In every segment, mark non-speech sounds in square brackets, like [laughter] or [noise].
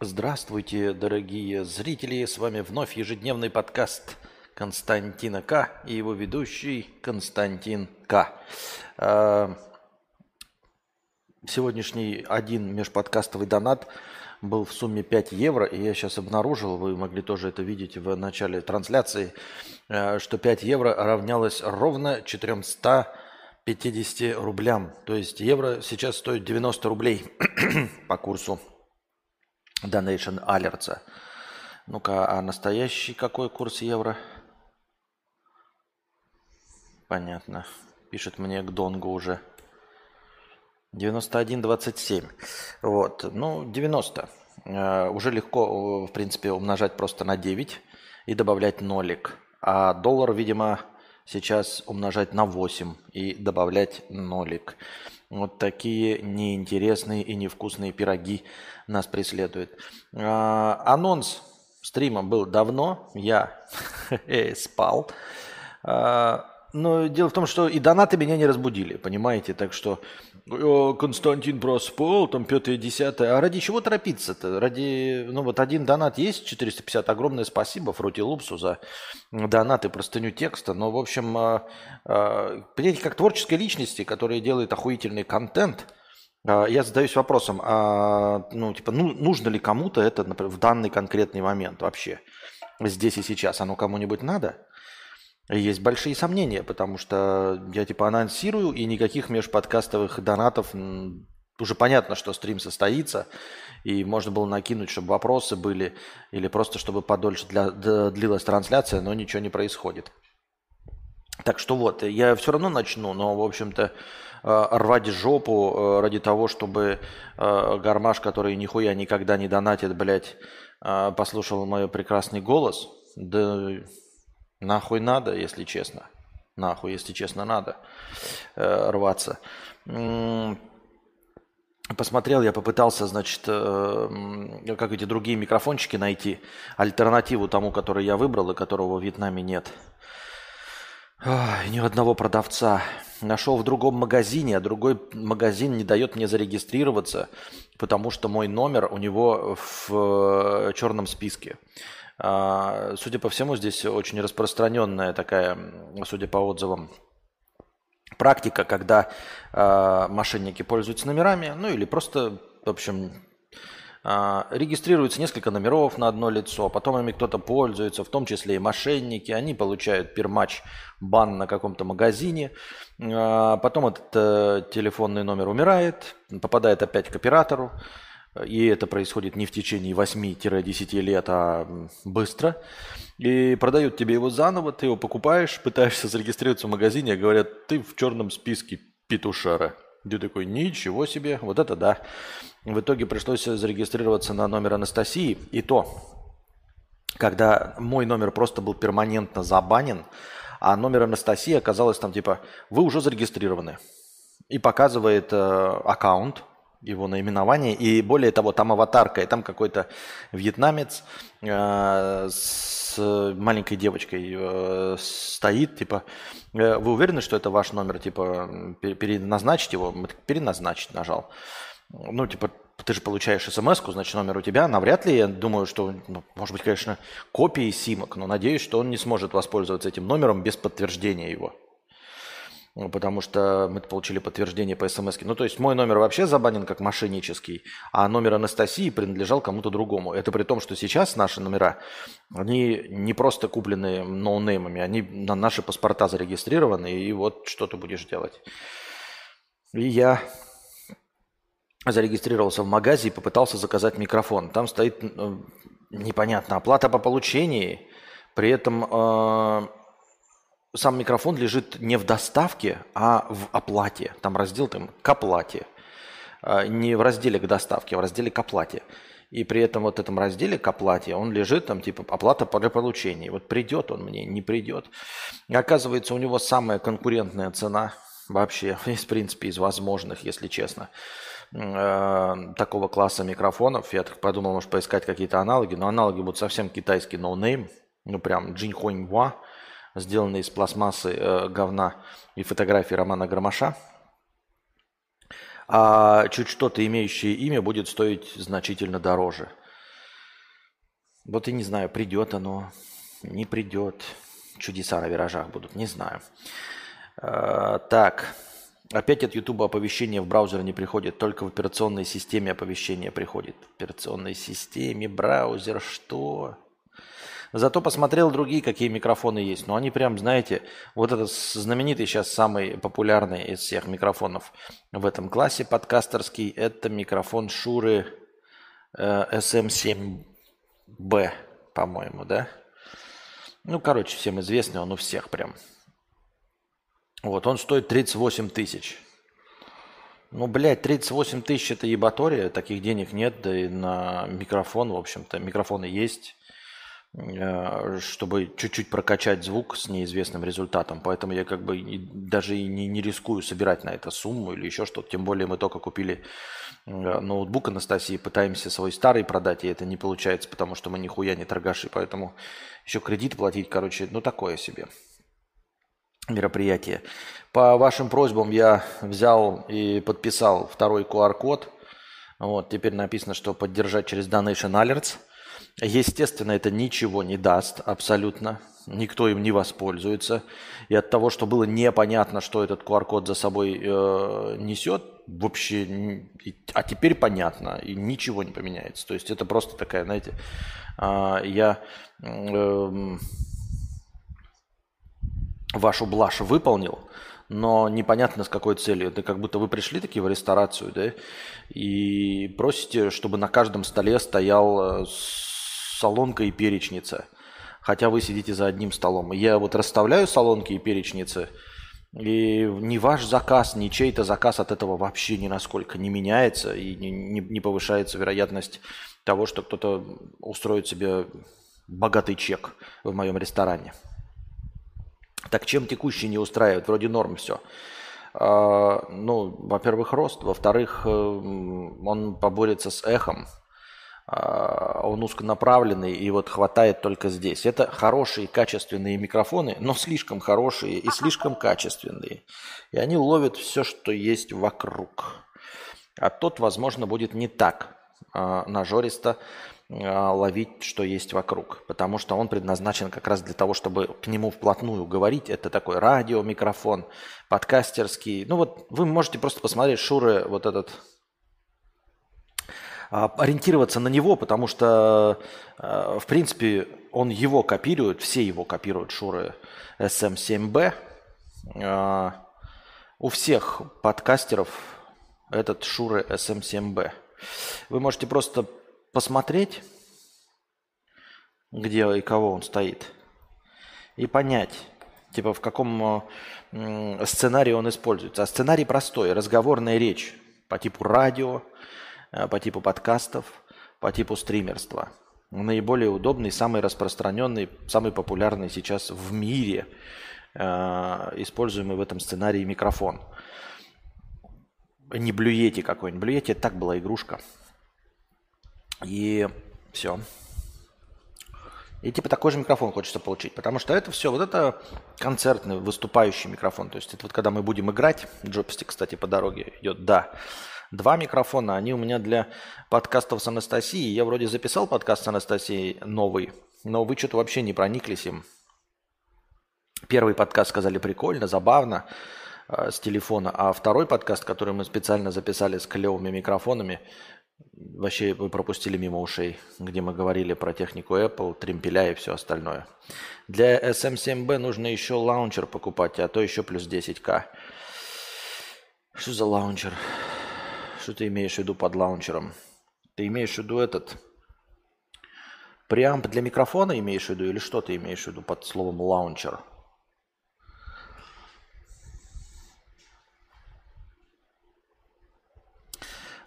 Здравствуйте, дорогие зрители! С вами вновь ежедневный подкаст Константина К. и его ведущий Константин К. А, сегодняшний один межподкастовый донат был в сумме 5 евро, и я сейчас обнаружил, вы могли тоже это видеть в начале трансляции, а, что 5 евро равнялось ровно 450 рублям. То есть евро сейчас стоит 90 рублей [clears throat] по курсу Donation Alerts. Ну-ка, а настоящий какой курс евро? Понятно. Пишет мне к Донгу уже. 91,27. Вот. Ну, 90. Э, уже легко, в принципе, умножать просто на 9 и добавлять нолик. А доллар, видимо, сейчас умножать на 8 и добавлять нолик. Вот такие неинтересные и невкусные пироги нас преследуют. А, анонс стрима был давно, я [laughs] э, спал. А, но дело в том, что и донаты меня не разбудили, понимаете? Так что Константин проспал, там пятое, десятое. А ради чего торопиться-то? Ради, ну вот один донат есть, 450. Огромное спасибо Фрути Лупсу за донаты, простыню текста. Но, в общем, а, а, понимаете, как творческой личности, которая делает охуительный контент, я задаюсь вопросом, а, ну, типа, ну, нужно ли кому-то это, например, в данный конкретный момент вообще? Здесь и сейчас оно кому-нибудь надо? Есть большие сомнения, потому что я типа анонсирую, и никаких межподкастовых донатов уже понятно, что стрим состоится, и можно было накинуть, чтобы вопросы были, или просто чтобы подольше для, длилась трансляция, но ничего не происходит. Так что вот, я все равно начну, но, в общем-то, э, рвать жопу э, ради того, чтобы э, гармаш, который нихуя никогда не донатит, блядь, послушал мой прекрасный голос, да Нахуй надо, если честно. Нахуй, если честно, надо э, рваться. Посмотрел, я попытался, значит, э, как эти другие микрофончики найти, альтернативу тому, который я выбрал и которого в Вьетнаме нет. Ой, ни одного продавца. Нашел в другом магазине, а другой магазин не дает мне зарегистрироваться, потому что мой номер у него в э, черном списке. А, судя по всему, здесь очень распространенная такая, судя по отзывам, практика, когда а, мошенники пользуются номерами, ну или просто, в общем, а, регистрируется несколько номеров на одно лицо, потом ими кто-то пользуется, в том числе и мошенники, они получают пермач бан на каком-то магазине, потом этот э, телефонный номер умирает, попадает опять к оператору, и это происходит не в течение 8-10 лет, а быстро, и продают тебе его заново, ты его покупаешь, пытаешься зарегистрироваться в магазине, а говорят, ты в черном списке петушара. Ты такой, ничего себе, вот это да. В итоге пришлось зарегистрироваться на номер Анастасии, и то, когда мой номер просто был перманентно забанен, а номер Анастасии оказалось там типа, вы уже зарегистрированы. И показывает э, аккаунт, его наименование. И более того, там аватарка, и там какой-то вьетнамец э, с маленькой девочкой э, стоит, типа, э, вы уверены, что это ваш номер, типа, переназначить его? Переназначить нажал. Ну, типа, ты же получаешь смс значит, номер у тебя. Навряд ли, я думаю, что, ну, может быть, конечно, копии симок, но надеюсь, что он не сможет воспользоваться этим номером без подтверждения его. Ну, потому что мы получили подтверждение по смс. Ну, то есть мой номер вообще забанен как мошеннический, а номер Анастасии принадлежал кому-то другому. Это при том, что сейчас наши номера, они не просто куплены ноунеймами, они на наши паспорта зарегистрированы, и вот что ты будешь делать. И я зарегистрировался в магазе и попытался заказать микрофон. Там стоит э, непонятно оплата по получении, при этом э, сам микрофон лежит не в доставке, а в оплате. Там раздел там к оплате. А, не в разделе к доставке, а в разделе к оплате. И при этом вот этом разделе к оплате он лежит там типа оплата по получения. Вот придет он мне, не придет. И оказывается, у него самая конкурентная цена вообще, [laughs] в принципе, из возможных, если честно, э, такого класса микрофонов. Я так подумал, может, поискать какие-то аналоги. Но аналоги будут совсем китайский no-name. Ну, прям Джинхуаньва сделанный из пластмассы, э, говна и фотографии Романа Громаша. А чуть что-то имеющее имя будет стоить значительно дороже. Вот и не знаю, придет оно, не придет. Чудеса на виражах будут, не знаю. А, так, опять от YouTube оповещение в браузер не приходит, только в операционной системе оповещение приходит. В операционной системе, браузер, что? Зато посмотрел другие, какие микрофоны есть. Но они прям, знаете, вот этот знаменитый сейчас самый популярный из всех микрофонов в этом классе подкастерский, это микрофон Шуры э, SM7B, по-моему, да? Ну, короче, всем известный, он у всех прям. Вот, он стоит 38 тысяч. Ну, блядь, 38 тысяч это ебатория, таких денег нет, да и на микрофон, в общем-то, микрофоны есть. Э, чтобы чуть-чуть прокачать звук с неизвестным результатом. Поэтому я как бы даже и не, не рискую собирать на это сумму или еще что-то. Тем более мы только купили э, ноутбук Анастасии, пытаемся свой старый продать, и это не получается, потому что мы нихуя не торгаши. Поэтому еще кредит платить, короче, ну такое себе мероприятие. По вашим просьбам я взял и подписал второй QR-код. Вот, теперь написано, что поддержать через Donation Alerts – Естественно, это ничего не даст абсолютно. Никто им не воспользуется. И от того, что было непонятно, что этот QR-код за собой э, несет, вообще, а теперь понятно, и ничего не поменяется. То есть это просто такая, знаете, э, я э, вашу блажь выполнил, но непонятно с какой целью. Это как будто вы пришли такие в ресторацию, да, и просите, чтобы на каждом столе стоял э, солонка и перечница. Хотя вы сидите за одним столом. Я вот расставляю солонки и перечницы, и ни ваш заказ, ни чей-то заказ от этого вообще ни насколько не меняется и не, не, не повышается вероятность того, что кто-то устроит себе богатый чек в моем ресторане. Так чем текущий не устраивает? Вроде норм все. А, ну, во-первых, рост. Во-вторых, э, он поборется с эхом. А, он узконаправленный и вот хватает только здесь. Это хорошие, качественные микрофоны, но слишком хорошие и слишком качественные. И они ловят все, что есть вокруг. А тот, возможно, будет не так а, нажористо а, ловить, что есть вокруг. Потому что он предназначен как раз для того, чтобы к нему вплотную говорить. Это такой радиомикрофон, подкастерский. Ну вот вы можете просто посмотреть Шуры вот этот ориентироваться на него, потому что, а, в принципе, он его копирует, все его копируют, Шуры SM7B. А, у всех подкастеров этот Шуры SM7B. Вы можете просто посмотреть, где и кого он стоит, и понять, типа в каком сценарии он используется. А сценарий простой, разговорная речь по типу радио, Э, по типу подкастов, по типу стримерства. Наиболее удобный, самый распространенный, самый популярный сейчас в мире э, используемый в этом сценарии микрофон. Не блюете какой-нибудь. Блюете так была игрушка. И все. И типа такой же микрофон хочется получить. Потому что это все, вот это концертный, выступающий микрофон. То есть это вот когда мы будем играть, джойстик, кстати, по дороге идет, да. Два микрофона, они у меня для подкастов с Анастасией. Я вроде записал подкаст с Анастасией новый, но вы что-то вообще не прониклись им. Первый подкаст сказали прикольно, забавно э, с телефона, а второй подкаст, который мы специально записали с клевыми микрофонами, вообще вы пропустили мимо ушей, где мы говорили про технику Apple, тримпеля и все остальное. Для SM7B нужно еще launcher покупать, а то еще плюс 10к. Что за launcher? Что ты имеешь в виду под launcher ом? Ты имеешь в виду этот преамп для микрофона имеешь в виду или что ты имеешь в виду под словом лаунчер?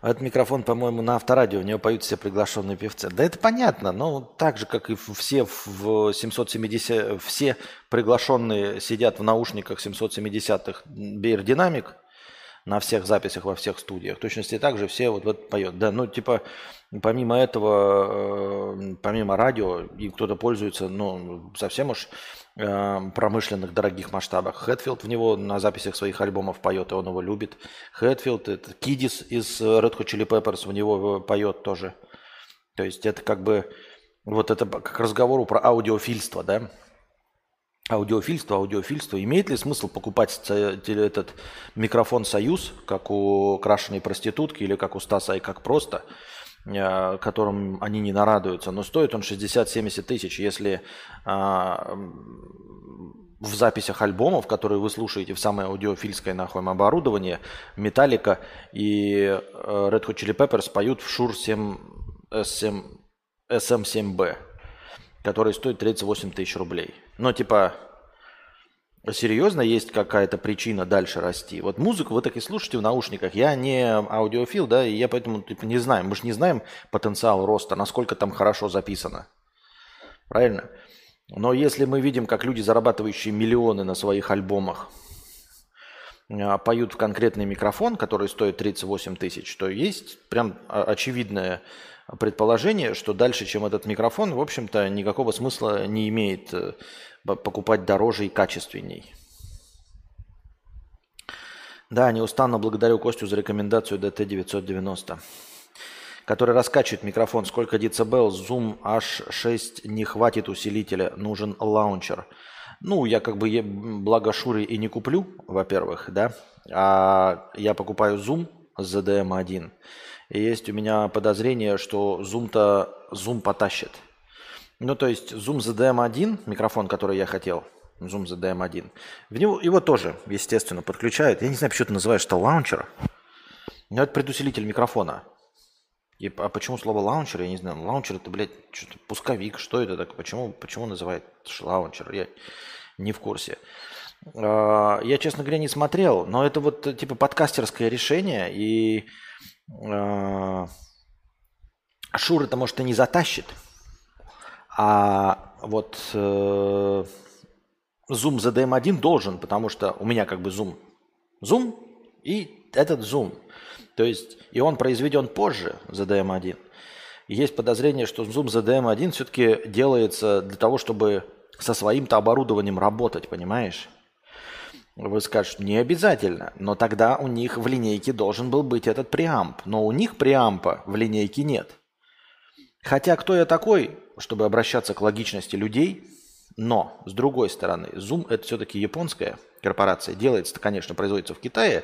Этот микрофон, по-моему, на авторадио, в него поют все приглашенные певцы. Да это понятно, но так же, как и все в 770, все приглашенные сидят в наушниках 770-х Bear Dynamic – на всех записях во всех студиях. В точности так же все вот, вот поет. Да, ну типа помимо этого, э, помимо радио, и кто-то пользуется, ну совсем уж э, промышленных дорогих масштабах. Хэтфилд в него на записях своих альбомов поет, и он его любит. Хэтфилд, это Кидис из Red Hot Chili Peppers в него поет тоже. То есть это как бы Вот это к разговору про аудиофильство, да? Аудиофильство, аудиофильство. Имеет ли смысл покупать этот микрофон «Союз», как у крашеной проститутки или как у Стаса и как просто, э, которым они не нарадуются, но стоит он 60-70 тысяч, если а, в записях альбомов, которые вы слушаете в самое аудиофильское нахуй оборудование, Металлика и э, Red Hot Chili Peppers поют в Shure 7 SM, SM7B, который стоит 38 тысяч рублей. Но типа серьезно есть какая-то причина дальше расти. Вот музыку вы так и слушаете в наушниках. Я не аудиофил, да, и я поэтому типа, не знаю. Мы же не знаем потенциал роста, насколько там хорошо записано. Правильно? Но если мы видим, как люди, зарабатывающие миллионы на своих альбомах, а, поют в конкретный микрофон, который стоит 38 тысяч, то есть прям очевидное предположение, что дальше, чем этот микрофон, в общем-то, никакого смысла не имеет э, покупать дороже и качественней. Да, неустанно благодарю Костю за рекомендацию DT990 который раскачивает микрофон. Сколько децибел? Zoom H6 не хватит усилителя, нужен лаунчер. Ну, я как бы, благо Шуры и не куплю, во-первых, да, а я покупаю Zoom с ZDM1. И есть у меня подозрение, что Zoom-то Zoom потащит. Ну, то есть Zoom ZDM1, микрофон, который я хотел, Zoom ZDM1, в него, его тоже, естественно, подключают. Я не знаю, почему ты называешь это launcher. Но это предусилитель микрофона. И, а почему слово launcher, я не знаю. Launcher это, блядь, что-то пусковик. Что это так? Почему, почему называют launcher? Я не в курсе. А, я, честно говоря, не смотрел, но это вот типа подкастерское решение, и а, Шур это, может, и не затащит, а вот э, Zoom ZDM1 должен, потому что у меня как бы Zoom. Zoom и этот Zoom. То есть, и он произведен позже ZDM1. И есть подозрение, что Zoom ZDM1 все-таки делается для того, чтобы со своим-то оборудованием работать, понимаешь? Вы скажете, не обязательно, но тогда у них в линейке должен был быть этот преамп. Но у них преампа в линейке нет. Хотя кто я такой, чтобы обращаться к логичности людей? Но, с другой стороны, Zoom это все-таки японская корпорация. Делается, конечно, производится в Китае,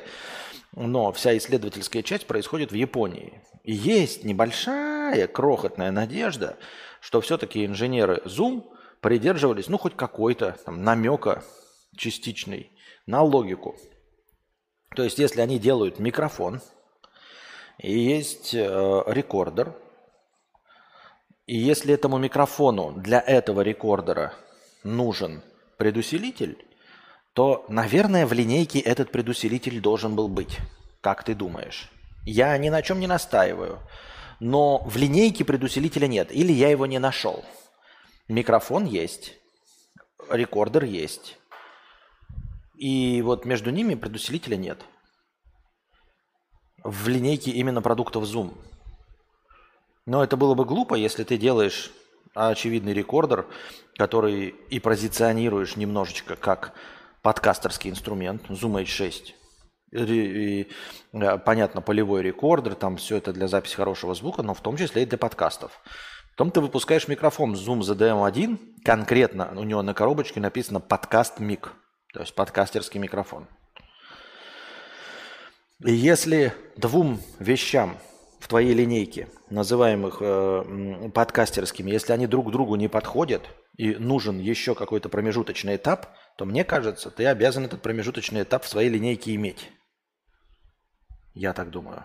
но вся исследовательская часть происходит в Японии. И есть небольшая крохотная надежда, что все-таки инженеры Zoom придерживались, ну, хоть какой-то там намека частичный на логику. То есть, если они делают микрофон, и есть э, рекордер, и если этому микрофону для этого рекордера нужен предусилитель, то, наверное, в линейке этот предусилитель должен был быть. Как ты думаешь? Я ни на чем не настаиваю. Но в линейке предусилителя нет. Или я его не нашел. Микрофон есть. Рекордер есть. И вот между ними предусилителя нет. В линейке именно продуктов Zoom. Но это было бы глупо, если ты делаешь очевидный рекордер, который и позиционируешь немножечко как подкастерский инструмент Zoom H6. И, и, понятно, полевой рекордер, там все это для записи хорошего звука, но в том числе и для подкастов. Потом ты выпускаешь микрофон Zoom ZDM1, конкретно у него на коробочке написано подкаст мик, то есть подкастерский микрофон. И если двум вещам в твоей линейке, называемых э, подкастерскими, если они друг другу не подходят и нужен еще какой-то промежуточный этап – то мне кажется, ты обязан этот промежуточный этап в своей линейке иметь. Я так думаю.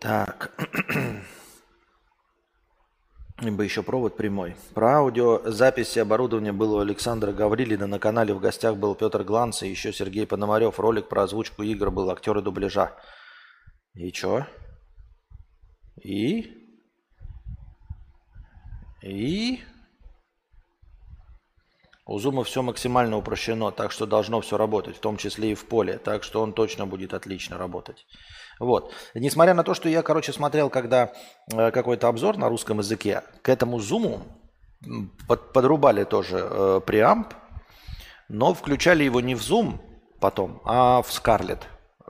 Так. [clears throat] Им бы еще провод прямой. Про аудио записи оборудования было у Александра Гаврилина. На канале в гостях был Петр Гланц и еще Сергей Пономарев. Ролик про озвучку игр был актеры дубляжа. И чё? И? И у Зума все максимально упрощено, так что должно все работать, в том числе и в поле, так что он точно будет отлично работать. Вот. Несмотря на то, что я, короче, смотрел, когда э, какой-то обзор на русском языке, к этому зуму под, подрубали тоже э, преамп, но включали его не в Zoom потом, а в Scarlett.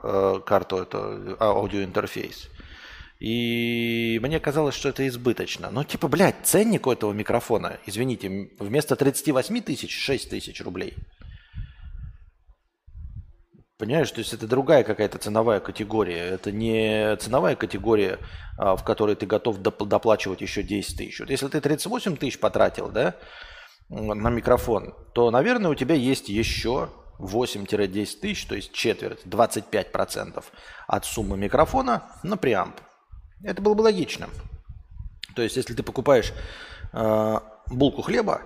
э, карту, это аудиоинтерфейс. И мне казалось, что это избыточно. Но типа, блядь, ценник у этого микрофона, извините, вместо 38 тысяч 6 тысяч рублей. Понимаешь, то есть это другая какая-то ценовая категория. Это не ценовая категория, а, в которой ты готов доплачивать еще 10 тысяч. Вот если ты 38 тысяч потратил, да, на микрофон, то, наверное, у тебя есть еще 8-10 тысяч, то есть четверть, 25% от суммы микрофона на преамп. Это было бы логично. То есть, если ты покупаешь э, булку хлеба,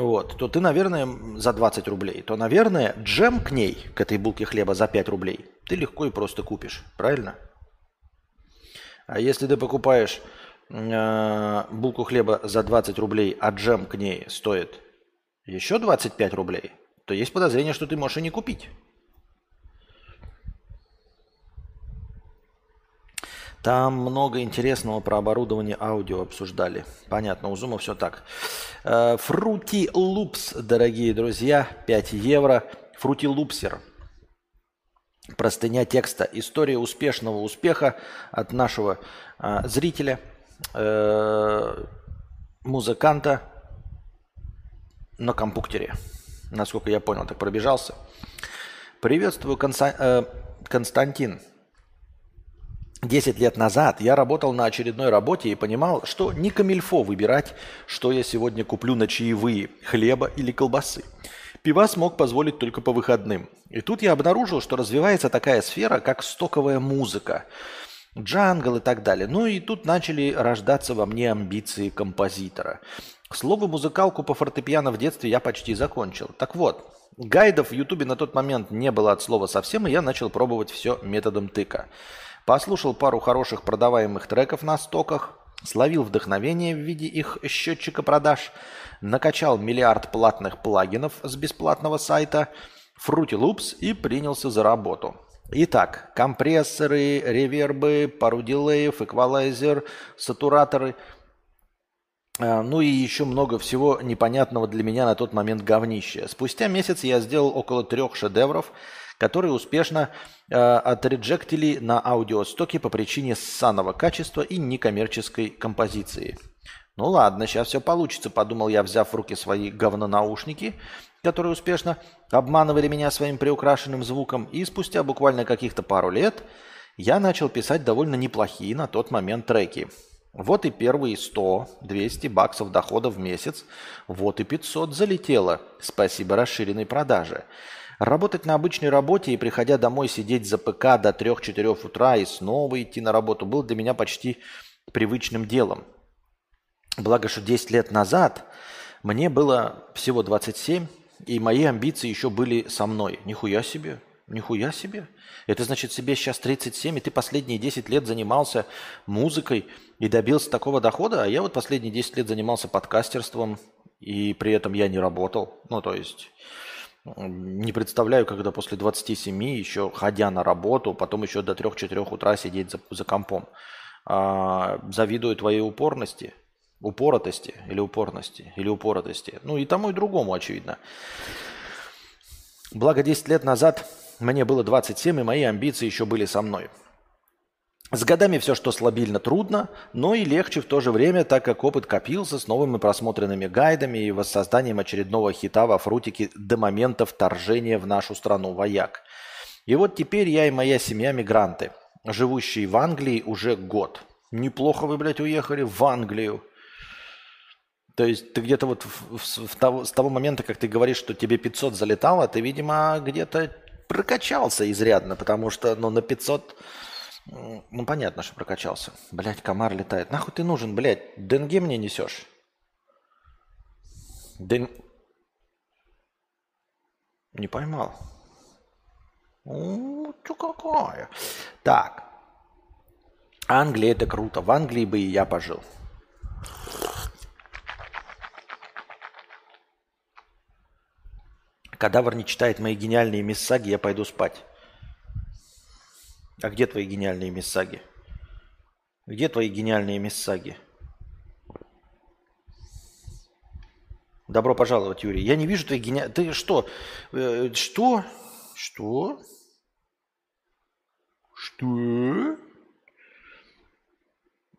вот, то ты, наверное, за 20 рублей, то, наверное, джем к ней, к этой булке хлеба за 5 рублей, ты легко и просто купишь. Правильно? А если ты покупаешь э, булку хлеба за 20 рублей, а джем к ней стоит еще 25 рублей, то есть подозрение, что ты можешь и не купить. Там много интересного про оборудование аудио обсуждали. Понятно, у Зума все так. Э, Loops, дорогие друзья, 5 евро. Fruity Loopser. Простыня текста. История успешного успеха от нашего э, зрителя, э, музыканта на компьютере. Насколько я понял, так пробежался. Приветствую, Конса- э, Константин. Десять лет назад я работал на очередной работе и понимал, что не камильфо выбирать, что я сегодня куплю на чаевые, хлеба или колбасы. Пива смог позволить только по выходным. И тут я обнаружил, что развивается такая сфера, как стоковая музыка, джангл и так далее. Ну и тут начали рождаться во мне амбиции композитора. К слову, музыкалку по фортепиано в детстве я почти закончил. Так вот, гайдов в Ютубе на тот момент не было от слова совсем, и я начал пробовать все методом тыка. Послушал пару хороших продаваемых треков на стоках, словил вдохновение в виде их счетчика продаж, накачал миллиард платных плагинов с бесплатного сайта Fruity Loops и принялся за работу. Итак, компрессоры, ревербы, пару дилеев, эквалайзер, сатураторы, э, ну и еще много всего непонятного для меня на тот момент говнища. Спустя месяц я сделал около трех шедевров – которые успешно э, отреджектили на аудиостоке по причине ссаного качества и некоммерческой композиции. Ну ладно, сейчас все получится, подумал я, взяв в руки свои говнонаушники, которые успешно обманывали меня своим приукрашенным звуком, и спустя буквально каких-то пару лет я начал писать довольно неплохие на тот момент треки. Вот и первые 100-200 баксов дохода в месяц, вот и 500 залетело, спасибо расширенной продаже. Работать на обычной работе и приходя домой сидеть за ПК до 3-4 утра и снова идти на работу было для меня почти привычным делом. Благо, что 10 лет назад мне было всего 27, и мои амбиции еще были со мной. Нихуя себе, нихуя себе. Это значит, себе сейчас 37, и ты последние 10 лет занимался музыкой и добился такого дохода, а я вот последние 10 лет занимался подкастерством, и при этом я не работал. Ну, то есть не представляю, когда после 27, еще ходя на работу, потом еще до 3-4 утра сидеть за, за компом. А, завидую твоей упорности, упоротости или упорности, или упоротости. Ну и тому, и другому, очевидно. Благо 10 лет назад мне было 27, и мои амбиции еще были со мной – с годами все, что слабильно, трудно, но и легче в то же время, так как опыт копился с новыми просмотренными гайдами и воссозданием очередного хита во фрутике до момента вторжения в нашу страну вояк. И вот теперь я и моя семья мигранты, живущие в Англии уже год. Неплохо вы, блядь, уехали в Англию. То есть ты где-то вот в, в, в того, с того момента, как ты говоришь, что тебе 500 залетало, ты, видимо, где-то прокачался изрядно, потому что ну, на 500 ну, понятно, что прокачался. Блять, комар летает. Нахуй ты нужен, блядь? Денге мне несешь? Ден... Не поймал. Ну, какая? Так. Англия это круто. В Англии бы и я пожил. Кадавр не читает мои гениальные миссаги, я пойду спать. А где твои гениальные миссаги? Где твои гениальные миссаги? Добро пожаловать, Юрий. Я не вижу твоих гениальных... Ты что? Э, что? Что? Что?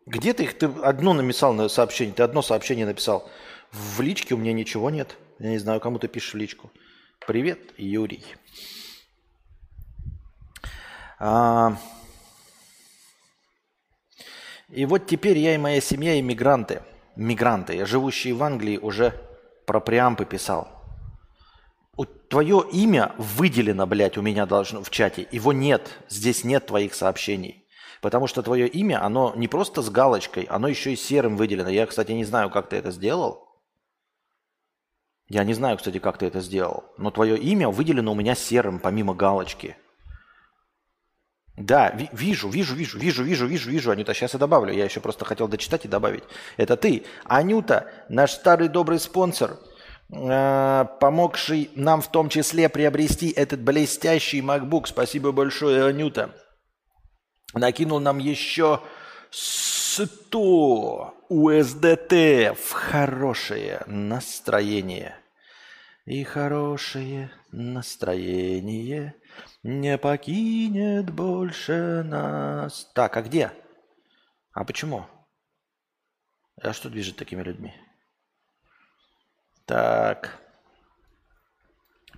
Где ты их? Ты одно написал на сообщение, ты одно сообщение написал. В личке у меня ничего нет. Я не знаю, кому ты пишешь в личку. Привет, Юрий. А... И вот теперь я и моя семья иммигранты. Мигранты, живущие в Англии, уже про преампы писал. Твое имя выделено, блядь, у меня должно в чате. Его нет. Здесь нет твоих сообщений. Потому что твое имя, оно не просто с галочкой, оно еще и серым выделено. Я, кстати, не знаю, как ты это сделал. Я не знаю, кстати, как ты это сделал. Но твое имя выделено у меня серым, помимо галочки. Да, ви- вижу, вижу, вижу, вижу, вижу, вижу, вижу, Анюта. Сейчас я добавлю. Я еще просто хотел дочитать и добавить. Это ты. Анюта, наш старый добрый спонсор, э, помогший нам в том числе приобрести этот блестящий MacBook. Спасибо большое, Анюта. Накинул нам еще 100 USDT в хорошее настроение. И хорошее настроение не покинет больше нас. Так, а где? А почему? А что движет такими людьми? Так.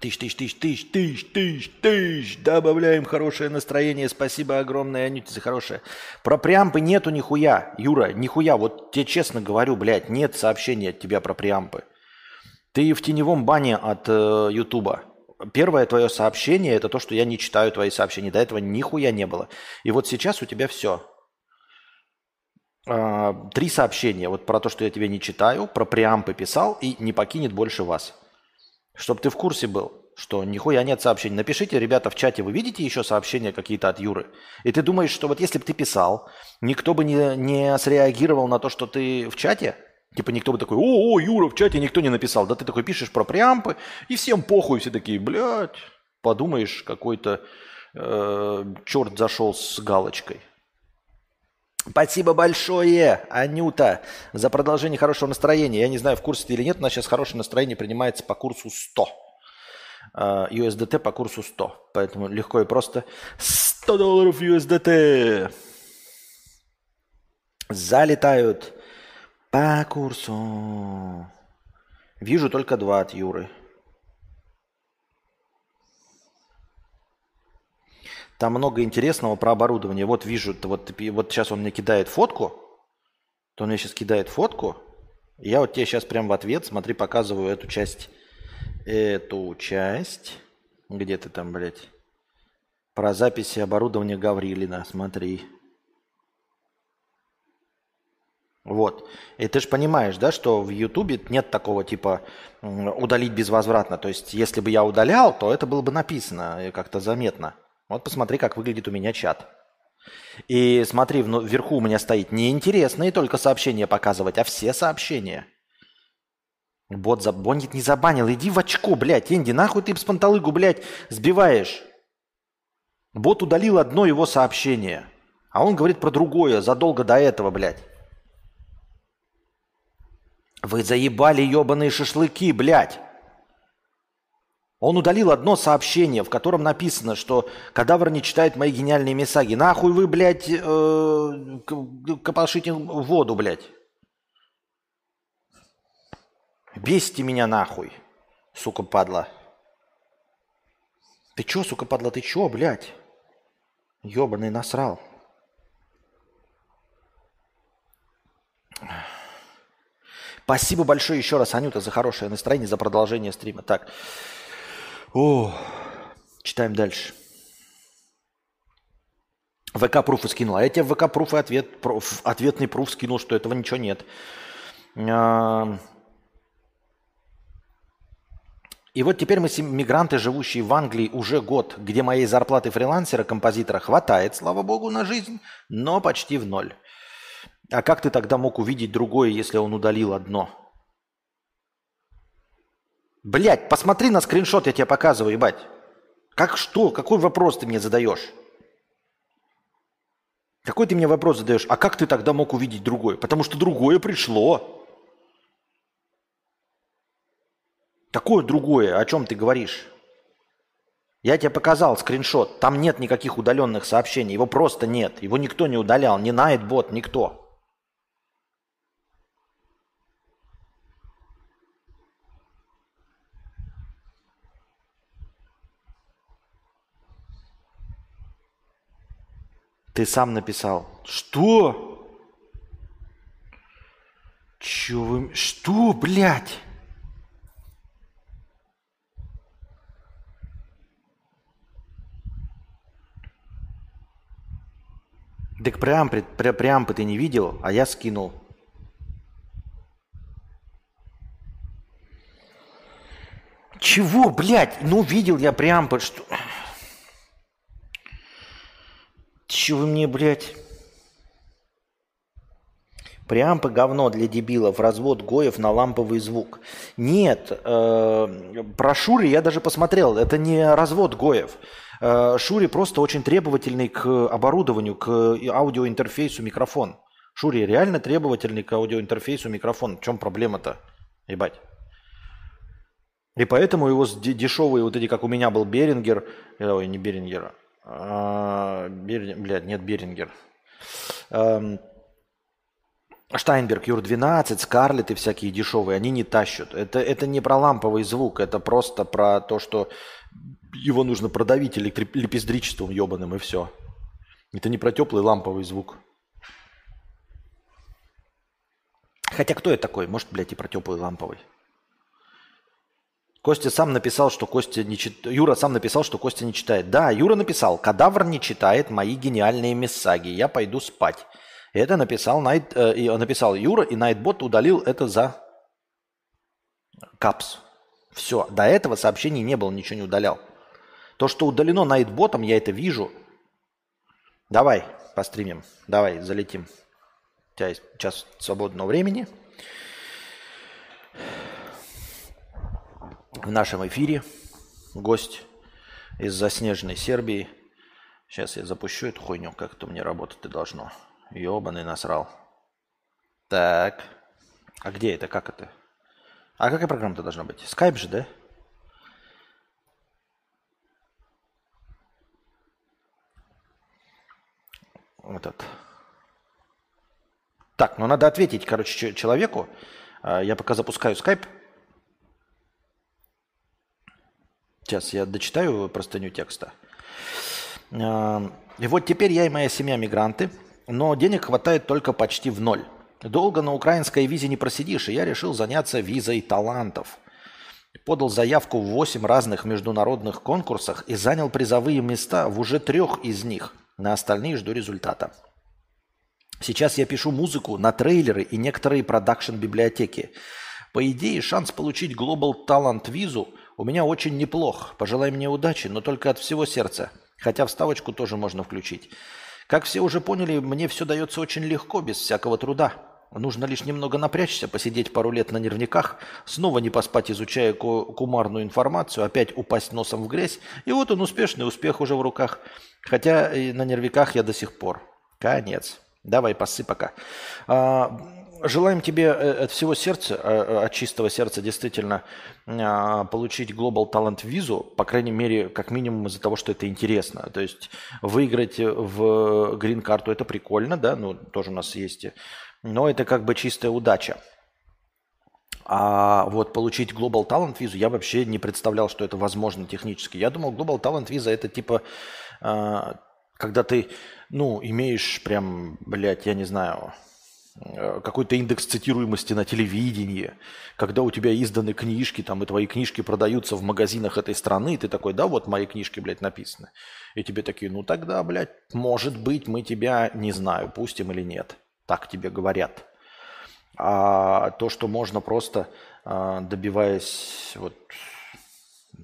Тысяч, тысяч, тысяч, тысяч, тысяч, тысяч, тысяч. Добавляем хорошее настроение. Спасибо огромное, Анюте, за хорошее. Про преампы нету нихуя, Юра, нихуя. Вот тебе честно говорю, блядь, нет сообщения от тебя про преампы. Ты в теневом бане от э, Ютуба. Первое твое сообщение – это то, что я не читаю твои сообщения. До этого нихуя не было. И вот сейчас у тебя все. А, три сообщения. Вот про то, что я тебе не читаю, про преампы писал и не покинет больше вас. Чтобы ты в курсе был, что нихуя нет сообщений. Напишите, ребята, в чате, вы видите еще сообщения какие-то от Юры? И ты думаешь, что вот если бы ты писал, никто бы не, не среагировал на то, что ты в чате? Типа никто бы такой, о, о, Юра, в чате никто не написал. Да ты такой пишешь про преампы, и всем похуй, все такие, блядь, подумаешь, какой-то э, черт зашел с галочкой. Спасибо большое, Анюта, за продолжение хорошего настроения. Я не знаю, в курсе ты или нет, у нас сейчас хорошее настроение принимается по курсу 100. Uh, USDT по курсу 100. Поэтому легко и просто 100 долларов USDT залетают по курсу. Вижу только два от Юры. Там много интересного про оборудование. Вот вижу, вот, вот сейчас он мне кидает фотку, то он мне сейчас кидает фотку. Я вот тебе сейчас прям в ответ, смотри, показываю эту часть. Эту часть. Где ты там, блядь? Про записи оборудования Гаврилина. Смотри. Вот. И ты же понимаешь, да, что в Ютубе нет такого типа удалить безвозвратно. То есть, если бы я удалял, то это было бы написано как-то заметно. Вот посмотри, как выглядит у меня чат. И смотри, вверху у меня стоит не интересные только сообщения показывать, а все сообщения. Бот забонит не забанил. Иди в очко, блядь. Энди, нахуй ты с панталыгу, блядь, сбиваешь. Бот удалил одно его сообщение. А он говорит про другое задолго до этого, блядь. Вы заебали ебаные шашлыки, блядь. Он удалил одно сообщение, в котором написано, что кадавр не читает мои гениальные месаги. Нахуй вы, блядь, э, копошите воду, блядь. Бесите меня нахуй, сука падла. Ты чё, сука падла, ты чё, блядь? Ёбаный насрал. Спасибо большое еще раз, Анюта, за хорошее настроение, за продолжение стрима. Так, о, читаем дальше. ВК пруфы скинул. А я тебе в ВК пруфы ответ, пруф, ответный пруф скинул, что этого ничего нет. И вот теперь мы мигранты, живущие в Англии уже год, где моей зарплаты фрилансера-композитора хватает, слава богу, на жизнь, но почти в ноль. А как ты тогда мог увидеть другое, если он удалил одно? Блять, посмотри на скриншот, я тебе показываю, ебать. Как что? Какой вопрос ты мне задаешь? Какой ты мне вопрос задаешь? А как ты тогда мог увидеть другое? Потому что другое пришло. Какое другое? О чем ты говоришь? Я тебе показал скриншот. Там нет никаких удаленных сообщений. Его просто нет. Его никто не удалял. Ни Nightbot, никто. Ты сам написал. Что? Чё вы... Что, блядь? Так преампы, пре, преампы ты не видел, а я скинул. Чего, блядь? Ну, видел я преампы, что... Че вы мне, блядь? Преампы говно для дебилов, развод Гоев на ламповый звук. Нет, э, про Шури я даже посмотрел, это не развод Гоев. Э, Шури просто очень требовательный к оборудованию, к аудиоинтерфейсу микрофон. Шури реально требовательный к аудиоинтерфейсу микрофон. В чем проблема-то? Ебать. И поэтому его дешевые, вот эти, как у меня был Берингер, э, ой, не Берингер, а, Бер... блядь, нет, Берингер. Эм... Штайнберг, Юр-12, Скарлет и всякие дешевые, они не тащат. Это, это не про ламповый звук, это просто про то, что его нужно продавить электри... лепездричеством ебаным и все. Это не про теплый ламповый звук. Хотя кто это такой? Может, блядь, и про теплый ламповый. Костя сам написал, что Костя не читает. Юра сам написал, что Костя не читает. Да, Юра написал, кадавр не читает мои гениальные мессаги. Я пойду спать. Это написал, Найт, э, написал Юра, и Найтбот удалил это за капс. Все, до этого сообщений не было, ничего не удалял. То, что удалено Найтботом, я это вижу. Давай, постримим. Давай, залетим. У тебя есть час свободного времени. В нашем эфире гость из заснеженной Сербии. Сейчас я запущу эту хуйню, как это мне работать и должно. Ёбаный насрал. Так. А где это? Как это? А какая программа-то должна быть? Скайп же, да? Вот это. Так, ну надо ответить, короче, человеку. А, я пока запускаю скайп. Сейчас я дочитаю простыню текста. А, и вот теперь я и моя семья мигранты, но денег хватает только почти в ноль. Долго на украинской визе не просидишь, и я решил заняться визой талантов. Подал заявку в 8 разных международных конкурсах и занял призовые места в уже трех из них. На остальные жду результата. Сейчас я пишу музыку на трейлеры и некоторые продакшн-библиотеки. По идее, шанс получить Global Talent визу – у меня очень неплох. Пожелай мне удачи, но только от всего сердца. Хотя вставочку тоже можно включить. Как все уже поняли, мне все дается очень легко, без всякого труда. Нужно лишь немного напрячься, посидеть пару лет на нервниках, снова не поспать, изучая кумарную информацию, опять упасть носом в грязь, и вот он успешный успех уже в руках. Хотя и на нервиках я до сих пор. Конец. Давай, пасы. А, Желаем тебе э, от всего сердца, э, э, от чистого сердца действительно а, получить Global Talent визу, по крайней мере, как минимум из-за того, что это интересно. То есть выиграть в грин-карту это прикольно, да, ну тоже у нас есть, но это как бы чистая удача. А вот получить Global Talent визу я вообще не представлял, что это возможно технически. Я думал, Global Talent виза это типа, а, когда ты, ну, имеешь прям, блядь, я не знаю, Э, какой-то индекс цитируемости на телевидении, когда у тебя изданы книжки, там, и твои книжки продаются в магазинах этой страны, и ты такой, да, вот мои книжки, блядь, написаны. И тебе такие, ну тогда, блядь, может быть, мы тебя, не знаю, пустим или нет. Так тебе говорят. А то, что можно просто, а, добиваясь вот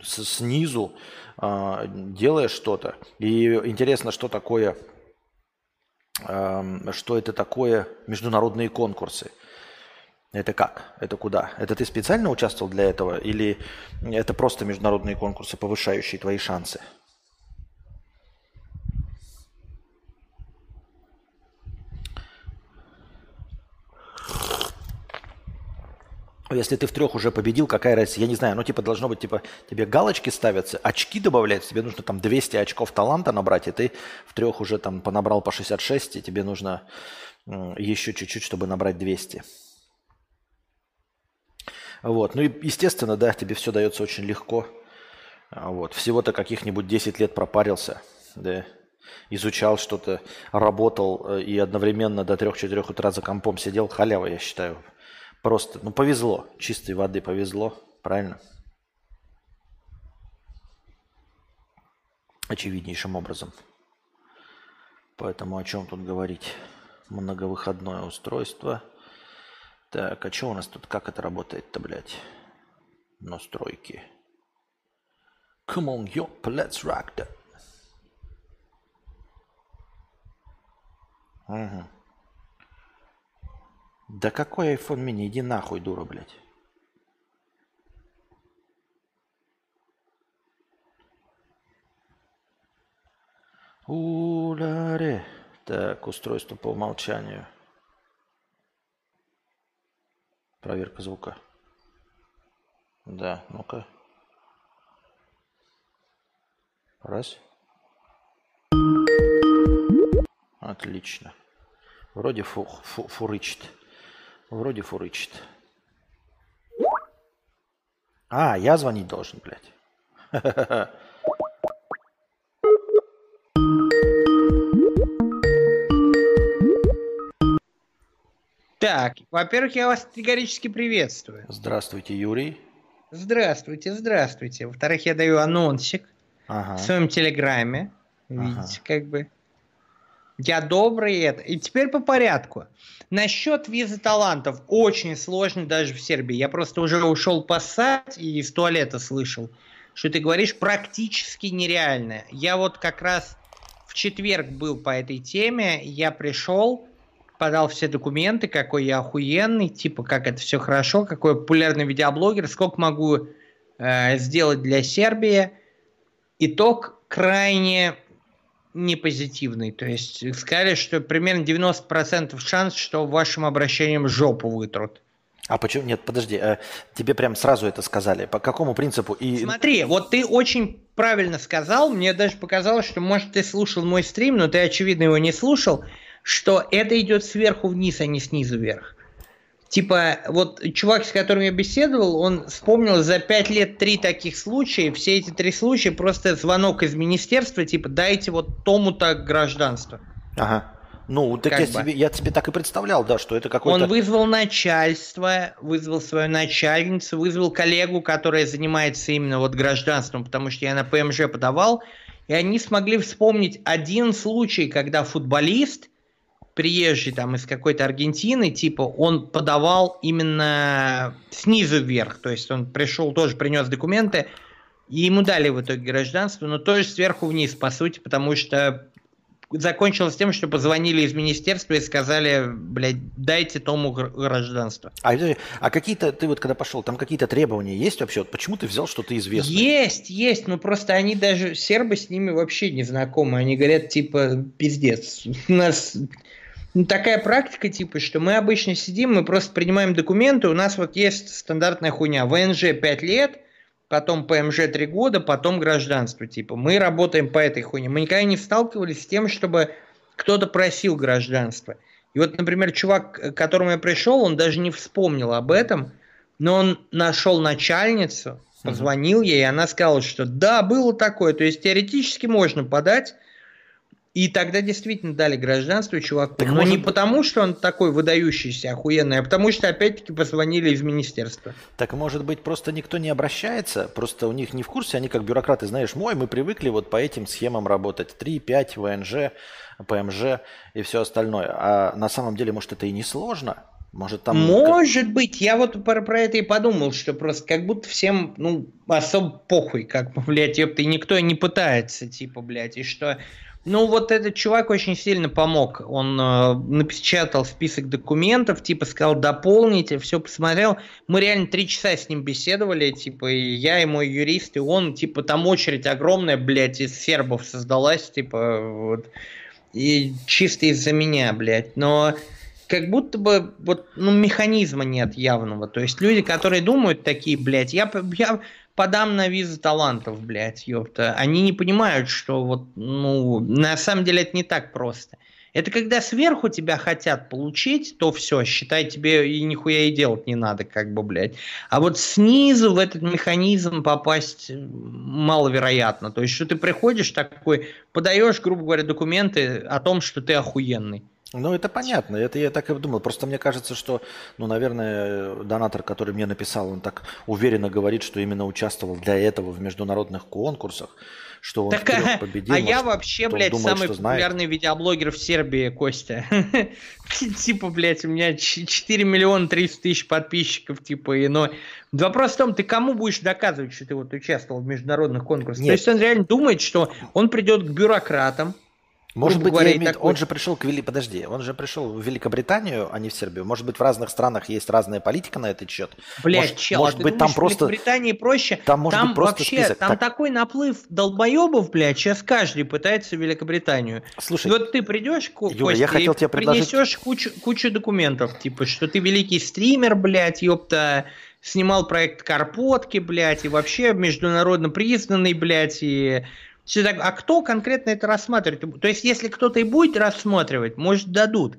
снизу, а, делая что-то. И интересно, что такое что это такое международные конкурсы. Это как? Это куда? Это ты специально участвовал для этого? Или это просто международные конкурсы, повышающие твои шансы? Если ты в трех уже победил, какая разница? Я не знаю, ну типа должно быть, типа тебе галочки ставятся, очки добавляются, тебе нужно там 200 очков таланта набрать, и ты в трех уже там понабрал по 66, и тебе нужно еще чуть-чуть, чтобы набрать 200. Вот. Ну и, естественно, да, тебе все дается очень легко. А вот. Всего-то каких-нибудь 10 лет пропарился, да, изучал что-то, работал э, и одновременно до 3-4 утра за компом сидел. Халява, я считаю. Просто, ну повезло, чистой воды повезло, правильно? Очевиднейшим образом. Поэтому о чем тут говорить? Многовыходное устройство. Так, а что у нас тут? Как это работает-то, блядь? Настройки. Come on, yo, let's rock that. Угу. Да какой iPhone mini? Иди нахуй, дура, блядь. Уляре. Так, устройство по умолчанию. Проверка звука. Да, ну-ка. Раз. Отлично. Вроде фу, фу, фурычит. Вроде фурычит. А, я звонить должен, блядь. Так, во-первых, я вас категорически приветствую. Здравствуйте, Юрий. Здравствуйте, здравствуйте. Во-вторых, я даю анонсик ага. в своем телеграме. Видите, ага. как бы. Я добрый это. И теперь по порядку. Насчет визы талантов очень сложно даже в Сербии. Я просто уже ушел поссать и из туалета слышал, что ты говоришь практически нереально. Я вот как раз в четверг был по этой теме, я пришел, подал все документы, какой я охуенный, типа как это все хорошо, какой популярный видеоблогер, сколько могу э, сделать для Сербии. Итог крайне не позитивный. То есть сказали, что примерно 90% шанс, что вашим обращением жопу вытрут. А почему? Нет, подожди, а тебе прям сразу это сказали. По какому принципу? И... Смотри, вот ты очень правильно сказал, мне даже показалось, что, может, ты слушал мой стрим, но ты, очевидно, его не слушал, что это идет сверху вниз, а не снизу вверх. Типа, вот чувак, с которым я беседовал, он вспомнил за пять лет три таких случая. Все эти три случая просто звонок из министерства, типа, дайте вот тому-то гражданство. Ага. Ну, так я, себе, я тебе так и представлял, да, что это какой-то... Он вызвал начальство, вызвал свою начальницу, вызвал коллегу, которая занимается именно вот гражданством, потому что я на ПМЖ подавал, и они смогли вспомнить один случай, когда футболист приезжий там из какой-то Аргентины, типа, он подавал именно снизу вверх, то есть он пришел, тоже принес документы, и ему дали в итоге гражданство, но тоже сверху вниз, по сути, потому что закончилось тем, что позвонили из министерства и сказали, блядь, дайте тому гражданство. А, а какие-то, ты вот когда пошел, там какие-то требования есть вообще? Вот почему ты взял что-то известное? Есть, есть, но просто они даже, сербы с ними вообще не знакомы. Они говорят, типа, пиздец, у [laughs] нас ну, такая практика, типа, что мы обычно сидим, мы просто принимаем документы, у нас вот есть стандартная хуйня, ВНЖ 5 лет, потом ПМЖ 3 года, потом гражданство, типа. Мы работаем по этой хуйне. Мы никогда не сталкивались с тем, чтобы кто-то просил гражданство. И вот, например, чувак, к которому я пришел, он даже не вспомнил об этом, но он нашел начальницу, позвонил ей, и она сказала, что да, было такое. То есть теоретически можно подать, и тогда действительно дали гражданство чуваку. Так Но может... не потому, что он такой выдающийся, охуенный, а потому что опять-таки позвонили из министерства. Так может быть просто никто не обращается, просто у них не в курсе, они как бюрократы, знаешь, мой, мы привыкли вот по этим схемам работать. 3, 5, ВНЖ, ПМЖ и все остальное. А на самом деле, может, это и не сложно? Может, там... Может быть, я вот про, про это и подумал, что просто как будто всем, ну, особо похуй, как, [laughs] блядь, ёпта, и никто не пытается, типа, блядь, и что ну, вот этот чувак очень сильно помог. Он э, напечатал список документов, типа сказал дополните, все посмотрел. Мы реально три часа с ним беседовали, типа, и я, и мой юрист, и он, типа, там очередь огромная, блядь, из сербов создалась, типа, вот. И чисто из-за меня, блядь. Но как будто бы вот, ну, механизма нет явного. То есть люди, которые думают такие, блядь, я, я подам на визу талантов, блядь, ёпта. Они не понимают, что вот, ну, на самом деле это не так просто. Это когда сверху тебя хотят получить, то все, считай, тебе и нихуя и делать не надо, как бы, блядь. А вот снизу в этот механизм попасть маловероятно. То есть, что ты приходишь такой, подаешь, грубо говоря, документы о том, что ты охуенный. Ну, это понятно, это я так и думал. Просто мне кажется, что, ну, наверное, донатор, который мне написал, он так уверенно говорит, что именно участвовал для этого в международных конкурсах, что он так, а, победил. А может, я вообще, блядь, думает, самый популярный видеоблогер в Сербии, Костя. [laughs] Типа, блядь, у меня 4 миллиона 300 тысяч подписчиков, типа, и, но Вопрос в том, ты кому будешь доказывать, что ты вот участвовал в международных конкурсах? То есть он реально думает, что он придет к бюрократам, может быть, говоря, имеет... такой... он же пришел к Вели... Подожди, он же пришел в Великобританию, а не в Сербию. Может быть, в разных странах есть разная политика на этот счет. Блять, может, чел, может а быть, думаешь, там просто... В Великобритании проще. Там, может там быть, просто вообще, список. там так... такой наплыв долбоебов, блядь, сейчас каждый пытается в Великобританию. Слушай, и вот ты придешь, Юра, Костя, я хотел тебе предложить... принесешь кучу, кучу документов, типа, что ты великий стример, блядь, ёпта, снимал проект Карпотки, блядь, и вообще международно признанный, блядь, и все так, а кто конкретно это рассматривает? То есть, если кто-то и будет рассматривать, может, дадут.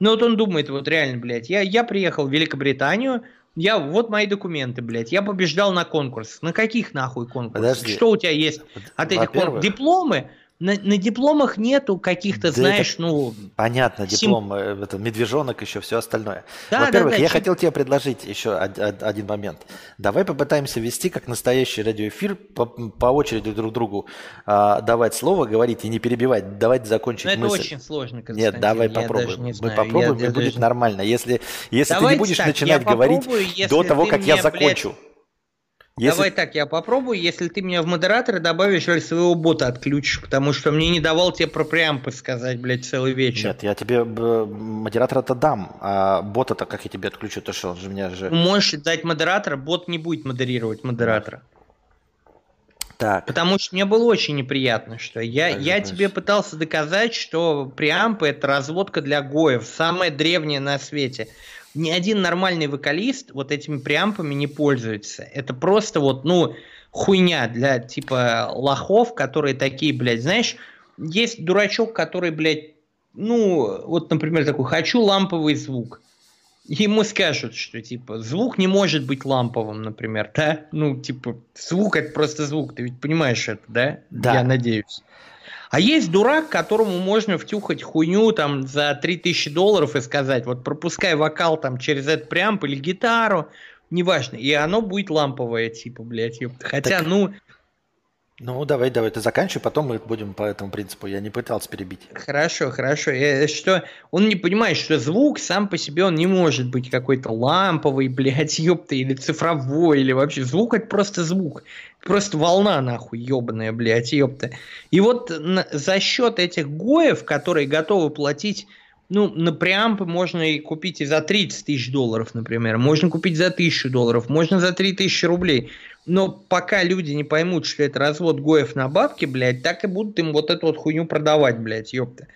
Но вот он думает, вот реально, блядь, я, я приехал в Великобританию, я, вот мои документы, блядь, я побеждал на конкурс. На каких нахуй конкурсах? Подожди. Что у тебя есть от этих конкурсов? Дипломы? На, на дипломах нету каких-то, да знаешь, это, ну... Понятно, диплом, сим... Э, это медвежонок, еще все остальное. Да, Во-первых, да, да, я чем... хотел тебе предложить еще один момент. Давай попытаемся вести как настоящий радиоэфир, по, по очереди друг другу а, давать слово, говорить и не перебивать, давать закончить Но это мысль. очень сложно, Нет, давай я попробуем. Не Мы попробуем, я, и будет даже... нормально. Если, если ты не будешь так, начинать говорить до того, как я закончу. Блядь если... Давай так, я попробую, если ты меня в модераторы добавишь или своего бота отключишь, потому что мне не давал тебе про преампы сказать, блядь, целый вечер. Нет, я тебе модератора-то дам, а бота-то как я тебе отключу, то что, он же меня же... Можешь дать модератора, бот не будет модерировать модератора. Так. Потому что мне было очень неприятно, что я, я тебе пытался доказать, что преампы это разводка для гоев, самая древняя на свете ни один нормальный вокалист вот этими преампами не пользуется. Это просто вот, ну, хуйня для типа лохов, которые такие, блядь, знаешь, есть дурачок, который, блядь, ну, вот, например, такой, хочу ламповый звук. Ему скажут, что, типа, звук не может быть ламповым, например, да? Ну, типа, звук это просто звук, ты ведь понимаешь это, да? Да. Я надеюсь. А есть дурак, которому можно втюхать хуйню там за 3000 долларов и сказать, вот пропускай вокал там через этот преамп или гитару, неважно, и оно будет ламповое, типа, блядь, ёпта. Хотя, так... ну, ну, давай, давай, ты заканчивай, потом мы будем по этому принципу. Я не пытался перебить. Хорошо, хорошо. Я, что он не понимает, что звук сам по себе он не может быть какой-то ламповый, [laughs] блядь, ёпта, или цифровой, или вообще. Звук это просто звук. Просто волна, нахуй, ебаная, блядь, ёпта. И вот на, за счет этих гоев, которые готовы платить ну, на преампы можно и купить и за 30 тысяч долларов, например. Можно купить за 1000 долларов, можно за 3000 рублей. Но пока люди не поймут, что это развод гоев на бабки, блядь, так и будут им вот эту вот хуйню продавать, блядь, ёпта.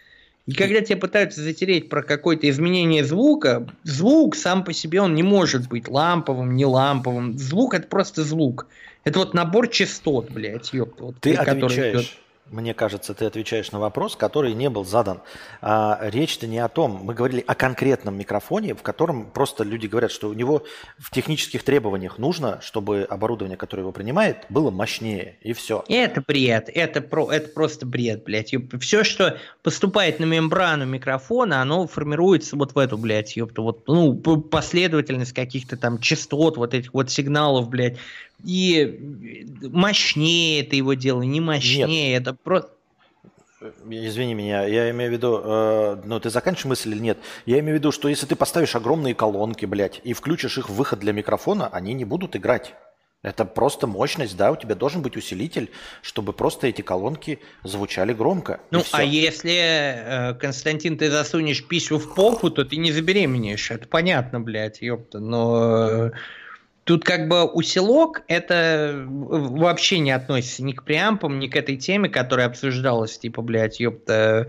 И когда тебе пытаются затереть про какое-то изменение звука, звук сам по себе он не может быть ламповым, не ламповым. Звук это просто звук. Это вот набор частот, блядь, ёпта. Вот, Ты отвечаешь мне кажется, ты отвечаешь на вопрос, который не был задан. А, речь-то не о том. Мы говорили о конкретном микрофоне, в котором просто люди говорят, что у него в технических требованиях нужно, чтобы оборудование, которое его принимает, было мощнее, и все. Это бред. Это, про, это просто бред, блядь. Все, что поступает на мембрану микрофона, оно формируется вот в эту, блядь, ёпта, вот, ну, последовательность каких-то там частот, вот этих вот сигналов, блядь и мощнее это его дело, не мощнее, Нет. это просто... Извини меня, я имею в виду, э, ну ты заканчиваешь мысль или нет? Я имею в виду, что если ты поставишь огромные колонки, блядь, и включишь их в выход для микрофона, они не будут играть. Это просто мощность, да, у тебя должен быть усилитель, чтобы просто эти колонки звучали громко. Ну, а если, э, Константин, ты засунешь писю в попу, то ты не забеременеешь. Это понятно, блядь, ёпта, но... Э, Тут как бы усилок это вообще не относится ни к преампам, ни к этой теме, которая обсуждалась, типа, блядь, ёпта,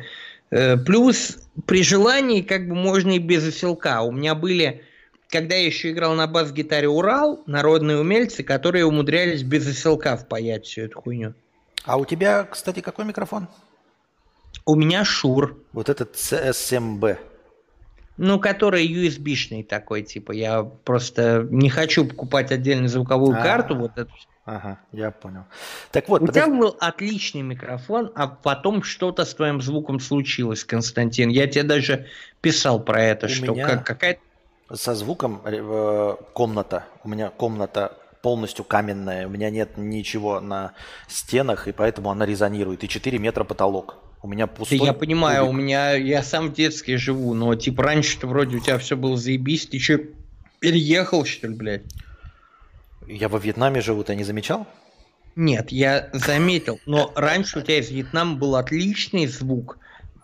Э, плюс при желании как бы можно и без усилка. У меня были, когда я еще играл на бас-гитаре Урал, народные умельцы, которые умудрялись без усилка впаять всю эту хуйню. А у тебя, кстати, какой микрофон? У меня Шур. Вот этот CSMB. Ну, который USB-шный такой, типа, я просто не хочу покупать отдельную звуковую А-а-а. карту, вот эту. Ага, я понял. Так вот, у подожди. тебя был отличный микрофон, а потом что-то с твоим звуком случилось, Константин. Я тебе даже писал про это, у что меня как, какая со звуком э, комната. У меня комната полностью каменная, у меня нет ничего на стенах, и поэтому она резонирует. И 4 метра потолок. У меня пустой. Я понимаю, кубик. у меня я сам в детстве живу, но типа раньше-то вроде у тебя все было заебись, ты что, переехал, что ли, блядь? Я во Вьетнаме живу, ты не замечал? Нет, я заметил, но раньше у тебя из Вьетнама был отличный звук,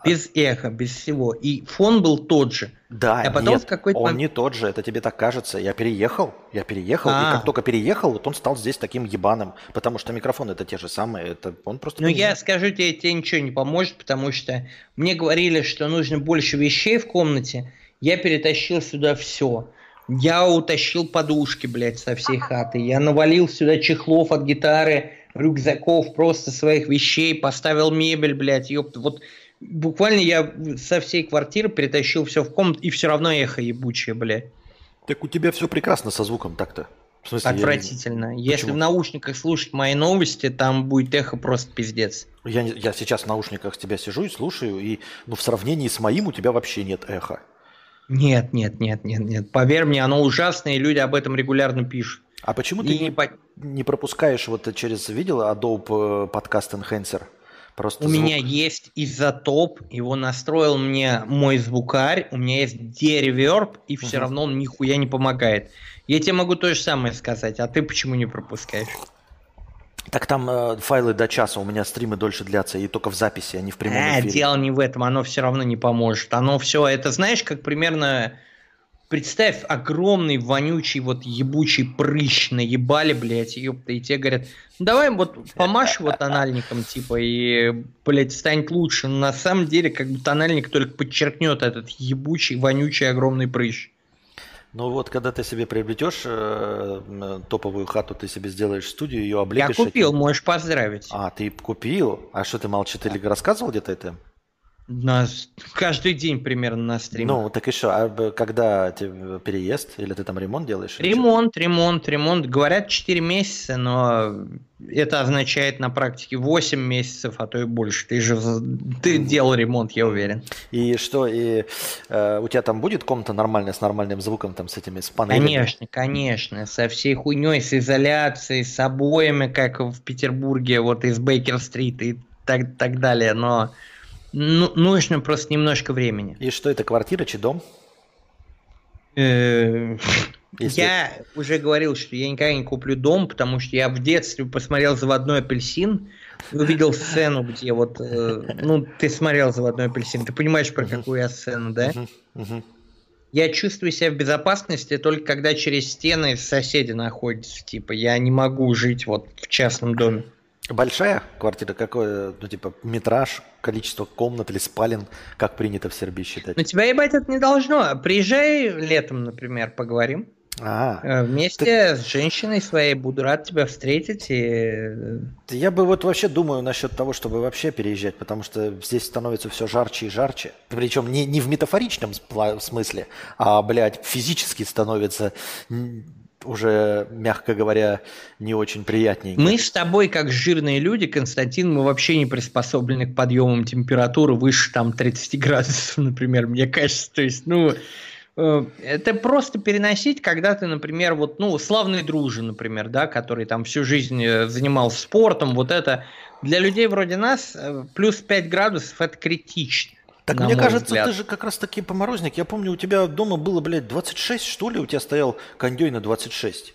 без эха, без всего. И фон был тот же. Да, а потом нет, какой-то он не тот же, это тебе так кажется. Я переехал, я переехал, А-а-а. и а. как только переехал, вот он стал здесь таким ебаным, потому что микрофоны это те же самые, это он просто... Ну я скажу тебе, тебе ничего не поможет, потому что мне говорили, что нужно больше вещей в комнате, я перетащил сюда все. Я утащил подушки, блядь, со всей хаты. Я навалил сюда чехлов от гитары, рюкзаков, просто своих вещей, поставил мебель, блядь, ёпта. Вот буквально я со всей квартиры перетащил все в комнату, и все равно эхо ебучее, бля. Так у тебя все прекрасно со звуком так-то. В смысле, Отвратительно. Я... Если в наушниках слушать мои новости, там будет эхо просто пиздец. Я, я сейчас в наушниках тебя сижу и слушаю, и ну, в сравнении с моим у тебя вообще нет эха. Нет, нет, нет, нет, нет. Поверь мне, оно ужасное, и люди об этом регулярно пишут. А почему и ты не, не пропускаешь вот через, видел Adobe э, Podcast Enhancer? Просто у звук. меня есть изотоп, его настроил мне мой звукарь, у меня есть дереверб, и все угу. равно он нихуя не помогает. Я тебе могу то же самое сказать, а ты почему не пропускаешь? Так там э, файлы до часа, у меня стримы дольше длятся, и только в записи, а не в прямом а, эфире. дело не в этом, оно все равно не поможет. Оно все, это знаешь, как примерно Представь, огромный, вонючий, вот ебучий прыщ наебали, блядь, ёпта, и те говорят, ну давай вот помашь его тональником, типа, и, блядь, станет лучше. Но на самом деле, как бы тональник только подчеркнет этот ебучий, вонючий, огромный прыщ. Ну вот, когда ты себе приобретешь э, топовую хату, ты себе сделаешь студию, ее облепишь. Я купил, этим. можешь поздравить. А, ты купил? А что ты молчишь? Ты рассказывал где-то это? На, каждый день примерно на стриме. Ну, так еще, а когда ты переезд, или ты там ремонт делаешь? Ремонт, ремонт, ремонт. Говорят 4 месяца, но это означает на практике 8 месяцев, а то и больше. Ты же ты делал ремонт, я уверен. И что, и э, у тебя там будет комната нормальная, с нормальным звуком, там, с этими с панелями? Конечно, конечно. Со всей хуйней, с изоляцией, с обоями, как в Петербурге, вот из Бейкер-стрит и так, так далее. Но ну, нужно просто немножко времени. И что это, квартира чи дом? Э, я уже говорил, что я никогда не куплю дом, потому что я в детстве посмотрел «Заводной апельсин», увидел сцену, где вот, э, ну, ты смотрел «Заводной апельсин», ты понимаешь, про какую я сцену, да? Я чувствую себя в безопасности только когда через стены соседи находятся, типа, я не могу жить вот в частном доме. Большая квартира? Какое, ну, типа, метраж, количество комнат или спален, как принято в Сербии считать? Ну, тебя ебать это не должно. Приезжай летом, например, поговорим. А, э, Вместе ты... с женщиной своей буду рад тебя встретить. И... Я бы вот вообще думаю насчет того, чтобы вообще переезжать, потому что здесь становится все жарче и жарче. Причем не, не в метафоричном смысле, а, блядь, физически становится уже, мягко говоря, не очень приятненько. Мы с тобой, как жирные люди, Константин, мы вообще не приспособлены к подъемам температуры выше там 30 градусов, например, мне кажется. То есть, ну, э, это просто переносить, когда ты, например, вот, ну, славный дружи, например, да, который там всю жизнь э, занимался спортом, вот это для людей вроде нас э, плюс 5 градусов это критично. Так мне кажется, взгляд. ты же как раз таки поморозник. Я помню, у тебя дома было, блядь, 26, что ли? У тебя стоял кондей на 26.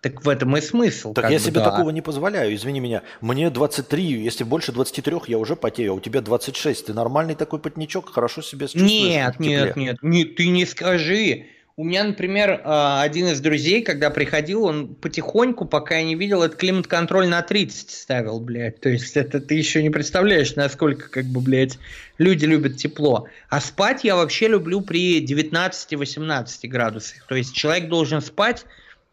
Так в этом и смысл. Так я бы, себе да. такого не позволяю, извини меня. Мне 23, если больше 23, я уже потею, а у тебя 26. Ты нормальный такой потничок, хорошо себя чувствуешь? Нет, нет, нет, нет, ты не скажи. У меня, например, а, один из друзей, когда приходил, он потихоньку, пока я не видел, этот климат-контроль на 30 ставил, блядь. То есть это ты еще не представляешь, насколько, как бы, блядь, люди любят тепло. А спать я вообще люблю при 19-18 градусах. То есть человек должен спать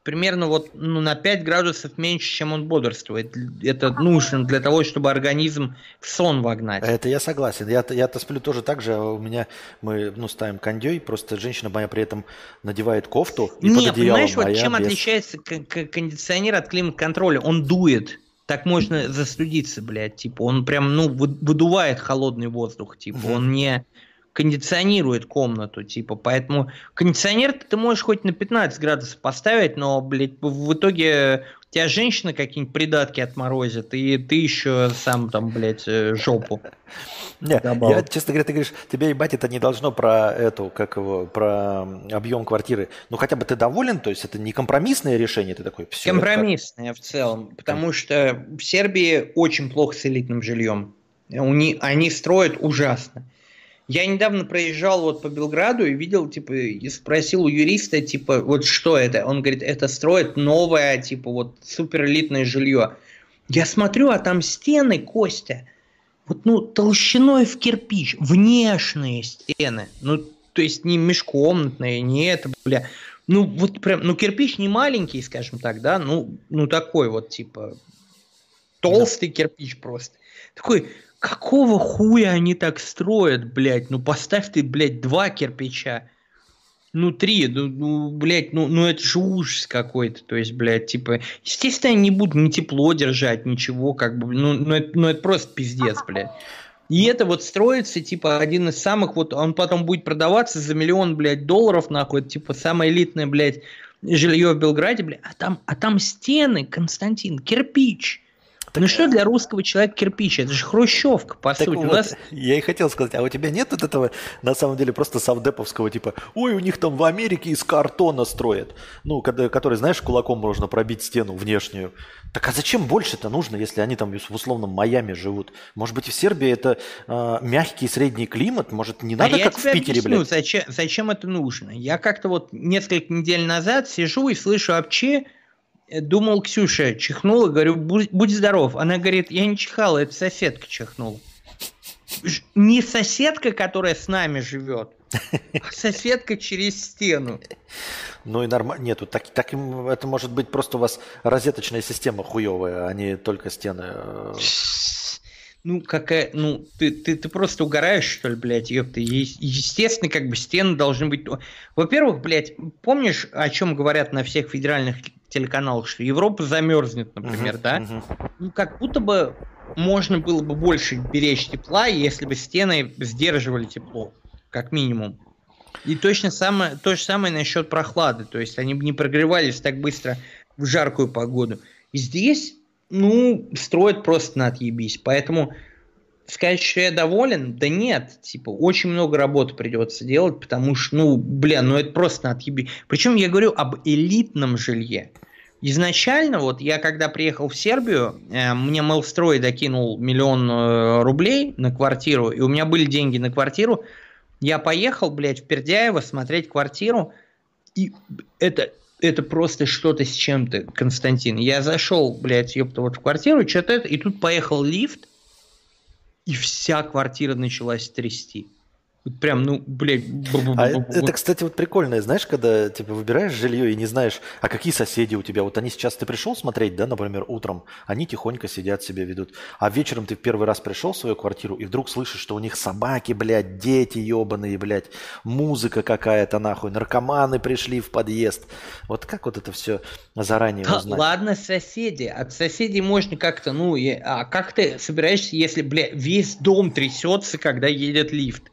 примерно вот ну, на 5 градусов меньше, чем он бодрствует. Это нужно для того, чтобы организм в сон вогнать. Это я согласен. Я, я-то сплю тоже так же. А у меня мы ну, ставим кондей, просто женщина моя при этом надевает кофту и Не, под одеялом, понимаешь, вот а чем без... отличается кондиционер от климат-контроля? Он дует. Так можно застудиться, блядь. Типа, он прям, ну, выдувает холодный воздух. Типа, он не кондиционирует комнату, типа, поэтому кондиционер ты можешь хоть на 15 градусов поставить, но, блядь, в итоге тебя женщины какие-нибудь придатки отморозят, и ты еще сам там, блядь, э, жопу. Не, я, честно говоря, ты говоришь, тебе ебать это не должно про эту, как его, про объем квартиры. Ну, хотя бы ты доволен, то есть это не компромиссное решение, ты такой, все. Компромиссное в целом, потому что в Сербии очень плохо с элитным жильем. Они строят ужасно. Я недавно проезжал вот по Белграду и видел, типа, и спросил у юриста, типа, вот что это? Он говорит, это строит новое, типа, вот суперэлитное жилье. Я смотрю, а там стены, Костя, вот, ну, толщиной в кирпич, внешние стены. Ну, то есть не межкомнатные, не это, бля. Ну, вот прям, ну, кирпич не маленький, скажем так, да, ну, ну такой вот, типа, толстый да. кирпич просто. Такой, Какого хуя они так строят, блядь? Ну поставь ты, блядь, два кирпича. Ну, три, ну, ну блядь, ну, ну это же ужас какой-то. То есть, блядь, типа, естественно, они не будут ни тепло держать, ничего, как бы, ну, ну, это, ну это просто пиздец, блядь. И это вот строится, типа, один из самых, вот он потом будет продаваться за миллион, блядь, долларов, нахуй, это, типа, самое элитное, блядь, жилье в Белграде, блядь, а там, а там стены, Константин, кирпич. Так, ну что для русского человека кирпич? Это же хрущевка, по так сути. Вот, нас... Я и хотел сказать, а у тебя нет вот этого, на самом деле, просто савдеповского типа, ой, у них там в Америке из картона строят, ну, когда, который, знаешь, кулаком можно пробить стену внешнюю. Так а зачем больше-то нужно, если они там в условном Майами живут? Может быть, в Сербии это э, мягкий средний климат? Может, не надо, а как в Питере, объясню, блядь? Зачем, зачем это нужно? Я как-то вот несколько недель назад сижу и слышу вообще думал, Ксюша чихнула, говорю, будь, будь здоров. Она говорит, я не чихала, это соседка чихнула. Не соседка, которая с нами живет, а [laughs] соседка через стену. Ну и нормально. Нету. Так, так это может быть просто у вас розеточная система хуевая, а не только стены. Ну, какая, ну, ты, ты, ты просто угораешь, что ли, блядь, ёпта. Естественно, как бы стены должны быть... Во-первых, блядь, помнишь, о чем говорят на всех федеральных телеканалах, что Европа замерзнет, например, uh-huh, да? Uh-huh. Ну, как будто бы можно было бы больше беречь тепла, если бы стены сдерживали тепло, как минимум. И точно самое, то же самое насчет прохлады, то есть они бы не прогревались так быстро в жаркую погоду. И здесь, ну, строят просто на отъебись, поэтому сказать, что я доволен, да нет, типа, очень много работы придется делать, потому что, ну, бля, ну это просто отъеби. Причем я говорю об элитном жилье. Изначально, вот я когда приехал в Сербию, э, мне Мелстрой докинул миллион э, рублей на квартиру, и у меня были деньги на квартиру. Я поехал, блядь, в Пердяево смотреть квартиру, и это, это просто что-то с чем-то, Константин. Я зашел, блядь, ёпта, вот в квартиру, что-то это, и тут поехал лифт, и вся квартира началась трясти. Прям, ну, блядь. А это, кстати, вот прикольно, знаешь, когда типа выбираешь жилье и не знаешь, а какие соседи у тебя. Вот они сейчас, ты пришел смотреть, да, например, утром, они тихонько сидят себе ведут. А вечером ты в первый раз пришел в свою квартиру и вдруг слышишь, что у них собаки, блядь, дети ебаные, блядь, музыка какая-то нахуй, наркоманы пришли в подъезд. Вот как вот это все заранее да, узнать? Ладно, соседи. От соседей можно как-то, ну, а как ты собираешься, если, блядь, весь дом трясется, когда едет лифт?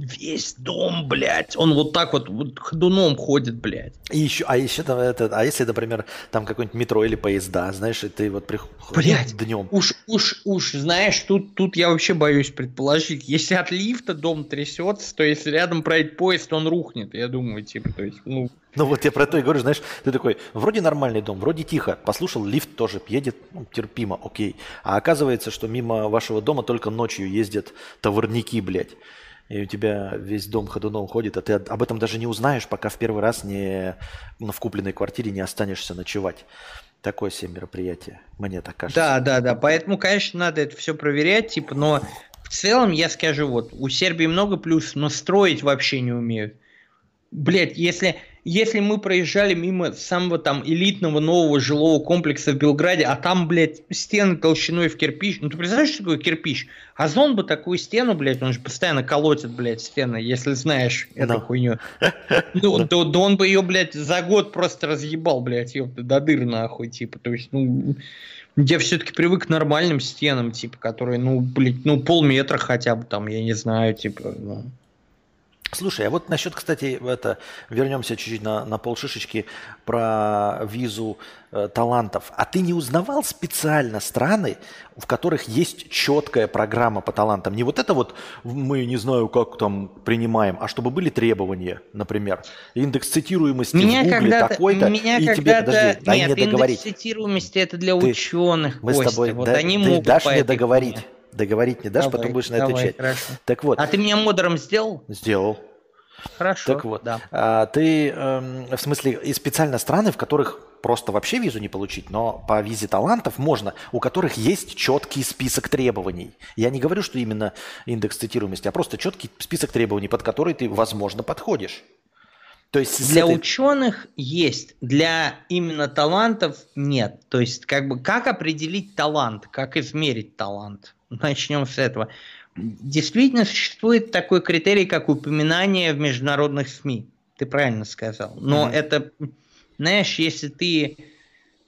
Весь дом, блядь, он вот так вот, вот ходуном ходит, блядь. И еще, а еще там это, а если, например, там какой-нибудь метро или поезда, знаешь, и ты вот приходишь блядь, днем. Уж, уж, уж, знаешь, тут, тут я вообще боюсь предположить, если от лифта дом трясется, то если рядом проедет поезд, он рухнет, я думаю, типа, то есть, ну... Ну вот я про то и говорю, знаешь, ты такой, вроде нормальный дом, вроде тихо, послушал, лифт тоже едет, ну, терпимо, окей. А оказывается, что мимо вашего дома только ночью ездят товарники, блядь. И у тебя весь дом ходуном ходит, а ты об этом даже не узнаешь, пока в первый раз не ну, в купленной квартире не останешься ночевать. Такое себе мероприятие, мне так кажется. Да, да, да. Поэтому, конечно, надо это все проверять, типа, но в целом я скажу, вот, у Сербии много плюсов, но строить вообще не умеют. Блять, если если мы проезжали мимо самого там элитного нового жилого комплекса в Белграде, а там, блядь, стены толщиной в кирпич, ну ты представляешь, что такое кирпич? Озон бы такую стену, блядь, он же постоянно колотит, блядь, стены, если знаешь эту no. хуйню. Ну, да, да он бы ее, блядь, за год просто разъебал, блядь, ёпта, до дыр нахуй, типа, то есть, ну, я все-таки привык к нормальным стенам, типа, которые, ну, блядь, ну, полметра хотя бы там, я не знаю, типа, ну. Слушай, а вот насчет, кстати, это вернемся чуть-чуть на, на полшишечки про визу э, талантов. А ты не узнавал специально страны, в которых есть четкая программа по талантам? Не вот это вот мы не знаю, как там принимаем, а чтобы были требования, например, индекс цитируемости меня в Гугле такой-то, меня и тебе, подожди, дай нет, мне договорить. индекс цитируемости это для ты, ученых, Мы Костя, с тобой, вот да, они ты могут дашь мне договорить? Форме. Договорить не дашь, давай, потом будешь на это отвечать. Хорошо. Так вот. А ты меня модером сделал? Сделал. Хорошо. Так вот, да. а, ты, э, в смысле, и специально страны, в которых просто вообще визу не получить, но по визе талантов можно, у которых есть четкий список требований. Я не говорю, что именно индекс цитируемости, а просто четкий список требований, под который ты, возможно, подходишь. То есть для этой... ученых есть, для именно талантов нет. То есть как бы как определить талант, как измерить талант? Начнем с этого. Действительно существует такой критерий, как упоминание в международных СМИ. Ты правильно сказал. Но mm-hmm. это, знаешь, если ты,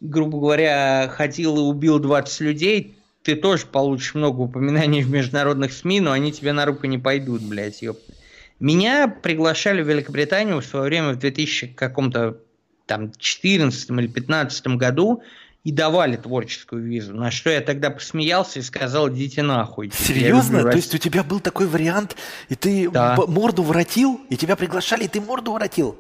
грубо говоря, ходил и убил 20 людей, ты тоже получишь много упоминаний в международных СМИ, но они тебе на руку не пойдут, блядь, ёпта. Меня приглашали в Великобританию в свое время в 2000 каком-то там 14 или 15 году и давали творческую визу. На что я тогда посмеялся и сказал, идите нахуй. Серьезно? То есть у тебя был такой вариант, и ты да. морду воротил, и тебя приглашали, и ты морду воротил?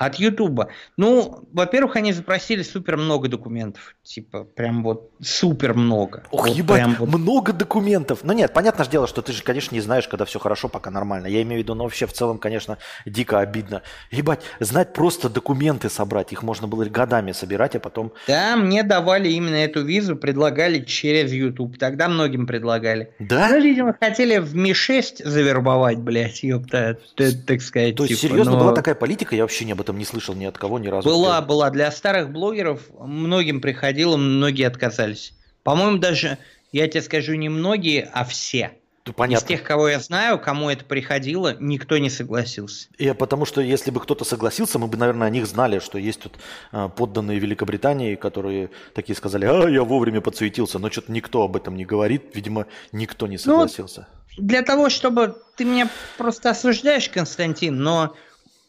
От Ютуба. Ну, во-первых, они запросили супер много документов. Типа, прям вот супер много. Ох, вот ебать, вот... много документов. Ну нет, понятное дело, что ты же, конечно, не знаешь, когда все хорошо, пока нормально. Я имею в виду, но вообще в целом, конечно, дико обидно. Ебать, знать просто документы собрать, их можно было годами собирать, а потом... Да, мне давали именно эту визу, предлагали через YouTube. Тогда многим предлагали. Да? Ну, видимо, хотели в Ми-6 завербовать, блядь, ёпта, так сказать. То есть, типа, серьезно, но... была такая политика? Я вообще не об этом не слышал ни от кого ни разу. Была, была. Для старых блогеров многим приходило, многие отказались. По-моему, даже, я тебе скажу, не многие, а все. Ну, понятно. Из тех, кого я знаю, кому это приходило, никто не согласился. И потому что если бы кто-то согласился, мы бы, наверное, о них знали, что есть тут э, подданные Великобритании, которые такие сказали, а, я вовремя подсуетился, но что-то никто об этом не говорит, видимо, никто не ну, согласился. Ну, для того, чтобы... Ты меня просто осуждаешь, Константин, но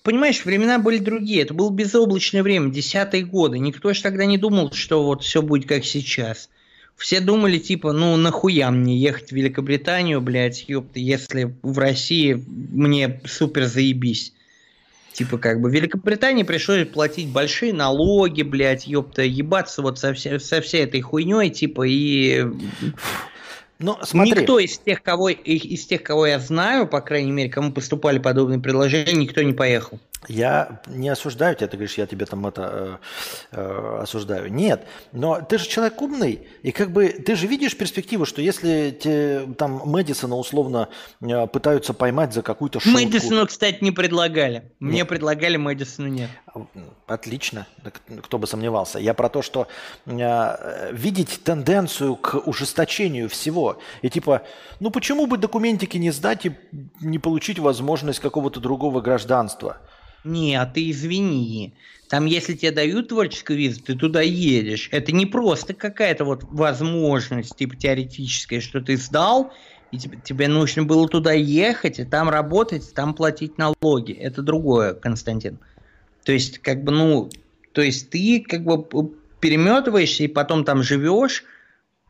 Понимаешь, времена были другие. Это было безоблачное время, десятые годы. Никто же тогда не думал, что вот все будет как сейчас. Все думали, типа, ну нахуя мне ехать в Великобританию, блядь, ёпта, если в России мне супер заебись. Типа, как бы, Великобритании пришлось платить большие налоги, блядь, ёпта, ебаться вот со, вся, со всей этой хуйней, типа, и ну, смотри. Никто из тех, кого, из тех, кого я знаю, по крайней мере, кому поступали подобные предложения, никто не поехал. Я не осуждаю тебя, ты говоришь, я тебе там это э, э, осуждаю. Нет, но ты же человек умный, и как бы ты же видишь перспективу, что если те, там Мэдисона условно э, пытаются поймать за какую-то шутку... Мэдисону, кстати, не предлагали. Мне нет. предлагали, Мэдисону нет. Отлично, кто бы сомневался. Я про то, что э, видеть тенденцию к ужесточению всего. И типа, ну почему бы документики не сдать и не получить возможность какого-то другого гражданства? Не, а ты извини. Там, если тебе дают творческую визу, ты туда едешь. Это не просто какая-то вот возможность, типа теоретическая, что ты сдал, и тебе, тебе нужно было туда ехать, и там работать, там платить налоги. Это другое, Константин. То есть, как бы, ну, то есть ты как бы переметываешься и потом там живешь,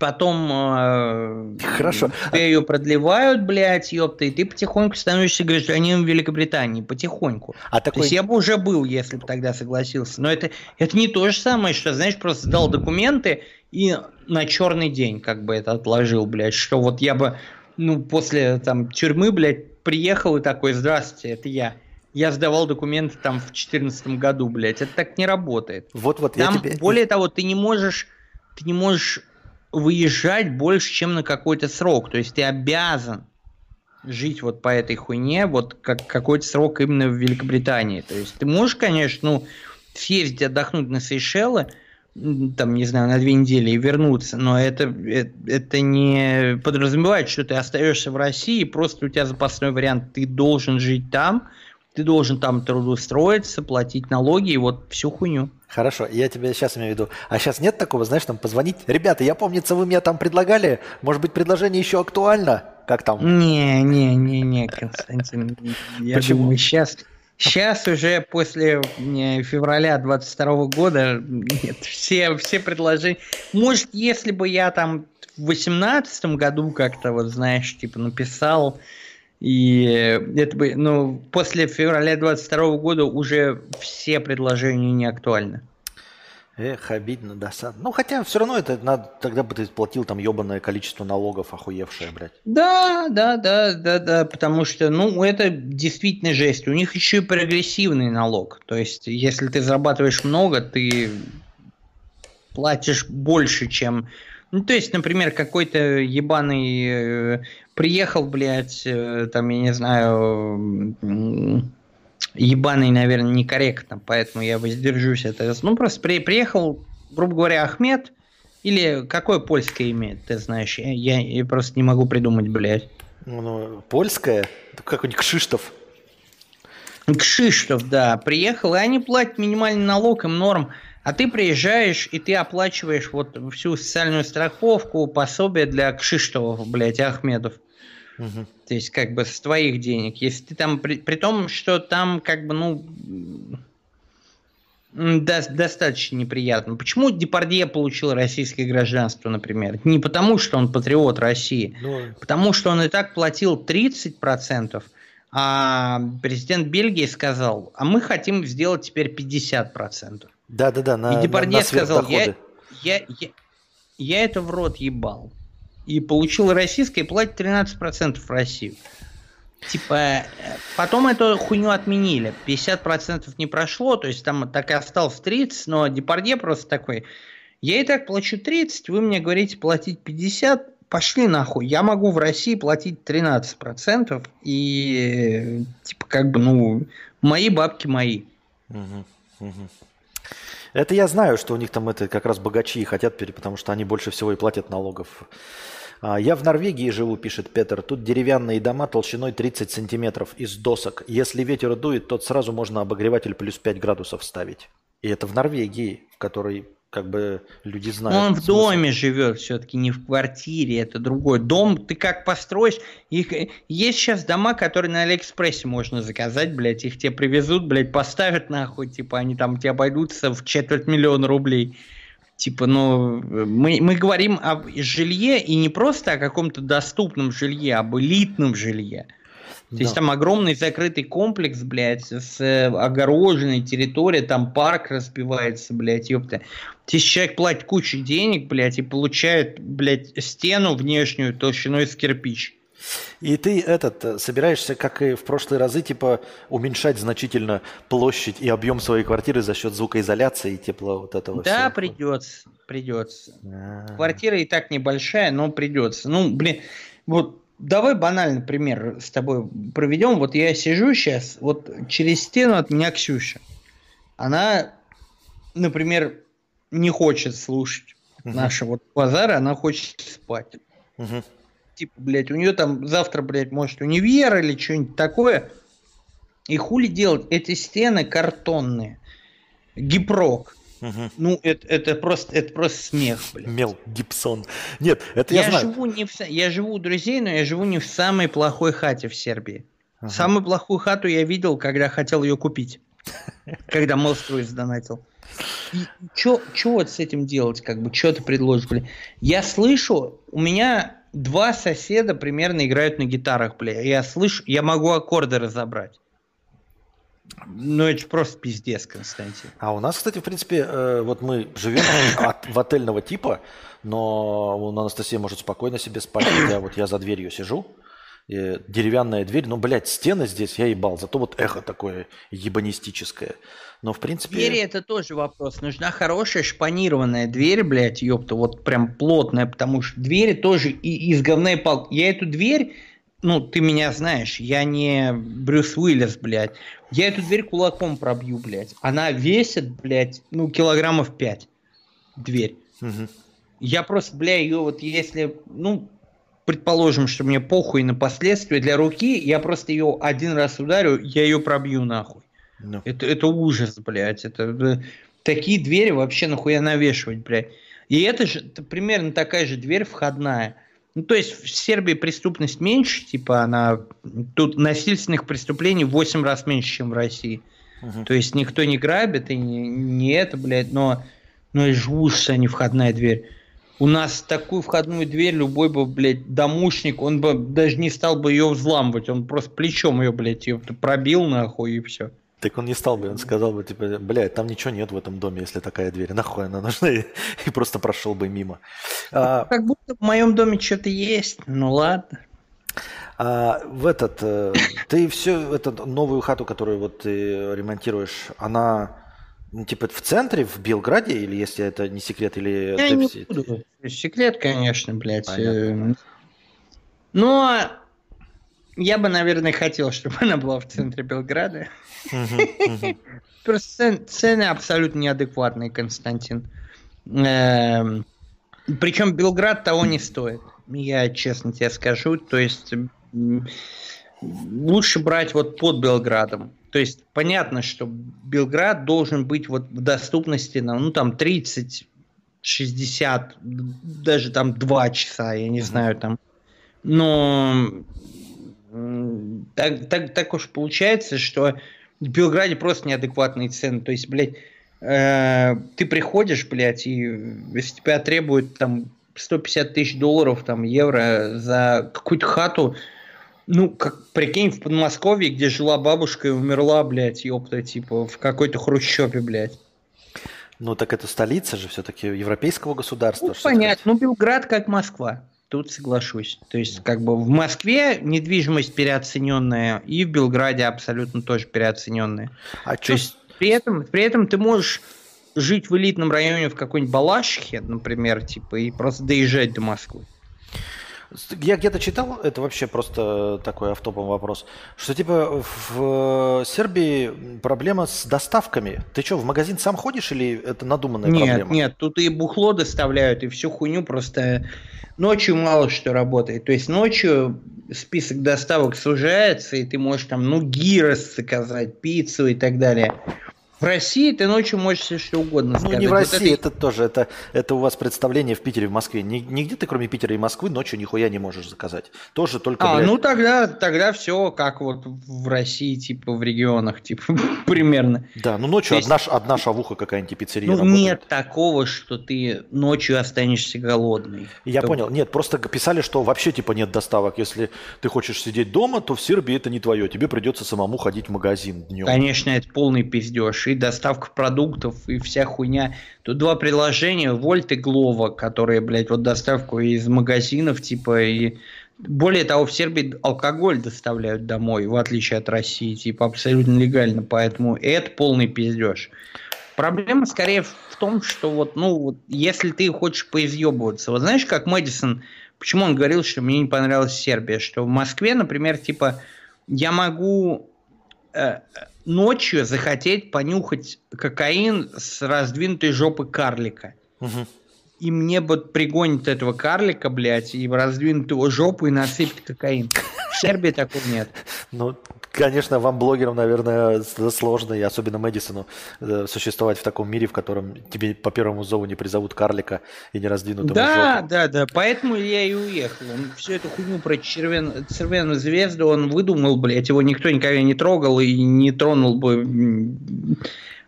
потом э, Хорошо. тебе ее продлевают, блядь, ёпта, и ты потихоньку становишься гражданином Великобритании, потихоньку. А такой... То есть я бы уже был, если бы тогда согласился. Но это, это не то же самое, что, знаешь, просто дал документы и на черный день как бы это отложил, блядь, что вот я бы, ну, после там тюрьмы, блядь, приехал и такой, здравствуйте, это я. Я сдавал документы там в 2014 году, блядь. Это так не работает. Вот-вот, я тебе... Более того, ты не можешь, ты не можешь выезжать больше, чем на какой-то срок. То есть ты обязан жить вот по этой хуйне, вот как какой-то срок именно в Великобритании. То есть ты можешь, конечно, ну, съездить отдохнуть на Сейшелы, там, не знаю, на две недели и вернуться, но это, это, это не подразумевает, что ты остаешься в России, просто у тебя запасной вариант, ты должен жить там, ты должен там трудоустроиться, платить налоги и вот всю хуйню. Хорошо, я тебе сейчас имею в виду. А сейчас нет такого, знаешь, там позвонить. Ребята, я помнится, вы меня там предлагали. Может быть, предложение еще актуально? Как там? Не, не, не, не, Константин. Я Почему? думаю, сейчас Сейчас уже после февраля 22 года нет, все, все предложения. Может, если бы я там в 18 году как-то, вот знаешь, типа написал, и это бы, ну, после февраля 22 года уже все предложения не актуальны. Эх, обидно, досадно. Ну, хотя все равно это надо, тогда бы ты платил там ебаное количество налогов, охуевшее, блядь. Да, да, да, да, да, потому что, ну, это действительно жесть. У них еще и прогрессивный налог. То есть, если ты зарабатываешь много, ты платишь больше, чем... Ну, то есть, например, какой-то ебаный э, приехал, блядь, э, там, я не знаю ебаный, наверное, некорректно, поэтому я воздержусь от этого. Ну, просто при, приехал, грубо говоря, Ахмед, или какое польское имеет, ты знаешь? Я, я, просто не могу придумать, блядь. Ну, польское? Какой-нибудь Кшиштов. Кшиштов, да. Приехал, и они платят минимальный налог, им норм. А ты приезжаешь, и ты оплачиваешь вот всю социальную страховку, пособие для Кшиштовов, блядь, Ахмедов. Угу. То есть, как бы с твоих денег. Если ты там, при, при том, что там, как бы, ну, до, достаточно неприятно. Почему Депардье получил российское гражданство, например? Не потому, что он патриот России, ну... потому что он и так платил 30%, а президент Бельгии сказал, а мы хотим сделать теперь 50%. Да-да-да, на И Депардье на, на сказал, я, я, я, я это в рот ебал и получил российское, и платит 13% в Россию. Типа, э, потом эту хуйню отменили. 50% не прошло, то есть там так и осталось 30, но Депардье просто такой, я и так плачу 30, вы мне говорите платить 50, пошли нахуй. Я могу в России платить 13%, и типа как бы, ну, мои бабки мои. Угу, угу. Это я знаю, что у них там это как раз богачи хотят, потому что они больше всего и платят налогов. А, я в Норвегии живу, пишет Петр. Тут деревянные дома толщиной 30 сантиметров из досок. Если ветер дует, то сразу можно обогреватель плюс 5 градусов ставить. И это в Норвегии, в которой как бы люди знают. Он в доме живет все-таки, не в квартире, это другой. Дом ты как построишь, их, есть сейчас дома, которые на Алиэкспрессе можно заказать, блядь, их тебе привезут, блядь, поставят нахуй, типа они там тебе обойдутся в четверть миллиона рублей. Типа, ну, мы, мы говорим о жилье и не просто о каком-то доступном жилье, об элитном жилье. То да. есть там огромный закрытый комплекс, блядь, с э, огороженной территорией, там парк разбивается, блядь, ёпта. Здесь человек платит кучу денег, блядь, и получает, блядь, стену внешнюю толщиной с кирпич. И ты этот э, собираешься, как и в прошлые разы, типа уменьшать значительно площадь и объем своей квартиры за счет звукоизоляции и тепла вот этого Да, всего. придется, придется. А-а-а. Квартира и так небольшая, но придется. Ну, блин, вот давай банальный пример с тобой проведем. Вот я сижу сейчас, вот через стену от меня Ксюша. Она, например, не хочет слушать uh-huh. наши вот базары, она хочет спать. Uh-huh типа, блядь, у нее там завтра, блядь, может универ или что-нибудь такое. И хули делать? Эти стены картонные. Гипрок. Угу. Ну, это, это, просто, это просто смех, блядь. Мел Гибсон. Нет, это я, я знаю. Живу не в, я живу у друзей, но я живу не в самой плохой хате в Сербии. Ага. Самую плохую хату я видел, когда хотел ее купить. Когда Молстрой сдонатил. Что вот с этим делать, как бы, что ты предложишь, блин? Я слышу, у меня два соседа примерно играют на гитарах, бля. Я слышу, я могу аккорды разобрать. Ну, это просто пиздец, Константин. А у нас, кстати, в принципе, э, вот мы живем [coughs] от, в отельного типа, но Анастасия может спокойно себе спать, [coughs] хотя вот я за дверью сижу, э, деревянная дверь. Ну, блядь, стены здесь я ебал, зато вот эхо такое ебанистическое. Но, в принципе... Двери это тоже вопрос. Нужна хорошая шпанированная дверь, блядь, ёпта, вот прям плотная, потому что двери тоже и из говна и пал. Я эту дверь, ну, ты меня знаешь, я не Брюс Уиллис, блядь. Я эту дверь кулаком пробью, блядь. Она весит, блядь, ну, килограммов пять. Дверь. Угу. Я просто, бля, ее вот если, ну, предположим, что мне похуй на последствия для руки, я просто ее один раз ударю, я ее пробью нахуй. No. Ну. Это, это ужас, блядь. Это, э, такие двери вообще нахуя навешивать, блядь. И это же это примерно такая же дверь входная. Ну, то есть в Сербии преступность меньше, типа она тут насильственных преступлений в 8 раз меньше, чем в России. Uh-huh. То есть никто не грабит и не, не это, блядь, но, но и ужас, а не входная дверь. У нас такую входную дверь любой бы, блядь, домушник, он бы даже не стал бы ее взламывать, он просто плечом ее, блядь, ее пробил нахуй и все. Так он не стал бы, он сказал бы, типа, блядь, там ничего нет в этом доме, если такая дверь. Нахуй она нужна? И, и просто прошел бы мимо. А, как будто в моем доме что-то есть, ну ладно. А, в этот, э, ты все, эту новую хату, которую вот ты ремонтируешь, она ну, типа в центре, в Белграде, или если это не секрет, или... Я не буду. Секрет, конечно, блядь. Понятно. Но я бы, наверное, хотел, чтобы она была в центре Белграда. Просто цены абсолютно неадекватные, Константин. Эм, Причем Белград того не стоит. Я честно тебе скажу. То есть лучше брать вот под Белградом. То есть понятно, что Белград должен быть вот в доступности на, ну там 30, 60, даже там 2 часа, я не знаю, там. Но так, так, так уж получается, что в Белграде просто неадекватные цены. То есть, блядь, э, ты приходишь, блядь, и если тебя требуют там 150 тысяч долларов, там, евро за какую-то хату, ну, как, прикинь, в Подмосковье, где жила бабушка и умерла, блядь, ёпта, типа, в какой-то хрущеве, блядь. Ну, так это столица же все-таки европейского государства. Ну, понятно. Ну, Белград как Москва. Тут соглашусь. То есть, как бы в Москве недвижимость переоцененная, и в Белграде абсолютно тоже переоцененная. А То есть, при этом, при этом ты можешь жить в элитном районе в какой-нибудь Балашихе, например, типа, и просто доезжать до Москвы. Я где-то читал, это вообще просто такой автопом вопрос, что типа в Сербии проблема с доставками. Ты что, в магазин сам ходишь или это надуманная нет, проблема? Нет, тут и бухло доставляют, и всю хуйню просто ночью мало что работает. То есть ночью список доставок сужается, и ты можешь там, ну, гирос заказать, пиццу и так далее. В России ты ночью можешь все что угодно сказать. Ну, не в России, вот это... это тоже, это, это у вас представление в Питере, в Москве. Нигде ты, кроме Питера и Москвы, ночью нихуя не можешь заказать. Тоже только, А, блядь... ну тогда, тогда все как вот в России, типа в регионах, типа [laughs] примерно. Да, ну ночью есть... одна, одна шавуха какая-нибудь пиццерия Ну работает. нет такого, что ты ночью останешься голодный. Я то... понял, нет, просто писали, что вообще типа нет доставок. Если ты хочешь сидеть дома, то в Сербии это не твое. Тебе придется самому ходить в магазин днем. Конечно, это полный пиздеж и доставка продуктов, и вся хуйня. Тут два приложения, Вольт и Глова, которые, блядь, вот доставку из магазинов, типа, и более того, в Сербии алкоголь доставляют домой, в отличие от России, типа, абсолютно легально, поэтому это полный пиздеж. Проблема скорее в том, что вот, ну, вот, если ты хочешь поизъебываться, вот знаешь, как Мэдисон, почему он говорил, что мне не понравилась Сербия, что в Москве, например, типа, я могу э, ночью захотеть понюхать кокаин с раздвинутой жопы карлика. Угу. И мне бы пригонит этого карлика, блядь, и раздвинут его жопу и насыпать кокаин. В Сербии такого нет. Ну, конечно, вам, блогерам, наверное, сложно, и особенно Мэдисону, э, существовать в таком мире, в котором тебе по первому зову не призовут карлика и не раздвинут его Да, жопу. да, да, поэтому я и уехал. Он всю эту хуйню про червен... червеную звезду он выдумал, блядь, его никто никогда не трогал и не тронул бы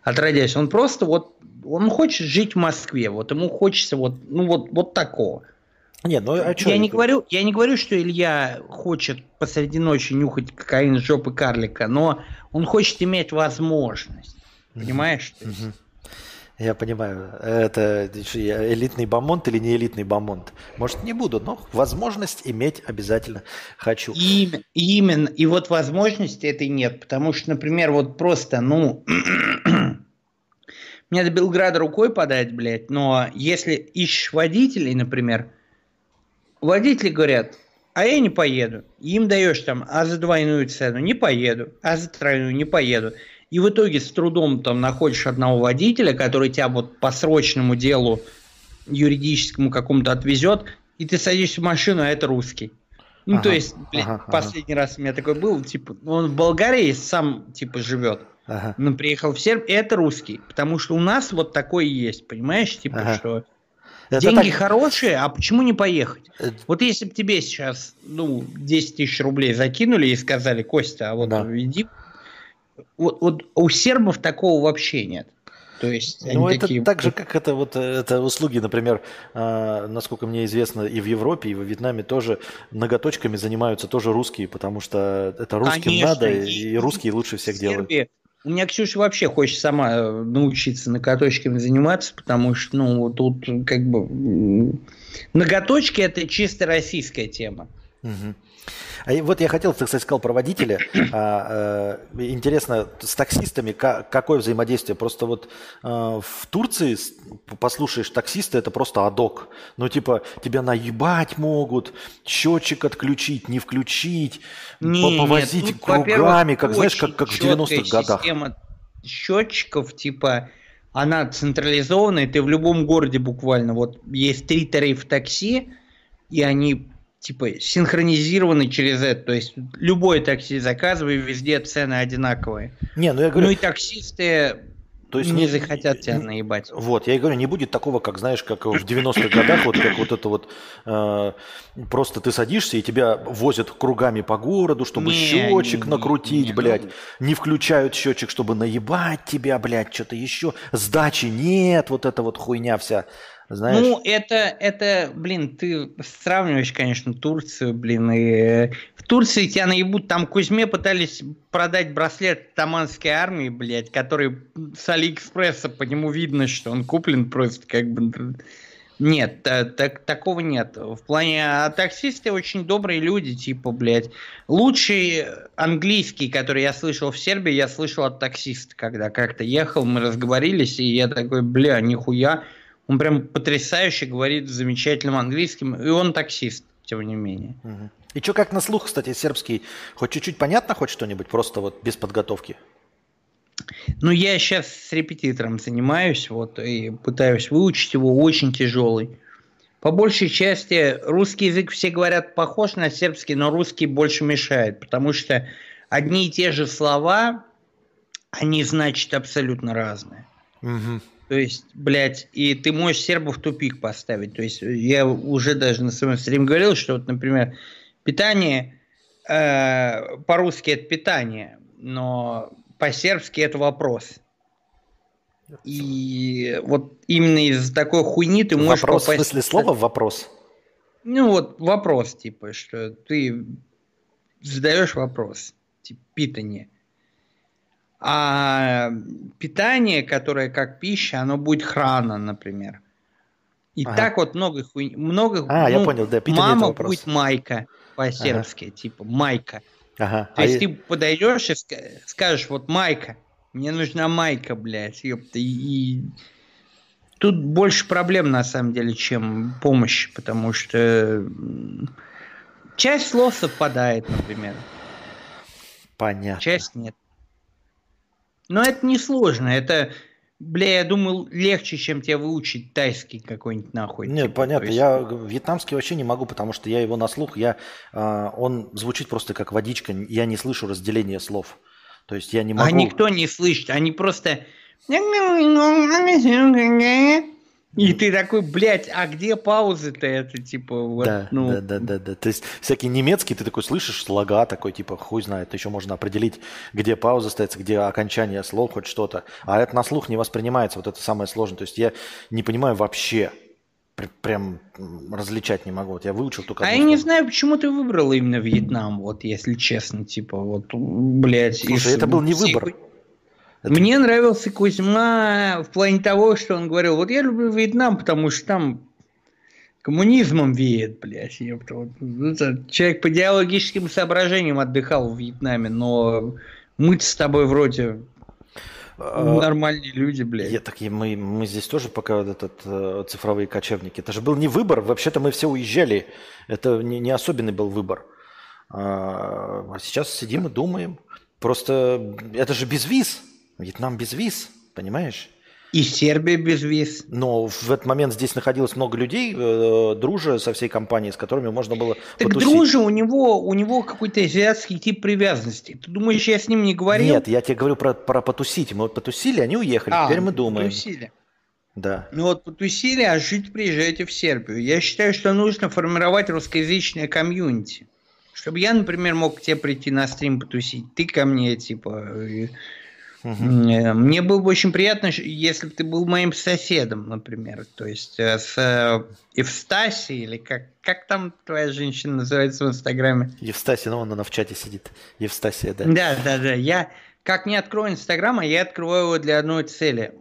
отродясь. Он просто вот, он хочет жить в Москве, вот ему хочется вот, ну вот, вот такого. Не, ну а что? Я не, говорю, я не говорю, что Илья хочет посреди ночи нюхать кокаин с жопы карлика, но он хочет иметь возможность. Понимаешь? Mm-hmm. Я понимаю. Это элитный бомонд или не элитный бомонд? Может, не буду, но возможность иметь обязательно хочу. И, именно. И вот возможности этой нет. Потому что, например, вот просто, ну... Мне до Белграда рукой подать, блядь, но если ищешь водителей, например, водители говорят, а я не поеду. Им даешь там, а за двойную цену не поеду, а за тройную не поеду. И в итоге с трудом там находишь одного водителя, который тебя вот по срочному делу юридическому какому-то отвезет, и ты садишься в машину, а это русский. Ну, ага, то есть, блин, ага, последний ага. раз у меня такой был, типа, он в Болгарии сам, типа, живет. Ага. Но приехал в Сербию, это русский. Потому что у нас вот такой есть, понимаешь, типа, ага. что это деньги так... хорошие, а почему не поехать? Это... Вот если бы тебе сейчас, ну, 10 тысяч рублей закинули и сказали, Костя, а вот да. иди вот, вот у сербов такого вообще нет. То есть ну, это такие... так же, как это вот это услуги, например, э, насколько мне известно, и в Европе, и во Вьетнаме тоже ноготочками занимаются тоже русские, потому что это русским Конечно, надо, и, и русские лучше всех Сербии, делают. У меня Ксюша вообще хочет сама э, научиться ноготочками заниматься, потому что, ну, тут как бы ноготочки это чисто российская тема. Угу. А вот я хотел, ты, кстати, сказал про водителя. А, э, интересно, с таксистами как, какое взаимодействие? Просто вот э, в Турции послушаешь таксиста, это просто адок. Ну, типа, тебя наебать могут, счетчик отключить, не включить, не, повозить нет, тут, кругами, как, знаешь, как, как в 90-х годах. Система счетчиков, типа, она централизованная, ты в любом городе буквально, вот есть три тарифа такси, и они типа синхронизированы через это. То есть любое такси заказывай, везде цены одинаковые. Не, ну я говорю... Ну и таксисты то есть не, не захотят тебя наебать. Вот, я и говорю, не будет такого, как, знаешь, как в 90-х годах, вот как вот это вот, э, просто ты садишься, и тебя возят кругами по городу, чтобы не, счетчик не, накрутить, не, не, блядь. Ну... Не включают счетчик, чтобы наебать тебя, блядь, что-то еще. Сдачи нет, вот эта вот хуйня вся. Знаешь? Ну, это, это, блин, ты сравниваешь, конечно, Турцию, блин, и в Турции тебя наебут, там Кузьме пытались продать браслет таманской армии, блядь, который с Алиэкспресса, по нему видно, что он куплен просто как бы... Нет, так, такого нет. В плане, а таксисты очень добрые люди, типа, блядь. Лучший английский, который я слышал в Сербии, я слышал от таксиста, когда как-то ехал, мы разговорились, и я такой, бля, нихуя, он прям потрясающе говорит замечательным английским, и он таксист, тем не менее. Угу. И что, как на слух, кстати, сербский? Хоть чуть-чуть понятно, хоть что-нибудь, просто вот без подготовки? Ну, я сейчас с репетитором занимаюсь, вот, и пытаюсь выучить его, очень тяжелый. По большей части русский язык все говорят похож на сербский, но русский больше мешает, потому что одни и те же слова, они значат абсолютно разные. Угу. То есть, блядь, и ты можешь сербов в тупик поставить. То есть, я уже даже на своем стриме говорил, что вот, например, питание э, по-русски это питание, но по-сербски это вопрос. И вот именно из такой хуйни ты можешь вопрос, попасть... в смысле слова вопрос? Ну вот вопрос, типа, что ты задаешь вопрос, типа, питание. А питание, которое как пища, оно будет храна, например. И ага. так вот много хуй... много. А, ну, я понял, да. Питание мама будет майка по-сербски, ага. типа майка. Ага. То а есть я... ты подойдешь и скажешь, вот майка, мне нужна майка, блядь, ёпта, и... Тут больше проблем, на самом деле, чем помощь, потому что часть слов совпадает, например. Понятно. Часть нет. Но это не сложно, это, бля, я думал, легче, чем тебе выучить тайский какой-нибудь нахуй. Нет, типа, понятно, есть... я вьетнамский вообще не могу, потому что я его на слух, я, э, он звучит просто как водичка, я не слышу разделения слов. То есть я не а могу... А никто не слышит, они просто... И ты такой, блядь, а где паузы-то это, типа, вот, да, ну... Да, да, да, да. То есть всякий немецкий, ты такой слышишь слога такой, типа, хуй знает, еще можно определить, где пауза стоит, где окончание слов, хоть что-то. А это на слух не воспринимается, вот это самое сложное. То есть я не понимаю вообще, прям различать не могу. Вот я выучил только... А я не знаю, почему ты выбрал именно Вьетнам, вот, если честно, типа, вот, блядь. Слушай, из... это был не выбор. Это... Мне нравился Кузьма в плане того, что он говорил, вот я люблю Вьетнам, потому что там коммунизмом веет, блядь. Вот, ну, человек по идеологическим соображениям отдыхал в Вьетнаме, но мы с тобой вроде а, нормальные люди, блядь. Я, так, мы, мы здесь тоже пока вот этот э, цифровые кочевники. Это же был не выбор. Вообще-то мы все уезжали. Это не, не особенный был выбор. А, а сейчас сидим и думаем. Просто это же без виз. Вьетнам без виз, понимаешь? И Сербия без виз. Но в этот момент здесь находилось много людей, э, дружа со всей компанией, с которыми можно было Так потусить. дружа, у него, у него какой-то азиатский тип привязанности. Ты думаешь, я с ним не говорил? Нет, я тебе говорю про, про потусить. Мы вот потусили, они уехали, а, теперь мы думаем. потусили. Да. Ну вот потусили, а жить приезжайте в Сербию. Я считаю, что нужно формировать русскоязычное комьюнити. Чтобы я, например, мог к тебе прийти на стрим потусить, ты ко мне, типа, Угу. Мне было бы очень приятно, если бы ты был моим соседом, например. То есть э, с э, Евстасией, или как, как там твоя женщина называется в Инстаграме? Евстасия, ну она в чате сидит. Евстасия, да. Да, да, да. Я как не открою Инстаграм, а я открываю его для одной цели,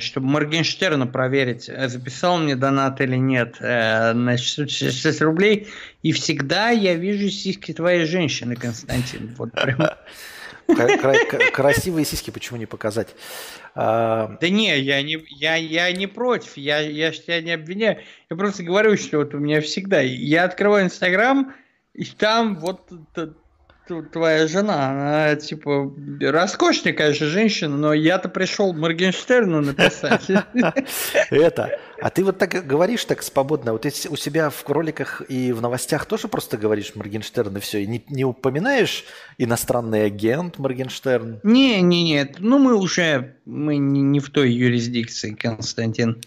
чтобы Моргенштерна проверить, записал мне донат или нет. Значит, 6 рублей. И всегда я вижу сиськи твоей женщины, Константин. Вот прям. [laughs] Красивые сиськи почему не показать? А, да не, я не, я, я не против, я, я же тебя не обвиняю. Я просто говорю, что вот у меня всегда... Я открываю Инстаграм, и там вот твоя жена, она типа роскошная, конечно, женщина, но я-то пришел Моргенштерну написать. [laughs] Это. А ты вот так говоришь так свободно. Вот у себя в роликах и в новостях тоже просто говоришь Моргенштерн и все, и не, не упоминаешь иностранный агент Моргенштерн? Не, не, нет. Ну мы уже мы не, не в той юрисдикции, Константин.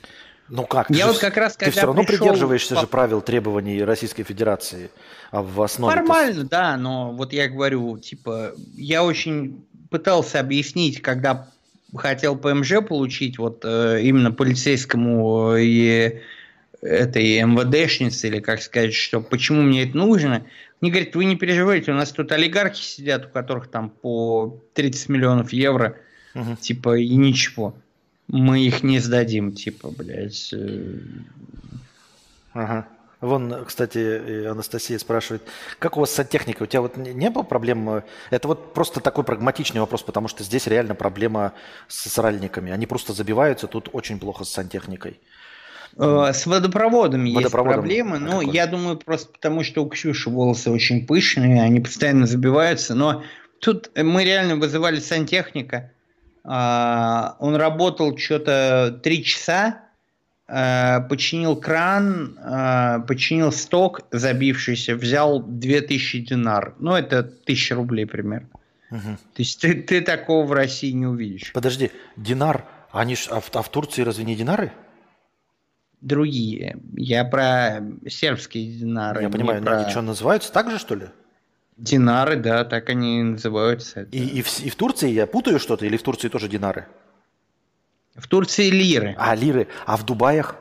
Ну как? Я ты вот как раз когда Ты все равно пришел... придерживаешься же правил требований Российской Федерации а в основе. Нормально, да, но вот я говорю, типа, я очень пытался объяснить, когда хотел ПМЖ получить, вот э, именно полицейскому и этой МВДшнице, или как сказать, что почему мне это нужно. Мне говорят, вы не переживайте, у нас тут олигархи сидят, у которых там по 30 миллионов евро, угу. типа, и ничего мы их не сдадим, типа, блядь. Э. Ага. Вон, кстати, Анастасия спрашивает, как у вас с сантехникой? У тебя вот не было проблем? Э, это вот просто такой прагматичный вопрос, потому что здесь реально проблема с сральниками. Они просто забиваются, тут очень плохо с сантехникой. Э, с Водопроводом есть проблемы, но я думаю просто потому, что у Ксюши волосы очень пышные, они постоянно забиваются, но тут мы реально вызывали сантехника, он работал что-то три часа, а, починил кран, а, починил сток забившийся, взял 2000 динар. Ну, это 1000 рублей примерно. Угу. То есть ты, ты такого в России не увидишь. Подожди, динар, они ж, а, в, а в Турции разве не динары? Другие. Я про сербские динары. Я понимаю, про... они что, называются так же, что ли? Динары, да, так они называются. И, и, в, и в Турции я путаю что-то, или в Турции тоже динары? В Турции лиры. А, лиры. А в Дубаях?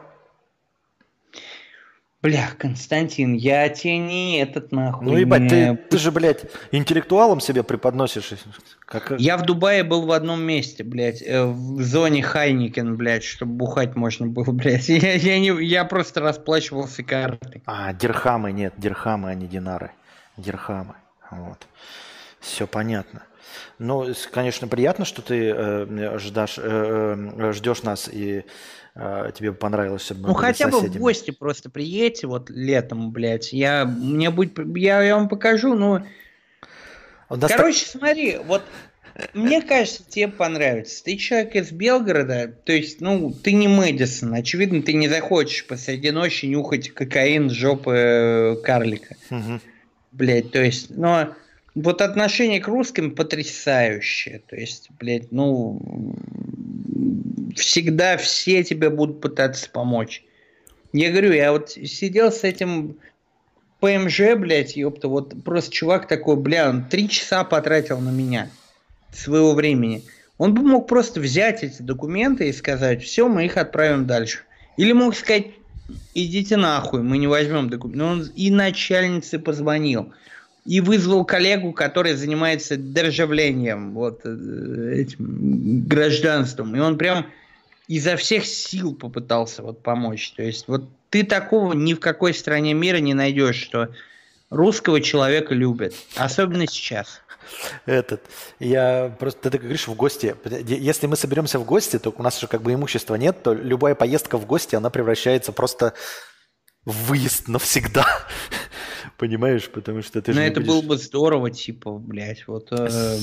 Бля, Константин, я тебе не этот нахуй. Ну ебать, ты, ты же, блядь, интеллектуалом себе преподносишь. Как... Я в Дубае был в одном месте, блядь, э, в зоне Heineken, блядь, чтобы бухать можно было, [laughs] блядь. Я, я, не, я просто расплачивался картой. А, дирхамы, нет, дирхамы, а не динары. Дирхамы. Вот. Все понятно. Ну, конечно, приятно, что ты э, ждешь, э, э, ждешь нас и э, тебе понравилось, Ну, хотя бы в гости просто приедьте вот летом, блядь. Я, мне будет, я, я вам покажу, ну... Короче, так... смотри, вот мне кажется, тебе понравится. Ты человек из Белгорода, то есть, ну, ты не Мэдисон. Очевидно, ты не захочешь посреди ночи нюхать кокаин с жопы э, карлика. Угу блядь, то есть, но вот отношение к русским потрясающее, то есть, блядь, ну, всегда все тебе будут пытаться помочь. Я говорю, я вот сидел с этим ПМЖ, блядь, ёпта, вот просто чувак такой, бля, он три часа потратил на меня своего времени. Он бы мог просто взять эти документы и сказать, все, мы их отправим дальше. Или мог сказать, идите нахуй, мы не возьмем документы. Он и начальнице позвонил. и вызвал коллегу, который занимается державлением, вот, э, этим гражданством. И он прям изо всех сил попытался вот помочь. То есть вот ты такого ни в какой стране мира не найдешь, что русского человека любят. Особенно сейчас. Этот, я просто, ты говоришь, в гости. Если мы соберемся в гости, то у нас же как бы имущества нет, то любая поездка в гости, она превращается просто в выезд навсегда. [laughs] Понимаешь? Потому что ты же. Ну, это будешь... было бы здорово, типа, блядь, вот. Э...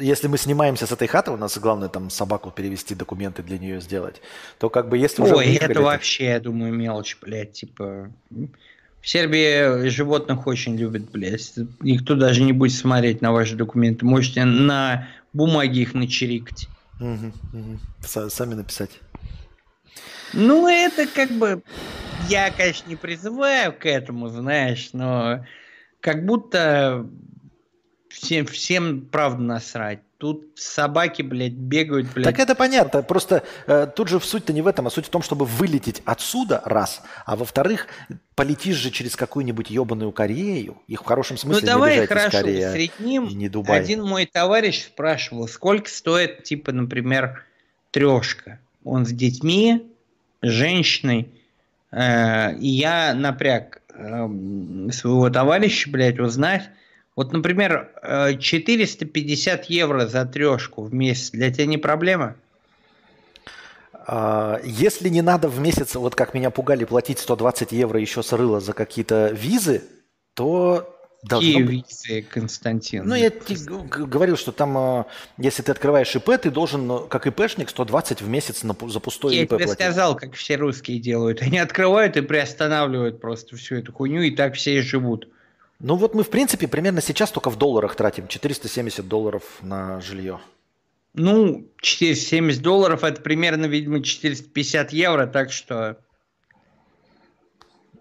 Если мы снимаемся с этой хаты, у нас главное там собаку перевести, документы для нее сделать, то как бы если уже. Ой, это вообще, я думаю, мелочь, блядь, типа. В Сербии животных очень любят, блядь. Никто даже не будет смотреть на ваши документы. Можете на бумаге их начерикать. Угу, угу. Сами написать. Ну, это как бы... Я, конечно, не призываю к этому, знаешь, но как будто всем, всем правда насрать. Тут собаки, блядь, бегают, блядь. Так это понятно. Просто э, тут же суть-то не в этом, а суть в том, чтобы вылететь отсюда, раз. А во-вторых, полетишь же через какую-нибудь ебаную Корею. Их в хорошем ну, смысле ну, давай не хорошо, Кореи, средним. не Дубай. Один мой товарищ спрашивал, сколько стоит, типа, например, трешка. Он с детьми, с женщиной. Э, и я напряг э, своего товарища, блядь, узнать, вот, например, 450 э, евро за трешку в месяц для тебя не проблема? А, если не надо в месяц, вот как меня пугали, платить 120 евро еще с рыла за какие-то визы, то Какие визы, Константин? Ну, я говорил, что там, э, если ты открываешь ИП, ты должен, э, как ИПшник, 120 в месяц на, за пустое я ИП платить. Я тебе сказал, как все русские делают. Они открывают и приостанавливают просто всю эту хуйню, и так все и живут. Ну вот мы, в принципе, примерно сейчас только в долларах тратим 470 долларов на жилье. Ну, 470 долларов это примерно, видимо, 450 евро, так что...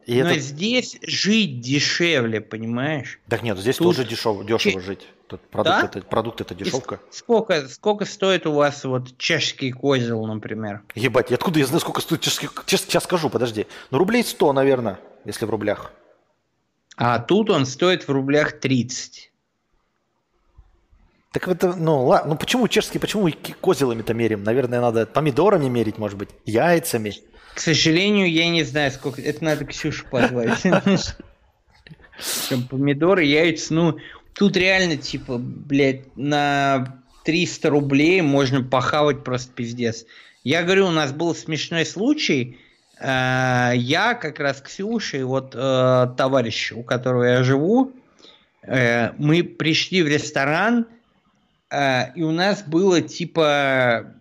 И Но это... здесь жить дешевле, понимаешь? Так нет, здесь Тут... тоже дешево, дешево Ч... жить. Тут продукт, да? это, продукт это дешевка. И сколько, сколько стоит у вас вот чешский козел, например? Ебать, откуда я знаю, сколько стоит чешский... Сейчас скажу, подожди. Ну, рублей 100, наверное, если в рублях. А тут он стоит в рублях 30. Так это, ну ладно, ну почему чешский, почему козелами-то мерим? Наверное, надо помидорами мерить, может быть, яйцами. К сожалению, я не знаю, сколько. Это надо Ксюшу позвать. Помидоры, яйца, ну, тут реально, типа, блядь, на 300 рублей можно похавать просто пиздец. Я говорю, у нас был смешной случай, я как раз Ксюша и вот э, товарищ, у которого я живу, э, мы пришли в ресторан, и у нас было типа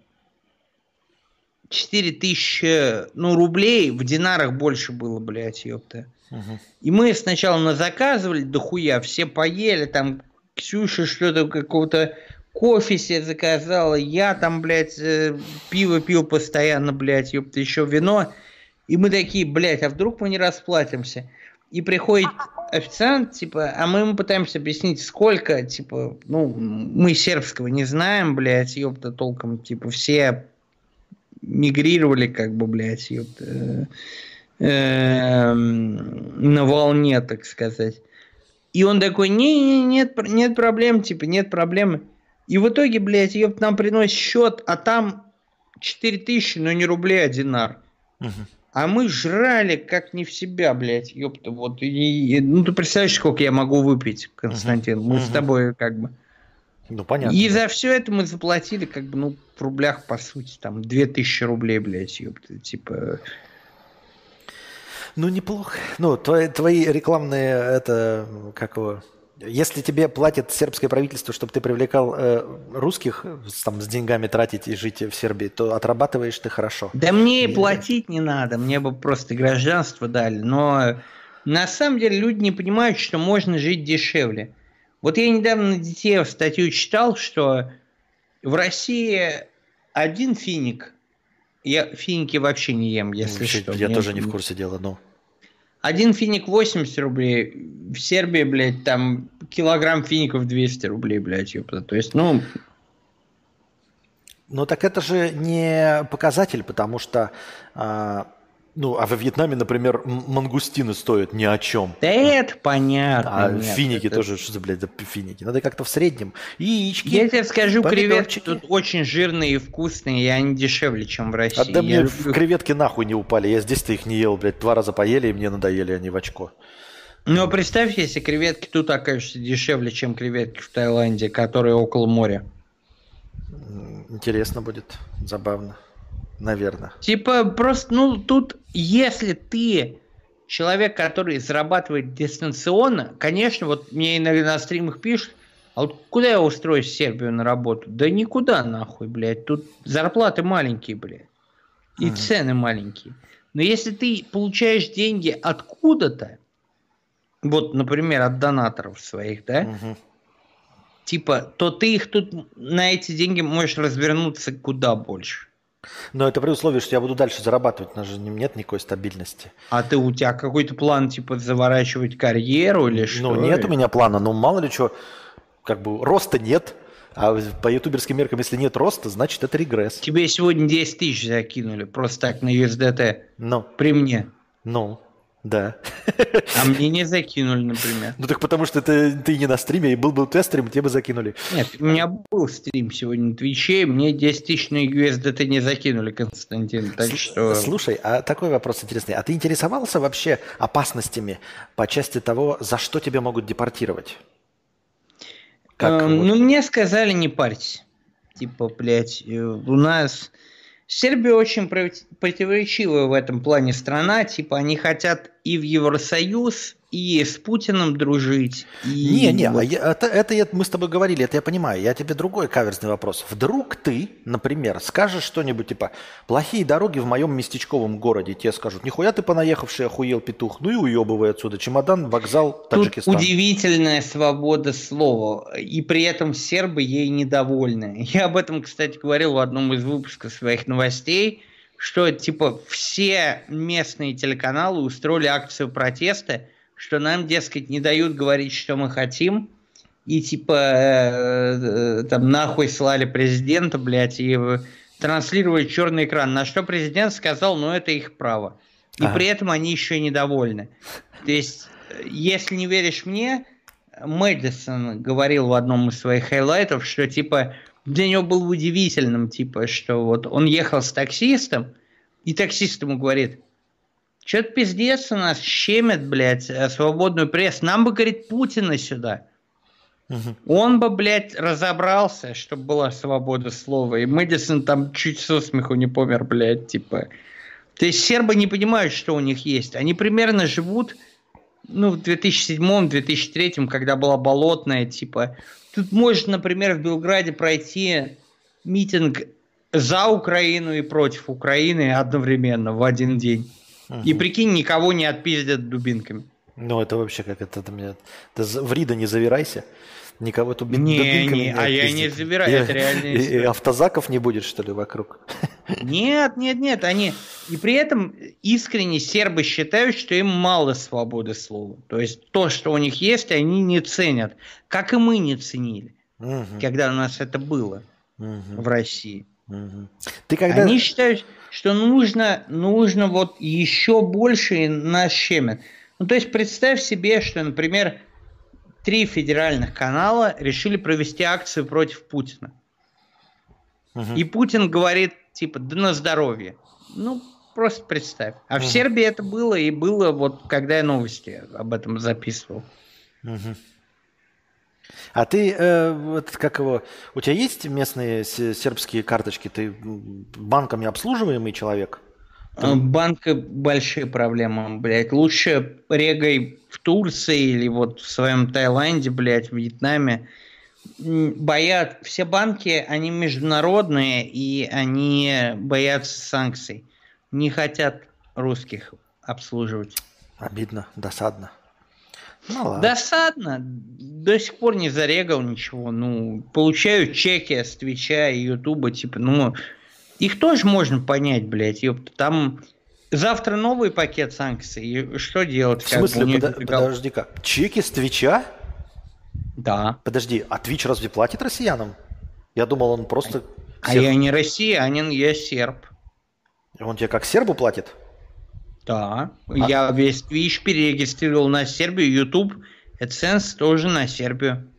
4 тысячи, ну, рублей, в динарах больше было, блядь, ёпта. Угу. И мы сначала на заказывали дохуя, все поели, там Ксюша что-то какого-то кофе себе заказала, я там, блядь, пиво пил постоянно, блядь, ёпта, еще вино. И мы такие, блядь, а вдруг мы не расплатимся? И приходит официант, типа, а мы ему пытаемся объяснить, сколько, типа, ну, мы сербского не знаем, блядь, ёпта, толком, типа, все мигрировали, как бы, блядь, ёпта, эм, на волне, так сказать. И он такой, не, не, нет, нет проблем, типа, нет проблемы. И в итоге, блядь, ёпта, нам приносит счет, а там 4000, но не рублей, а динар. Угу. А мы жрали как не в себя, блядь, ёпта. Вот, и, и, ну, ты представляешь, сколько я могу выпить, Константин? Мы с тобой как бы... Ну, понятно. И за все это мы заплатили, как бы, ну, в рублях, по сути, там, 2000 рублей, блядь, ёпта, типа... Ну, неплохо. Ну, твои, твои рекламные, это, как его, если тебе платит сербское правительство, чтобы ты привлекал э, русских там, с деньгами тратить и жить в Сербии, то отрабатываешь ты хорошо. Да мне и платить не надо, мне бы просто гражданство дали. Но на самом деле люди не понимают, что можно жить дешевле. Вот я недавно на детей статью читал, что в России один финик, я финики вообще не ем, если вообще, что. Я тоже не в курсе дела, но... Один финик 80 рублей. В Сербии, блядь, там килограмм фиников 200 рублей, блядь, ёпта. То есть, ну... Ну так это же не показатель, потому что э, Ну, а во Вьетнаме, например, мангустины стоят ни о чем. Да это понятно. А нет, финики это... тоже, что за, блядь, за финики? Надо как-то в среднем. Яички, Я тебе скажу, креветки тут очень жирные и вкусные, и они дешевле, чем в России. А да мне люблю... креветки нахуй не упали. Я здесь-то их не ел, блядь, два раза поели, и мне надоели они в очко. Ну, а представь, если креветки тут окажутся дешевле, чем креветки в Таиланде, которые около моря. Интересно будет, забавно наверное. Типа просто, ну, тут, если ты человек, который зарабатывает дистанционно, конечно, вот мне иногда на стримах пишут, а вот куда я устроюсь в Сербию на работу? Да никуда нахуй, блядь. Тут зарплаты маленькие, блядь. И mm. цены маленькие. Но если ты получаешь деньги откуда-то, вот, например, от донаторов своих, да, mm-hmm. типа, то ты их тут на эти деньги можешь развернуться куда больше. Но это при условии, что я буду дальше зарабатывать, у нас же нет никакой стабильности. А ты у тебя какой-то план, типа, заворачивать карьеру или что? Ну, нет у меня плана, но мало ли что, как бы роста нет, а по ютуберским меркам, если нет роста, значит это регресс. Тебе сегодня 10 тысяч закинули просто так на USDT. Ну. При мне. Ну. Да. А мне не закинули, например. Ну так потому что ты, ты не на стриме, и был бы у тебя стрим, тебе бы закинули. Нет, у меня был стрим сегодня на Твиче, мне 10 тысяч на USDT не закинули, Константин, так что... Слушай, а такой вопрос интересный. А ты интересовался вообще опасностями по части того, за что тебя могут депортировать? Как, эм, вот... Ну, мне сказали не парься. Типа, блядь, э, у нас Сербия очень противоречивая в этом плане страна. Типа они хотят и в Евросоюз, и с Путиным дружить. И не, не, вот. А это, это мы с тобой говорили, это я понимаю. Я тебе другой каверзный вопрос. Вдруг ты, например, скажешь что-нибудь типа «плохие дороги в моем местечковом городе», тебе скажут «нихуя ты понаехавший охуел петух, ну и уебывай отсюда, чемодан, вокзал, Таджикистан». Тут удивительная свобода слова, и при этом сербы ей недовольны. Я об этом, кстати, говорил в одном из выпусков своих новостей, что типа все местные телеканалы устроили акцию протеста – что нам, дескать, не дают говорить, что мы хотим, и типа э, э, там нахуй слали президента, блядь, и транслировали черный экран. На что президент сказал, ну это их право. И ага. при этом они еще недовольны. То есть, если не веришь мне, Мэдисон говорил в одном из своих хайлайтов, что типа для него было удивительным, типа, что вот он ехал с таксистом, и таксист ему говорит, что-то пиздец у нас щемит, блядь, э, свободную прессу. Нам бы, говорит, Путина сюда. Угу. Он бы, блядь, разобрался, чтобы была свобода слова. И Мэдисон там чуть со смеху не помер, блядь, типа. То есть сербы не понимают, что у них есть. Они примерно живут, ну, в 2007-2003, когда была болотная, типа. Тут может, например, в Белграде пройти митинг за Украину и против Украины одновременно в один день. Угу. И прикинь, никого не отпиздят дубинками. Ну, это вообще как это... это, это в Рида не завирайся. Никого тут не, не, не а я не завираю, это реально. И, и автозаков не будет, что ли, вокруг? Нет, нет, нет, они... И при этом искренне сербы считают, что им мало свободы слова. То есть то, что у них есть, они не ценят. Как и мы не ценили, угу. когда у нас это было угу. в России. Угу. Ты когда... Они считают, что нужно, нужно вот еще больше нас щемят. Ну, то есть представь себе, что, например, три федеральных канала решили провести акцию против Путина. Угу. И Путин говорит, типа, да на здоровье. Ну, просто представь. А угу. в Сербии это было, и было вот, когда я новости об этом записывал. Угу. А ты, э, вот как его, у тебя есть местные сербские карточки? Ты банками обслуживаемый человек? А, банк большие проблемы, блядь. Лучше регай в Турции или вот в своем Таиланде, блядь, в Вьетнаме. Боят, все банки, они международные, и они боятся санкций. Не хотят русских обслуживать. Обидно, досадно. Ну, ладно. Досадно. До сих пор не зарегал ничего. Ну, получаю чеки с Твича и Ютуба, типа, ну, их тоже можно понять, блядь, ёпта. Там завтра новый пакет санкций. И что делать? В смысле, Под, подожди-ка. Чеки с Твича? Да. Подожди, а Твич разве платит россиянам? Я думал, он просто... А я не россиянин, я серб. Он тебе как сербу платит? Да, а... я весь Twitch перерегистрировал на Сербию, YouTube, AdSense тоже на Сербию.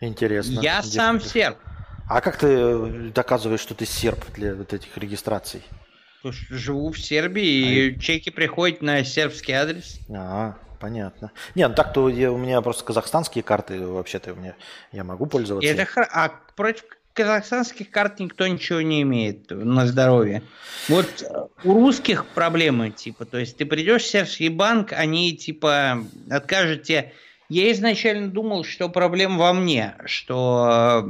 Интересно. Я Где сам ты... серб. А как ты э, доказываешь, что ты серб для вот этих регистраций? Живу в Сербии, а и чеки приходят на сербский адрес. А, понятно. Не, ну так-то я, у меня просто казахстанские карты вообще-то у меня я могу пользоваться. Это хр... А против казахстанских карт никто ничего не имеет на здоровье. Вот у русских проблемы, типа, то есть ты придешь в сербский банк, они, типа, откажут тебе... Я изначально думал, что проблема во мне, что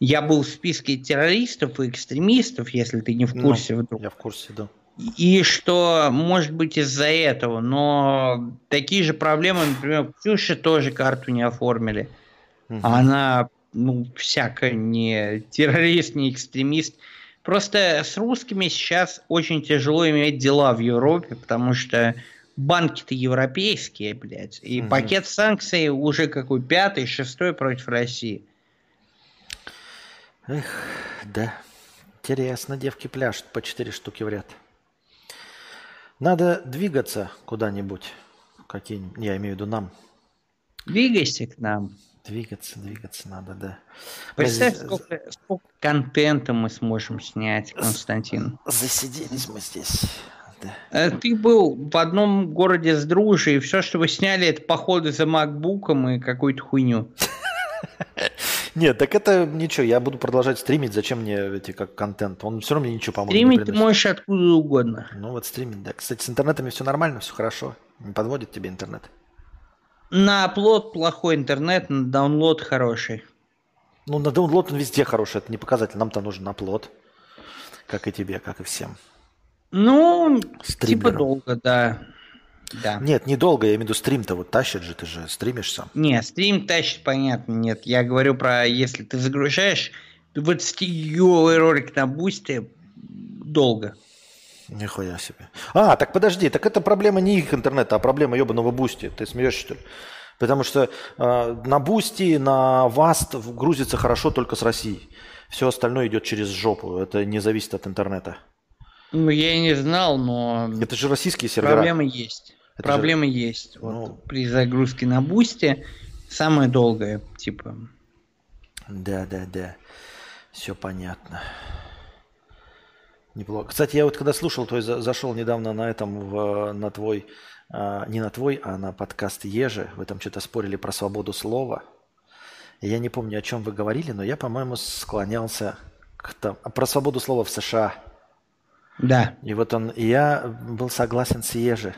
я был в списке террористов и экстремистов, если ты не в ну, курсе ну, вдруг. Я в курсе, да. И что, может быть, из-за этого, но такие же проблемы, например, Ксюше тоже карту не оформили. Угу. Она, ну, всяко не террорист, не экстремист. Просто с русскими сейчас очень тяжело иметь дела в Европе, потому что банки-то европейские, блядь. И угу. пакет санкций уже какой пятый, шестой против России. Эх, да. Интересно, девки пляшут по четыре штуки в ряд. Надо двигаться куда-нибудь. Какие Я имею в виду нам. Двигайся к нам. Двигаться, двигаться надо, да. Представь, мы... сколько, сколько контента мы сможем снять, Константин. Засиделись мы здесь. Да. Э, ты был в одном городе с дружей, и все, что вы сняли, это походы за макбуком и какую-то хуйню. [laughs] Нет, так это ничего, я буду продолжать стримить, зачем мне эти как контент? Он все равно мне ничего по-моему Стримить ты можешь откуда угодно. Ну вот стримить, да. Кстати, с интернетами все нормально, все хорошо. Не подводит тебе интернет? На оплот плохой интернет, на даунлод хороший. Ну, на даунлод он везде хороший, это не показатель. Нам-то нужен оплот. Как и тебе, как и всем. Ну, типа Стримерам. типа долго, да. Да. Нет, недолго, я имею в виду стрим-то вот тащит же, ты же стримишь сам. Не, стрим тащит, понятно, нет. Я говорю про, если ты загружаешь 20-гиговый ролик на Boosty, долго. Нихуя себе. А, так подожди, так это проблема не их интернета, а проблема ебаного Boosty. Ты смеешься, что ли? Потому что э, на Boosty, на васт грузится хорошо только с России. Все остальное идет через жопу. Это не зависит от интернета. Ну, я и не знал, но... Это же российские сервера. Проблемы есть. Это Проблемы же... есть. Ну... Вот, при загрузке на бусте самое долгое, типа. Да, да, да. Все понятно. Неплохо. Кстати, я вот когда слушал, то есть зашел недавно на этом, в, на твой, а, не на твой, а на подкаст Ежи. Вы там что-то спорили про свободу слова. Я не помню, о чем вы говорили, но я, по-моему, склонялся к там, про свободу слова в США. Да. И вот он, и я был согласен с Ежи.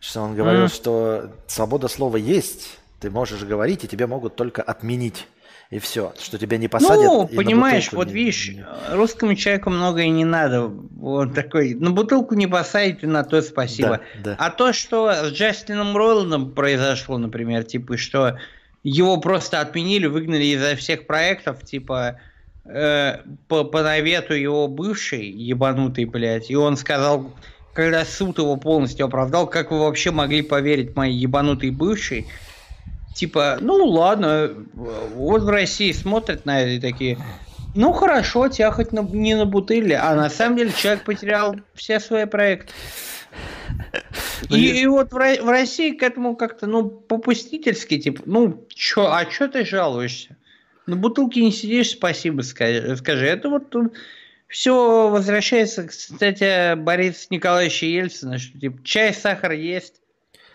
Что он говорил, mm. что свобода слова есть, ты можешь говорить, и тебя могут только отменить. И все, что тебя не посадят. Ну, понимаешь, вот не, видишь, русскому человеку многое не надо. Вот такой, на бутылку не посадите, на то спасибо. Да, да. А то, что с Джастином Роландом произошло, например, типа, что его просто отменили, выгнали изо всех проектов, типа, э, по, по навету его бывший, ебанутый, блядь, и он сказал, когда суд его полностью оправдал, как вы вообще могли поверить моей ебанутой бывшей? Типа, ну ладно, вот в России смотрят на это и такие, ну хорошо, тебя хоть на, не на бутыле, а на самом деле человек потерял все свои проекты. Ну, и, и вот в, в России к этому как-то, ну, попустительски, типа, ну, чё, а чё ты жалуешься? На бутылке не сидишь, спасибо скажи. скажи. Это вот все возвращается, кстати, Борис Николаевича Ельцина, что типа чай, сахар есть.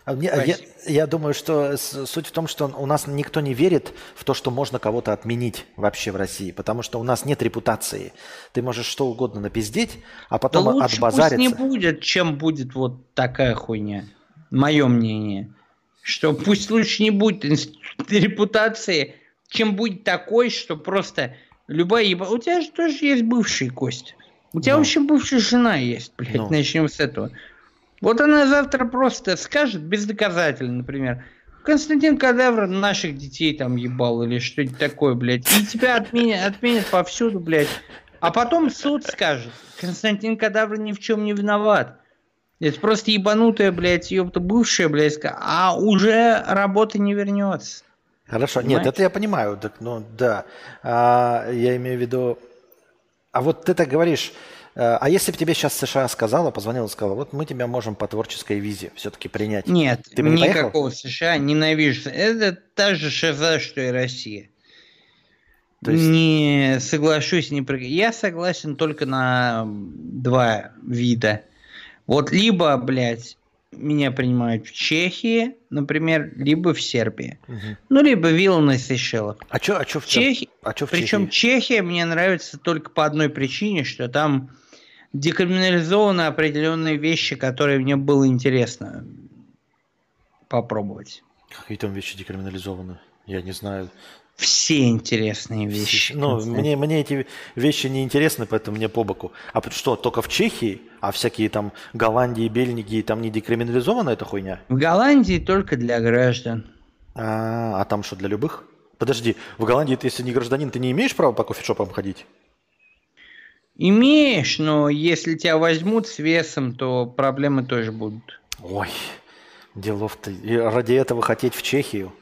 А я, я думаю, что суть в том, что у нас никто не верит в то, что можно кого-то отменить вообще в России, потому что у нас нет репутации. Ты можешь что угодно напиздеть, а потом да лучше отбазариться. Пусть не будет, чем будет вот такая хуйня. Мое мнение. Что пусть лучше не будет репутации, чем будет такой, что просто Любая еба... У тебя же тоже есть бывший Кость. У тебя ну. вообще бывшая жена есть, блядь, ну. начнем с этого. Вот она завтра просто скажет бездоказательно, например, Константин Кадавр наших детей там ебал или что-нибудь такое, блядь. И тебя отменят, отменят повсюду, блядь. А потом суд скажет, Константин Кадавр ни в чем не виноват. Это просто ебанутая, блядь, ёпта бывшая, блядь, а уже работа не вернется. Хорошо, Понимаете? нет, это я понимаю, так, ну да, а, я имею в виду, а вот ты так говоришь, Э, а если бы тебе сейчас США сказала, позвонила и сказала, вот мы тебя можем по творческой визе все-таки принять. Нет, Ты бы не никакого поехал? США ненавижу. Это та же ШЗ, что и Россия. То есть... Не соглашусь, не про... Я согласен только на два вида. Вот либо, блядь, меня принимают в Чехии, например, либо в Сербии. Угу. Ну, либо Вилна и Сейшелах. А что а чё в, Чехии? А чё в Причем Чехии? Чехия мне нравится только по одной причине, что там декриминализованы определенные вещи, которые мне было интересно попробовать. Какие там вещи декриминализованы? Я не знаю все интересные вещи. Ну, мне, мне эти вещи не интересны, поэтому мне по боку. А что, только в Чехии, а всякие там Голландии, Бельгии, там не декриминализована эта хуйня? В Голландии только для граждан. А, а там что, для любых? Подожди, в Голландии ты, если не гражданин, ты не имеешь права по кофешопам ходить? Имеешь, но если тебя возьмут с весом, то проблемы тоже будут. Ой, делов-то. И ради этого хотеть в Чехию?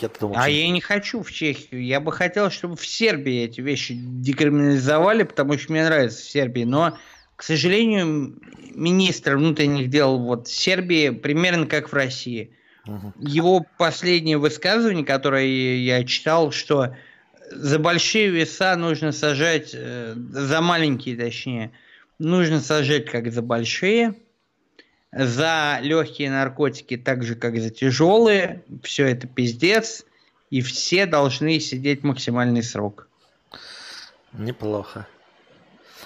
Я думал, а что... я не хочу в Чехию. Я бы хотел, чтобы в Сербии эти вещи декриминализовали, потому что мне нравится в Сербии. Но, к сожалению, министр внутренних дел вот Сербии примерно как в России. Угу. Его последнее высказывание, которое я читал, что за большие веса нужно сажать, э, за маленькие точнее, нужно сажать как за большие – за легкие наркотики, так же как за тяжелые. Все это пиздец. И все должны сидеть максимальный срок. Неплохо.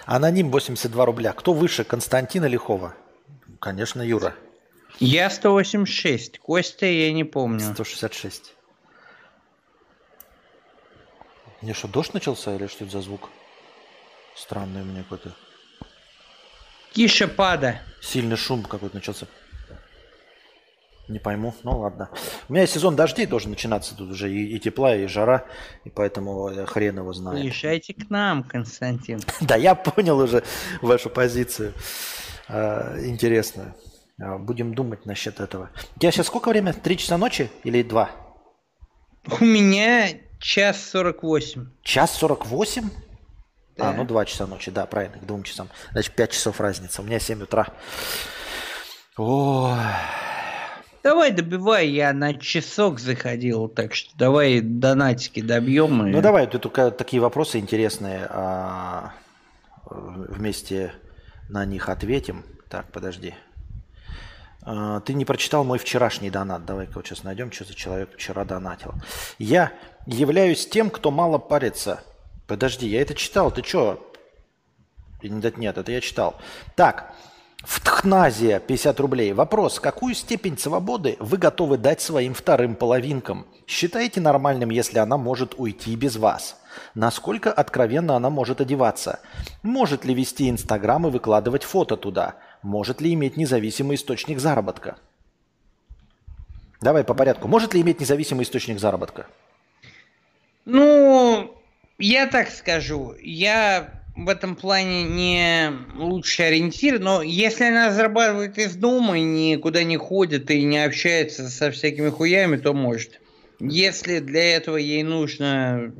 Аноним 82 рубля. Кто выше, Константина Лихова? Конечно, Юра. Я 186. Костя я не помню. 166. Не что, дождь начался или что это за звук? Странный у меня какой-то. Тише пада. Сильный шум какой-то начался. Не пойму, ну ладно. У меня сезон дождей должен начинаться тут уже и, и тепла, и жара, и поэтому хрен его знает. Приезжайте к нам, Константин. [laughs] Да, я понял уже вашу позицию а, интересную. А, будем думать насчет этого. У тебя сейчас сколько время? Три часа ночи или два? У меня час сорок восемь. Час сорок восемь? Да. А, ну 2 часа ночи, да, правильно, к 2 часам. Значит, 5 часов разница. У меня 7 утра. О. Давай добивай, я на часок заходил, так что давай донатики добьем. И... Ну давай, тут только такие вопросы интересные. А, вместе на них ответим. Так, подожди. А, ты не прочитал мой вчерашний донат. Давай-ка вот сейчас найдем, что за человек вчера донатил. Я являюсь тем, кто мало парится – Подожди, я это читал. Ты что? Нет, нет, это я читал. Так, в Тхназия 50 рублей. Вопрос. Какую степень свободы вы готовы дать своим вторым половинкам? Считаете нормальным, если она может уйти без вас? Насколько откровенно она может одеваться? Может ли вести Инстаграм и выкладывать фото туда? Может ли иметь независимый источник заработка? Давай по порядку. Может ли иметь независимый источник заработка? Ну, я так скажу, я в этом плане не лучший ориентир, но если она зарабатывает из дома и никуда не ходит и не общается со всякими хуями, то может. Если для этого ей нужно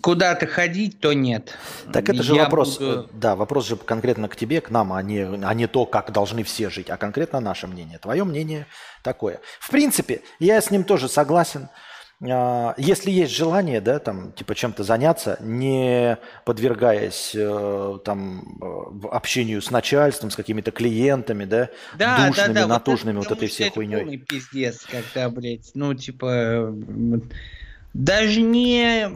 куда-то ходить, то нет. Так это же Я вопрос, буду... да, вопрос же конкретно к тебе, к нам, а не, а не то, как должны все жить, а конкретно наше мнение. Твое мнение такое. В принципе, я с ним тоже согласен. А, если есть желание, да, там, типа чем-то заняться, не подвергаясь э, там э, общению с начальством, с какими-то клиентами, да, да душными, да, да. натужными, вот, это, вот этой всей хуйней. Полный пиздец, когда, блядь, ну, типа, даже не...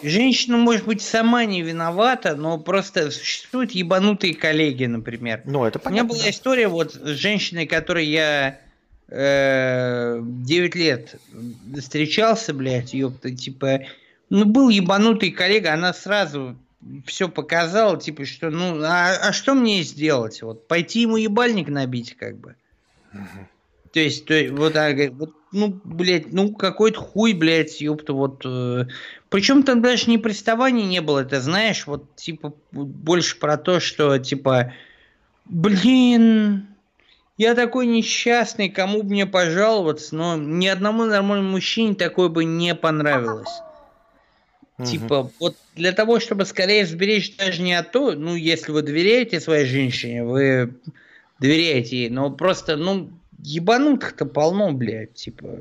Женщина, может быть, сама не виновата, но просто существуют ебанутые коллеги, например. Ну, это понятно. У меня была история вот с женщиной, которой я 9 э, лет встречался, блядь, ёпта, типа, ну, был ебанутый коллега, она сразу все показала, типа, что, ну, а, а что мне сделать? Вот, пойти ему ебальник набить, как бы. Угу. То есть, то, вот, а, вот, ну, блядь, ну, какой-то хуй, блядь, ёпта, вот. Э, причем там даже не приставаний не было, ты знаешь, вот, типа, больше про то, что, типа, блин, я такой несчастный, кому бы мне пожаловаться, но ни одному нормальному мужчине такое бы не понравилось. Угу. Типа, вот для того, чтобы скорее сберечь даже не от того, ну, если вы доверяете своей женщине, вы доверяете ей, но просто, ну, ебанутых-то полно, блядь, типа.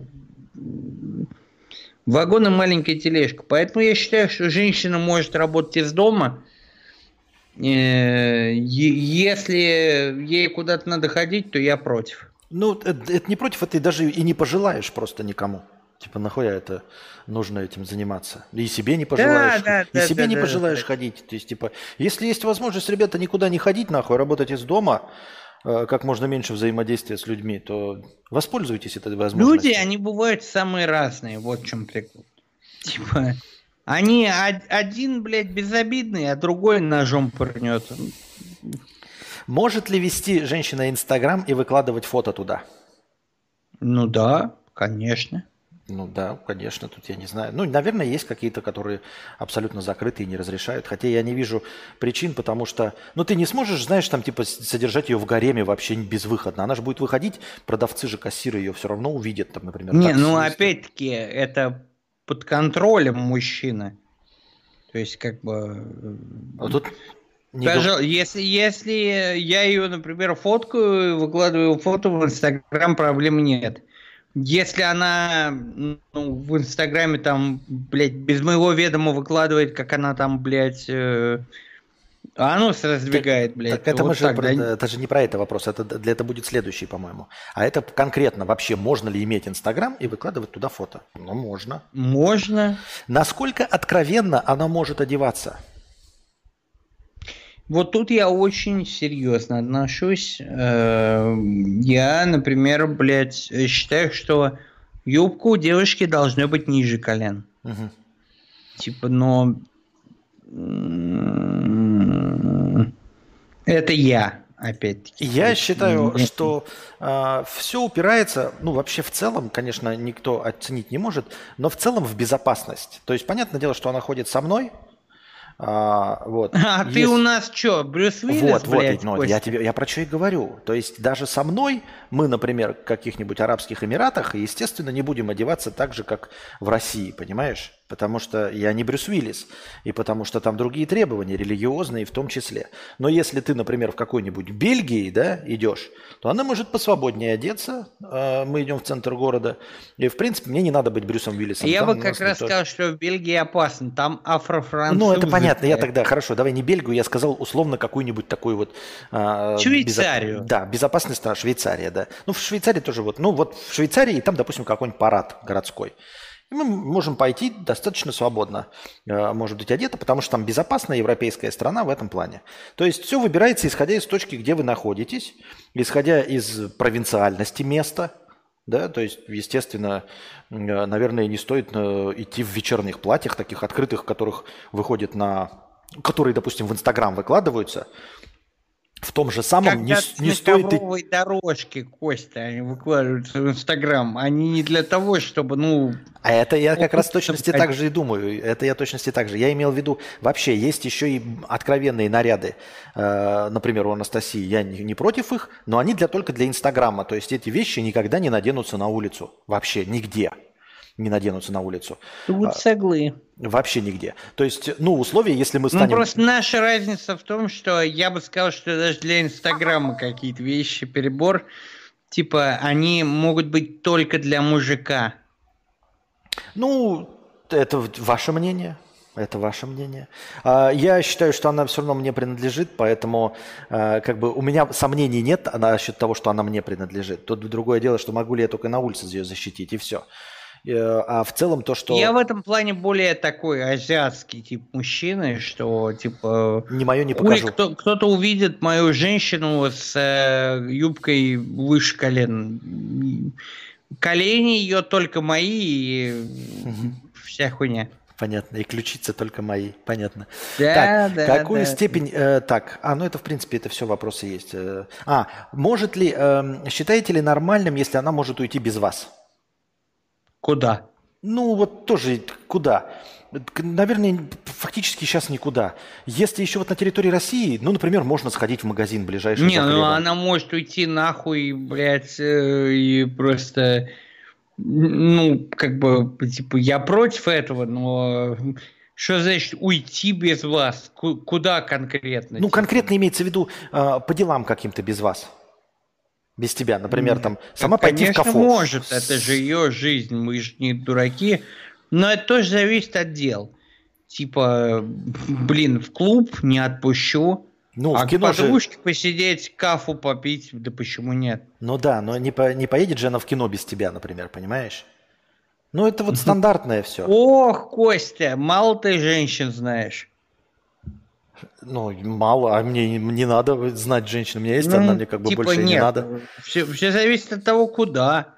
Вагон и маленькая тележка. Поэтому я считаю, что женщина может работать из дома. Э, если ей куда-то надо ходить, то я против. Ну, это, это не против, это ты даже и не пожелаешь просто никому. Типа, нахуя это нужно этим заниматься? И себе не пожелаешь, да, да, и да, себе да, не да, пожелаешь да. ходить. То есть, типа, если есть возможность, ребята, никуда не ходить, нахуй, работать из дома, э, как можно меньше взаимодействия с людьми, то воспользуйтесь этой возможностью. Люди, они бывают самые разные, вот в чем прикол. Типа, они один, блядь, безобидный, а другой ножом пырнет. Может ли вести женщина Инстаграм и выкладывать фото туда? Ну да, конечно. Ну да, конечно, тут я не знаю. Ну, наверное, есть какие-то, которые абсолютно закрыты и не разрешают. Хотя я не вижу причин, потому что, ну, ты не сможешь, знаешь, там, типа, содержать ее в гареме вообще безвыходно. Она же будет выходить, продавцы же, кассиры ее все равно увидят, там, например. Не, ну, опять-таки, это под контролем мужчины. То есть, как бы... А тут дум... если, если я ее, например, фоткаю, выкладываю фото в Инстаграм, проблем нет. Если она ну, в Инстаграме там, блядь, без моего ведома выкладывает, как она там, блядь, э, анус раздвигает, так, блядь. Так это, вот мы же, да? это же не про это вопрос, это для этого будет следующий, по-моему. А это конкретно вообще можно ли иметь Инстаграм и выкладывать туда фото? Ну, можно. Можно. Насколько откровенно она может одеваться? Вот тут я очень серьезно отношусь. Э, я, например, блядь, считаю, что юбка у девушки должна быть ниже колен. Угу. Типа, но... Это я, опять-таки. Я считаю, Нет. что э, а, все упирается, ну вообще в целом, конечно, никто оценить не может, но в целом в безопасность. То есть, понятное дело, что она ходит со мной, а, вот. а Есть... ты у нас что, Брюс Уиллис, Вот, блядь, вот, ну, я, тебе, я про что и говорю. То есть даже со мной мы, например, в каких-нибудь Арабских Эмиратах, естественно, не будем одеваться так же, как в России, понимаешь? Потому что я не Брюс Уиллис, и потому что там другие требования, религиозные в том числе. Но если ты, например, в какой-нибудь Бельгии да, идешь, то она может посвободнее одеться. А, мы идем в центр города. И, в принципе, мне не надо быть Брюсом Уиллисом. Я там бы как раз никто... сказал, что в Бельгии опасно. Там афрофранцузы. Ну, это понятно. Я тогда, хорошо, давай не Бельгию, я сказал условно какую-нибудь такую вот... А, Швейцарию. Безо... Да, безопасность, Швейцария, да. Ну, в Швейцарии тоже вот. Ну, вот в Швейцарии, там, допустим, какой-нибудь парад городской. И мы можем пойти достаточно свободно, э, может быть, одето, потому что там безопасная европейская страна в этом плане. То есть все выбирается, исходя из точки, где вы находитесь, исходя из провинциальности места. Да, то есть, естественно, э, наверное, не стоит э, идти в вечерних платьях, таких открытых, которых выходит на которые, допустим, в Инстаграм выкладываются, в том же самом не, не стоит... Как дорожки, Костя, они выкладываются в Инстаграм. Они не для того, чтобы, ну... А это я как раз точности так же и думаю. Это я точности так же. Я имел в виду, вообще есть еще и откровенные наряды. Э, например, у Анастасии. Я не, не против их, но они для, только для Инстаграма. То есть эти вещи никогда не наденутся на улицу. Вообще, нигде не наденутся на улицу. Тут соглы. Вообще нигде. То есть, ну, условия, если мы ну, станем... Ну, просто наша разница в том, что я бы сказал, что даже для Инстаграма какие-то вещи, перебор, типа, они могут быть только для мужика. Ну, это ваше мнение. Это ваше мнение. А, я считаю, что она все равно мне принадлежит, поэтому а, как бы у меня сомнений нет насчет того, что она мне принадлежит. Тут другое дело, что могу ли я только на улице ее защитить, и все. Э, а в целом то, что... Я в этом плане более такой азиатский тип мужчины, что типа... Не мое не покажу. Кто, кто-то увидит мою женщину с э, юбкой выше колен. Колени ее только мои и угу. вся хуйня. Понятно. И ключицы только мои. Понятно. Да, так, да, какую да. степень... Э, так, а, ну это в принципе это все вопросы есть. Э, а, может ли... Э, считаете ли нормальным, если она может уйти без вас? Куда? Ну, вот тоже куда? Наверное, фактически сейчас никуда. Если еще вот на территории России, ну, например, можно сходить в магазин ближайший. Не, ну она может уйти нахуй, блядь, э, и просто, ну, как бы, типа, я против этого, но Что значит уйти без вас? Куда конкретно? Ну, конкретно имеется в виду э, по делам каким-то без вас. Без тебя, например, там сама пойти конечно, в кафе. может, это же ее жизнь, мы же не дураки. Но это тоже зависит от дел. Типа, блин, в клуб не отпущу. Ну, а в кино к подружке же... посидеть, кафу попить, да почему нет? Ну да, но не, по, не поедет же она в кино без тебя, например, понимаешь? Ну это вот стандартное все. Ох, Костя, мало ты женщин знаешь. Ну, мало, а мне не надо знать женщину. У меня есть ну, одна, мне как бы типа больше нет. не надо. Все, все зависит от того, куда.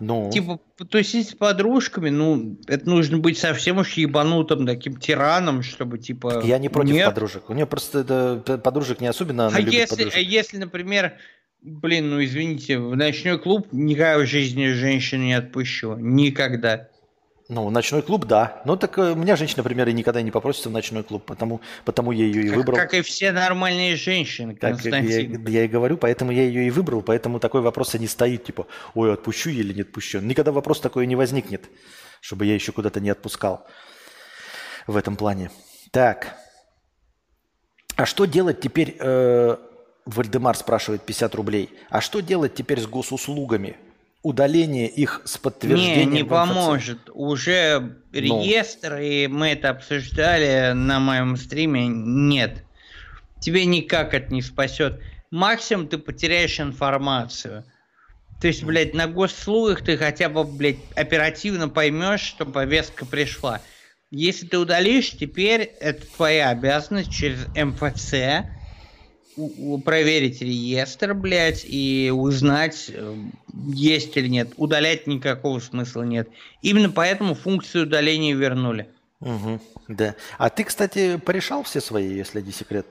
Ну. Типа, тусить с подружками, ну, это нужно быть совсем уж ебанутым таким тираном, чтобы, типа... Так я не против нет. подружек. У нее просто это, подружек не особенно а если, а если, например, блин, ну, извините, в ночной клуб никогда в жизни женщину не отпущу. Никогда. Ну, ночной клуб, да. Ну, так э, у меня женщина, например, и никогда не попросится в ночной клуб, потому, потому я ее и выбрал. Как, как и все нормальные женщины, Константин. Так, я, я и говорю, поэтому я ее и выбрал, поэтому такой вопрос и не стоит, типа, ой, отпущу или не отпущу. Никогда вопрос такой не возникнет, чтобы я еще куда-то не отпускал в этом плане. Так. А что делать теперь, э, Вальдемар спрашивает 50 рублей, а что делать теперь с госуслугами? Удаление их с подтверждением. Не, не поможет. Уже ну. реестр, и мы это обсуждали на моем стриме, нет. Тебе никак это не спасет. Максимум ты потеряешь информацию. То есть, блядь, на госслугах ты хотя бы, блядь, оперативно поймешь, что повестка пришла. Если ты удалишь, теперь это твоя обязанность через МФЦ проверить реестр, блядь, и узнать, э, есть или нет. Удалять никакого смысла нет. Именно поэтому функцию удаления вернули. Угу, да. А ты, кстати, порешал все свои, если не секрет,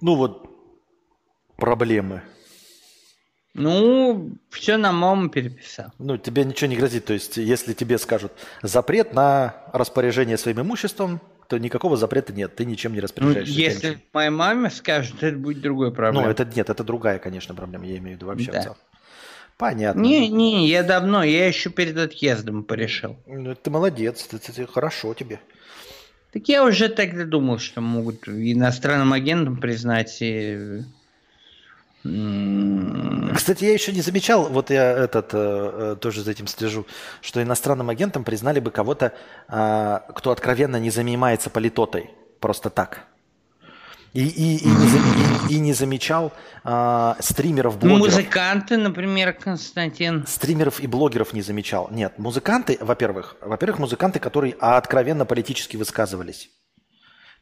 ну вот, проблемы? Ну, все на маму переписал. Ну, тебе ничего не грозит. То есть, если тебе скажут запрет на распоряжение своим имуществом, то никакого запрета нет, ты ничем не распоряжаешься. Ну, если конечно. моей маме скажут, это будет другой проблема. Ну, это нет, это другая, конечно, проблема, я имею в виду вообще да. в целом. Понятно. Не, не, я давно, я еще перед отъездом порешил. Ну, ты молодец, ты, ты, ты, хорошо тебе. Так я уже тогда думал, что могут иностранным агентам признать и кстати, я еще не замечал, вот я этот э, э, тоже за этим слежу, что иностранным агентом признали бы кого-то, э, кто откровенно не занимается политотой, просто так. И, и, и, не, и, и не замечал э, стримеров, блогеров. Музыканты, например, Константин. Стримеров и блогеров не замечал. Нет, музыканты, во-первых, во-первых, музыканты, которые откровенно политически высказывались.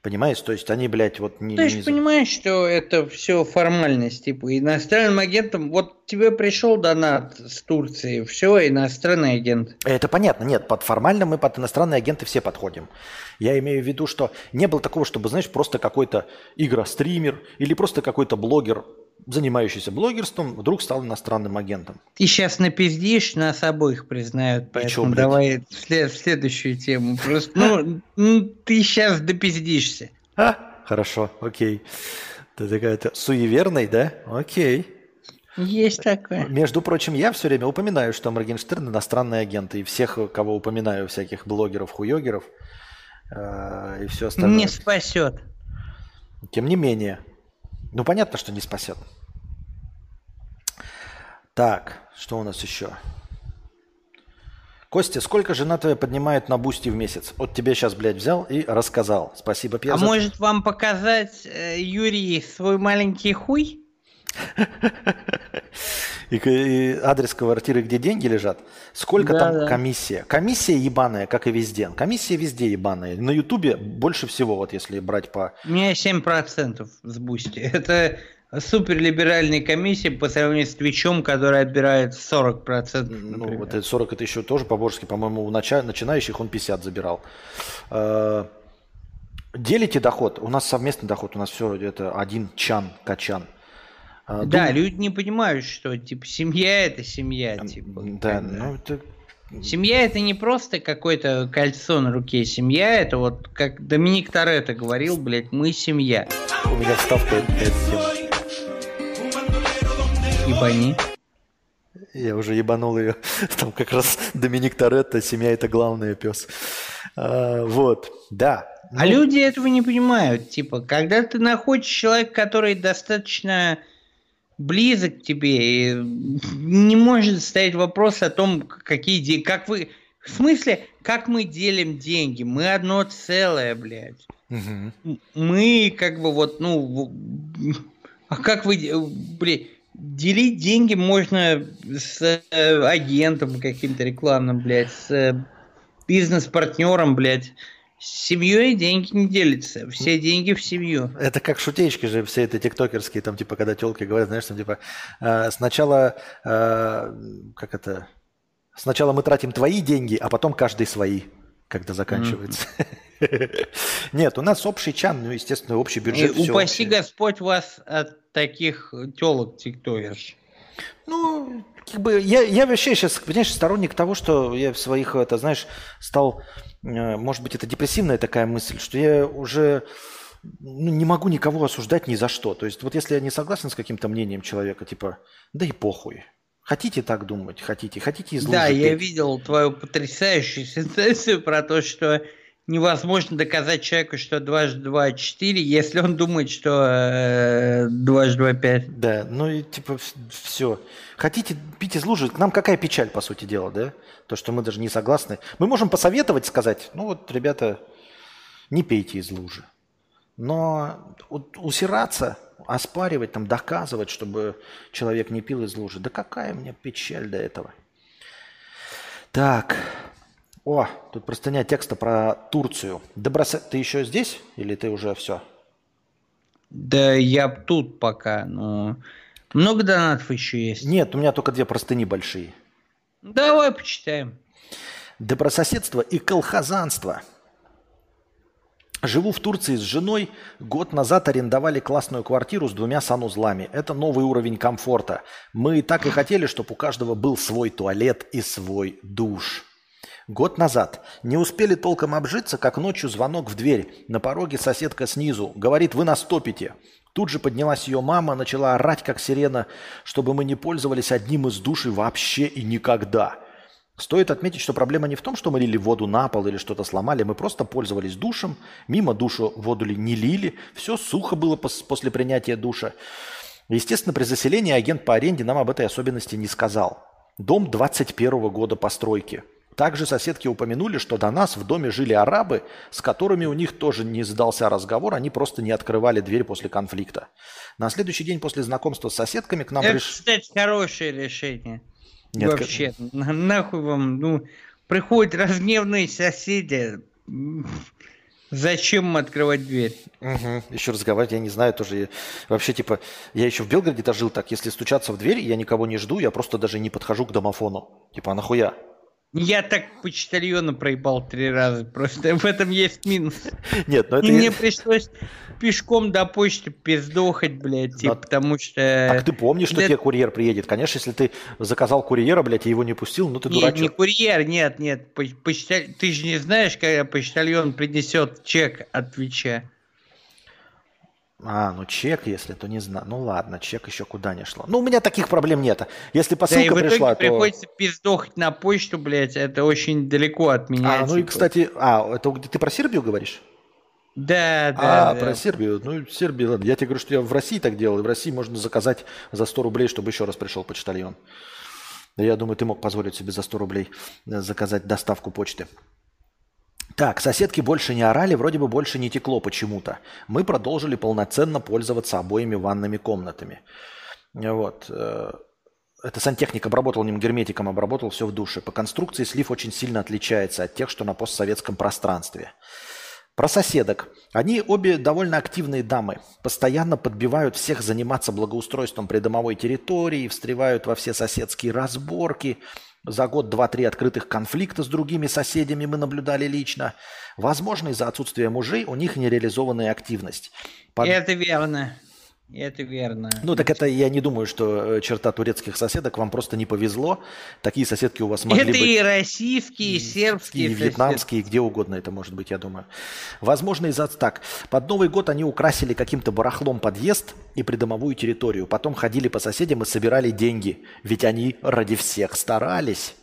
Понимаешь, то есть они, блядь, вот не... Ты же не... понимаешь, что это все формальность, типа, иностранным агентом, вот тебе пришел донат с Турции, все, иностранный агент. Это понятно, нет, под формально мы под иностранные агенты все подходим. Я имею в виду, что не было такого, чтобы, знаешь, просто какой-то игра-стример или просто какой-то блогер занимающийся блогерством, вдруг стал иностранным агентом. Ты сейчас напиздишь, нас обоих признают, поэтому чё, давай в, след- в следующую тему. Просто, ну, ты сейчас допиздишься. А, хорошо, окей. Ты такая-то суеверный, да? Окей. Есть такое. Между прочим, я все время упоминаю, что Моргенштерн иностранный агент, и всех, кого упоминаю, всяких блогеров, хуёгеров э, и все остальное. Не спасет. Тем не менее, ну, понятно, что не спасет. Так, что у нас еще? Костя, сколько жена твоя поднимает на бусти в месяц? Вот тебе сейчас, блядь, взял и рассказал. Спасибо, Пьер. А может вам показать, э, Юрий, свой маленький хуй? И, и адрес квартиры, где деньги лежат. Сколько да, там да. комиссия? Комиссия ебаная, как и везде. Комиссия везде ебаная. На Ютубе больше всего, вот если брать по... У меня 7% с Бусти. [laughs] Это супер либеральная комиссия по сравнению с Твичом, который отбирает 40%. Например. Ну, вот это 40 это еще тоже по-божески. По-моему, у начинающих он 50 забирал. Э, делите доход. У нас совместный доход. У нас все это один чан, качан. А, да, дум... люди не понимают, что типа семья это семья, типа. Да, ну это Семья это не просто какое-то кольцо на руке. Семья это вот, как Доминик Торетто говорил, блядь, мы семья. У меня вставка Ебани. Я уже ебанул ее. [laughs] Там как раз Доминик Торетто, семья это главное, пес. А, вот, да. А ну... люди этого не понимают. Типа, когда ты находишь человека, который достаточно близок к тебе, и не может стоять вопрос о том, какие деньги, как вы... В смысле, как мы делим деньги? Мы одно целое, блядь. Угу. Мы как бы вот, ну, а как вы, блядь, делить деньги можно с э, агентом каким-то рекламным, блядь, с э, бизнес-партнером, блядь. С семьей деньги не делятся. Все деньги в семью. Это как шутечки же все это тиктокерские, там типа, когда телки говорят, знаешь, там типа, э, сначала, э, как это, сначала мы тратим твои деньги, а потом каждый свои, когда заканчивается. [laughs] Нет, у нас общий чан, ну, естественно, общий бюджет. Упаси Господь вас от таких телок тиктокерш. Ну, как бы я, я вообще сейчас, понимаешь, сторонник того, что я в своих, это, знаешь, стал, э, может быть, это депрессивная такая мысль, что я уже ну, не могу никого осуждать ни за что. То есть вот если я не согласен с каким-то мнением человека, типа, да и похуй. Хотите так думать, хотите, хотите из Да, я видел твою потрясающую сентенцию про то, что невозможно доказать человеку, что дважды два четыре, если он думает, что э, дважды два пять. Да, ну и типа все. Хотите пить из лужи? Нам какая печаль, по сути дела, да? То, что мы даже не согласны. Мы можем посоветовать, сказать, ну вот, ребята, не пейте из лужи. Но усираться, оспаривать, там, доказывать, чтобы человек не пил из лужи, да какая мне печаль до этого. Так, о, тут простыня текста про Турцию. Доброса... Ты еще здесь или ты уже все? Да я тут пока, но... Много донатов еще есть? Нет, у меня только две простыни большие. Давай почитаем. Добрососедство и колхозанство. Живу в Турции с женой. Год назад арендовали классную квартиру с двумя санузлами. Это новый уровень комфорта. Мы и так и хотели, чтобы у каждого был свой туалет и свой душ. Год назад. Не успели толком обжиться, как ночью звонок в дверь. На пороге соседка снизу. Говорит, вы нас топите. Тут же поднялась ее мама, начала орать, как сирена, чтобы мы не пользовались одним из душей вообще и никогда. Стоит отметить, что проблема не в том, что мы лили воду на пол или что-то сломали. Мы просто пользовались душем, мимо душу воду не лили. Все сухо было после принятия душа. Естественно, при заселении агент по аренде нам об этой особенности не сказал. Дом 21 года постройки – также соседки упомянули, что до нас в доме жили арабы, с которыми у них тоже не сдался разговор, они просто не открывали дверь после конфликта. На следующий день после знакомства с соседками к нам Это, приш... кстати, хорошее решение. Нет, Вообще, как... нахуй вам, ну, приходят разгневанные соседи, Зачем открывать дверь? Угу. Еще разговаривать, я не знаю, тоже. Вообще, типа, я еще в Белгороде-то жил так. Если стучаться в дверь, я никого не жду, я просто даже не подхожу к домофону. Типа, а нахуя? Я так почтальона проебал три раза. Просто в этом есть минус. Нет, но это... И мне пришлось пешком до почты пиздохать, блядь, типа, но... потому что... Так ты помнишь, что Для... тебе курьер приедет? Конечно, если ты заказал курьера, блядь, и его не пустил, ну ты нет, дурачок. не курьер, нет, нет. Почталь... Ты же не знаешь, когда почтальон принесет чек от Твича. А, ну чек, если, то не знаю. Ну ладно, чек еще куда не шло. Ну, у меня таких проблем нет. Если посылка да, и в пришла, итоге то... приходится пиздохать на почту, блядь, это очень далеко от меня. А, ну типа. и, кстати, а, это ты про Сербию говоришь? Да, да. А, да. про Сербию. Ну, Сербия, ладно. Я тебе говорю, что я в России так делал. И в России можно заказать за 100 рублей, чтобы еще раз пришел почтальон. Я думаю, ты мог позволить себе за 100 рублей э, заказать доставку почты. Так, соседки больше не орали, вроде бы больше не текло почему-то. Мы продолжили полноценно пользоваться обоими ванными комнатами. Вот. Э, это сантехник обработал ним герметиком, обработал все в душе. По конструкции слив очень сильно отличается от тех, что на постсоветском пространстве. Про соседок. Они обе довольно активные дамы. Постоянно подбивают всех заниматься благоустройством придомовой территории, встревают во все соседские разборки – за год два-три открытых конфликта с другими соседями мы наблюдали лично. Возможно, из-за отсутствия мужей у них нереализованная активность. Под... Это верно. Это верно. Ну, так это я не думаю, что э, черта турецких соседок вам просто не повезло. Такие соседки у вас могли это быть. Это и российские, и сербские, и вьетнамские, где угодно это может быть, я думаю. Возможно, из-за так. Под Новый год они украсили каким-то барахлом подъезд и придомовую территорию. Потом ходили по соседям и собирали деньги. Ведь они ради всех старались.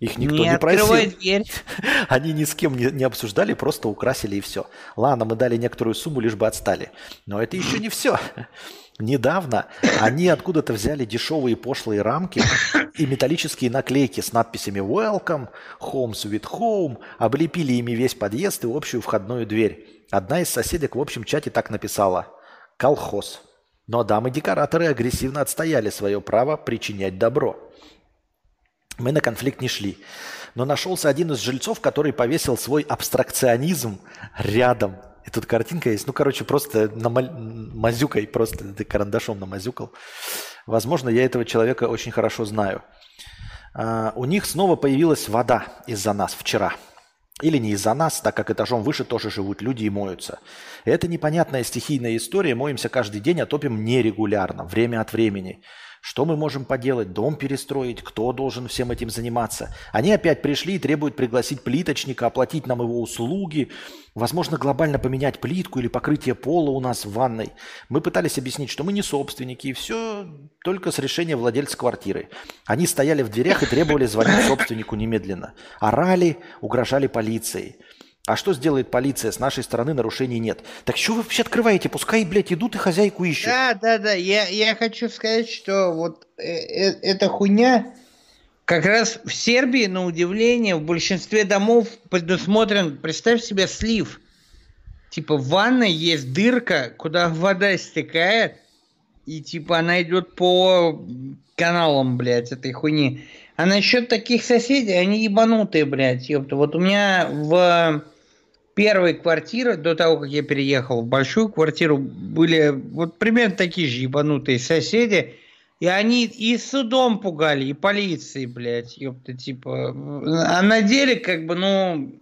Их никто не, не просил. дверь. [laughs] Они ни с кем не, не обсуждали, просто украсили и все. Ладно, мы дали некоторую сумму, лишь бы отстали. Но это еще не все. [laughs] Недавно они откуда-то взяли дешевые пошлые рамки и металлические наклейки с надписями «Welcome», «Home Sweet Home», облепили ими весь подъезд и общую входную дверь. Одна из соседек в общем чате так написала «Колхоз». Но дамы-декораторы агрессивно отстояли свое право причинять добро. Мы на конфликт не шли. Но нашелся один из жильцов, который повесил свой абстракционизм рядом и тут картинка есть. Ну, короче, просто намазюкай, просто ты карандашом намазюкал. Возможно, я этого человека очень хорошо знаю. А, у них снова появилась вода из-за нас вчера. Или не из-за нас, так как этажом выше тоже живут люди и моются. Это непонятная стихийная история. Моемся каждый день, а топим нерегулярно, время от времени. Что мы можем поделать? Дом перестроить? Кто должен всем этим заниматься? Они опять пришли и требуют пригласить плиточника, оплатить нам его услуги, возможно, глобально поменять плитку или покрытие пола у нас в ванной. Мы пытались объяснить, что мы не собственники, и все только с решения владельца квартиры. Они стояли в дверях и требовали звонить собственнику немедленно. Орали, угрожали полицией. А что сделает полиция? С нашей стороны нарушений нет. Так что вы вообще открываете? Пускай, блядь, идут и хозяйку ищут. Да, да, да. Я, я хочу сказать, что вот э, э, эта хуйня как раз в Сербии, на удивление, в большинстве домов предусмотрен, представь себе, слив. Типа в ванной есть дырка, куда вода стекает, и типа она идет по каналам, блядь, этой хуйни. А насчет таких соседей, они ебанутые, блядь, ёпта. Вот у меня в первой квартиры, до того, как я переехал в большую квартиру, были вот примерно такие же ебанутые соседи. И они и судом пугали, и полицией, блядь, ёпта, типа. А на деле, как бы, ну,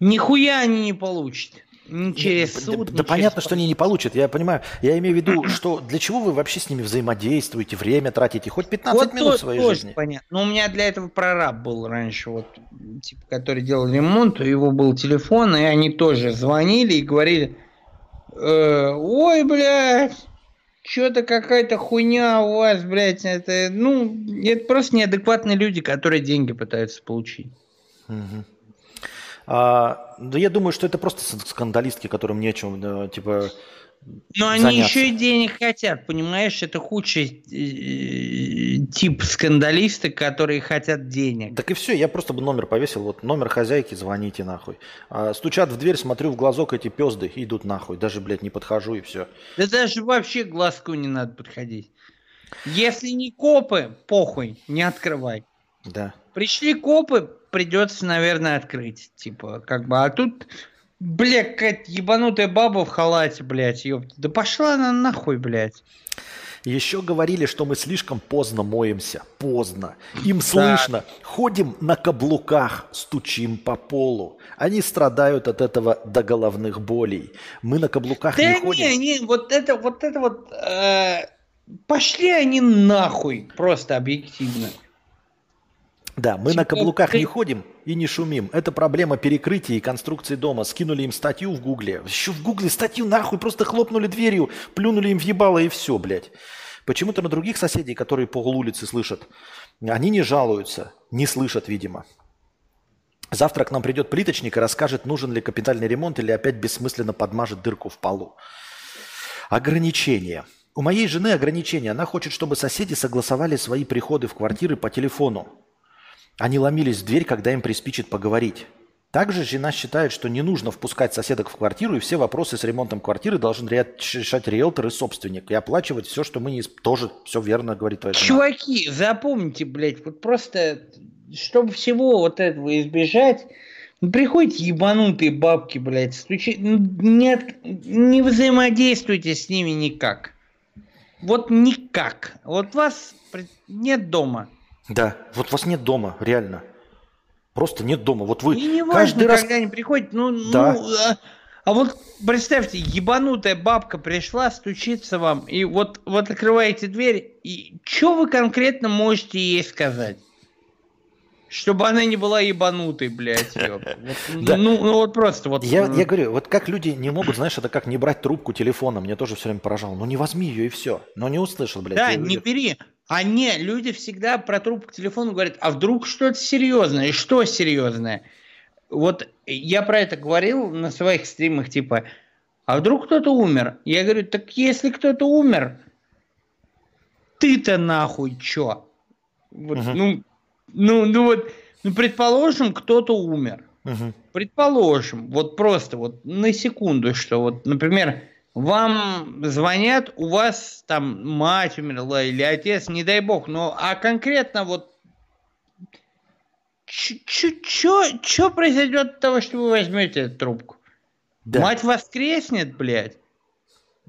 нихуя они не получат. Не через суд. Да, да понятно, что они не получат. Я понимаю. Я имею в виду, что для чего вы вообще с ними взаимодействуете, время тратите, хоть 15 вот минут то, своей тоже жизни. Понятно. Но у меня для этого прораб был раньше, вот, типа, который делал ремонт, у его был телефон, и они тоже звонили и говорили, э, ой, блядь, что-то какая-то хуйня у вас, блядь, это, ну, это просто неадекватные люди, которые деньги пытаются получить. Угу. А, да я думаю, что это просто скандалистки, которым нечем, да, типа, но они заняться. еще и денег хотят, понимаешь? Это худший э, тип скандалисты, которые хотят денег. Так и все, я просто бы номер повесил. Вот номер хозяйки, звоните нахуй. А, стучат в дверь, смотрю в глазок, эти пезды идут нахуй. Даже, блядь, не подхожу и все. Да даже вообще глазку не надо подходить. Если не копы, похуй, не открывай. Да. Пришли копы, придется, наверное, открыть. Типа, как бы, а тут, бля, какая-то ебанутая баба в халате, блядь, ёпта. Да пошла она нахуй, блядь. Еще говорили, что мы слишком поздно моемся. Поздно. Им слышно. Ходим на каблуках, стучим по полу. Они страдают от этого до головных болей. Мы на каблуках да не, не ходим. Не, не, вот это, вот это вот... Э, пошли они нахуй, просто объективно. Да, мы типа, на каблуках ты... не ходим и не шумим. Это проблема перекрытия и конструкции дома. Скинули им статью в Гугле. Еще в Гугле статью нахуй, просто хлопнули дверью, плюнули им в ебало и все, блядь. Почему-то на других соседей, которые по улице слышат, они не жалуются, не слышат, видимо. Завтра к нам придет плиточник и расскажет, нужен ли капитальный ремонт или опять бессмысленно подмажет дырку в полу. Ограничения. У моей жены ограничения. Она хочет, чтобы соседи согласовали свои приходы в квартиры по телефону. Они ломились в дверь, когда им приспичит поговорить. Также жена считает, что не нужно впускать соседок в квартиру, и все вопросы с ремонтом квартиры должен решать риэлтор и собственник, и оплачивать все, что мы не... Тоже все верно, говорит твоя жена. Чуваки, запомните, блядь, вот просто, чтобы всего вот этого избежать, ну, приходите ебанутые бабки, блядь, стучи... Ну, не, не взаимодействуйте с ними никак. Вот никак. Вот вас нет дома. Да, вот вас нет дома, реально. Просто нет дома. Вот вы и не важно, каждый раз... когда они приходят, ну, да. ну а, а вот представьте, ебанутая бабка пришла, стучится вам, и вот, вот открываете дверь, и что вы конкретно можете ей сказать? Чтобы она не была ебанутой, блядь. [laughs] да. ну, ну вот просто вот. Я, я говорю, вот как люди не могут, знаешь, это как не брать трубку телефона. Мне тоже все время поражало. Ну не возьми ее и все. Но не услышал, блядь. Да, не бери. А не, люди всегда про трубку телефона говорят, а вдруг что-то серьезное? И что серьезное? Вот я про это говорил на своих стримах, типа, а вдруг кто-то умер? Я говорю, так если кто-то умер, ты-то нахуй чё? Вот, угу. ну, ну, ну вот, ну, предположим, кто-то умер. Угу. Предположим, вот просто вот на секунду, что вот, например, вам звонят, у вас там мать умерла или отец, не дай бог, но а конкретно вот что произойдет от того, что вы возьмете эту трубку? Да. Мать воскреснет, блядь.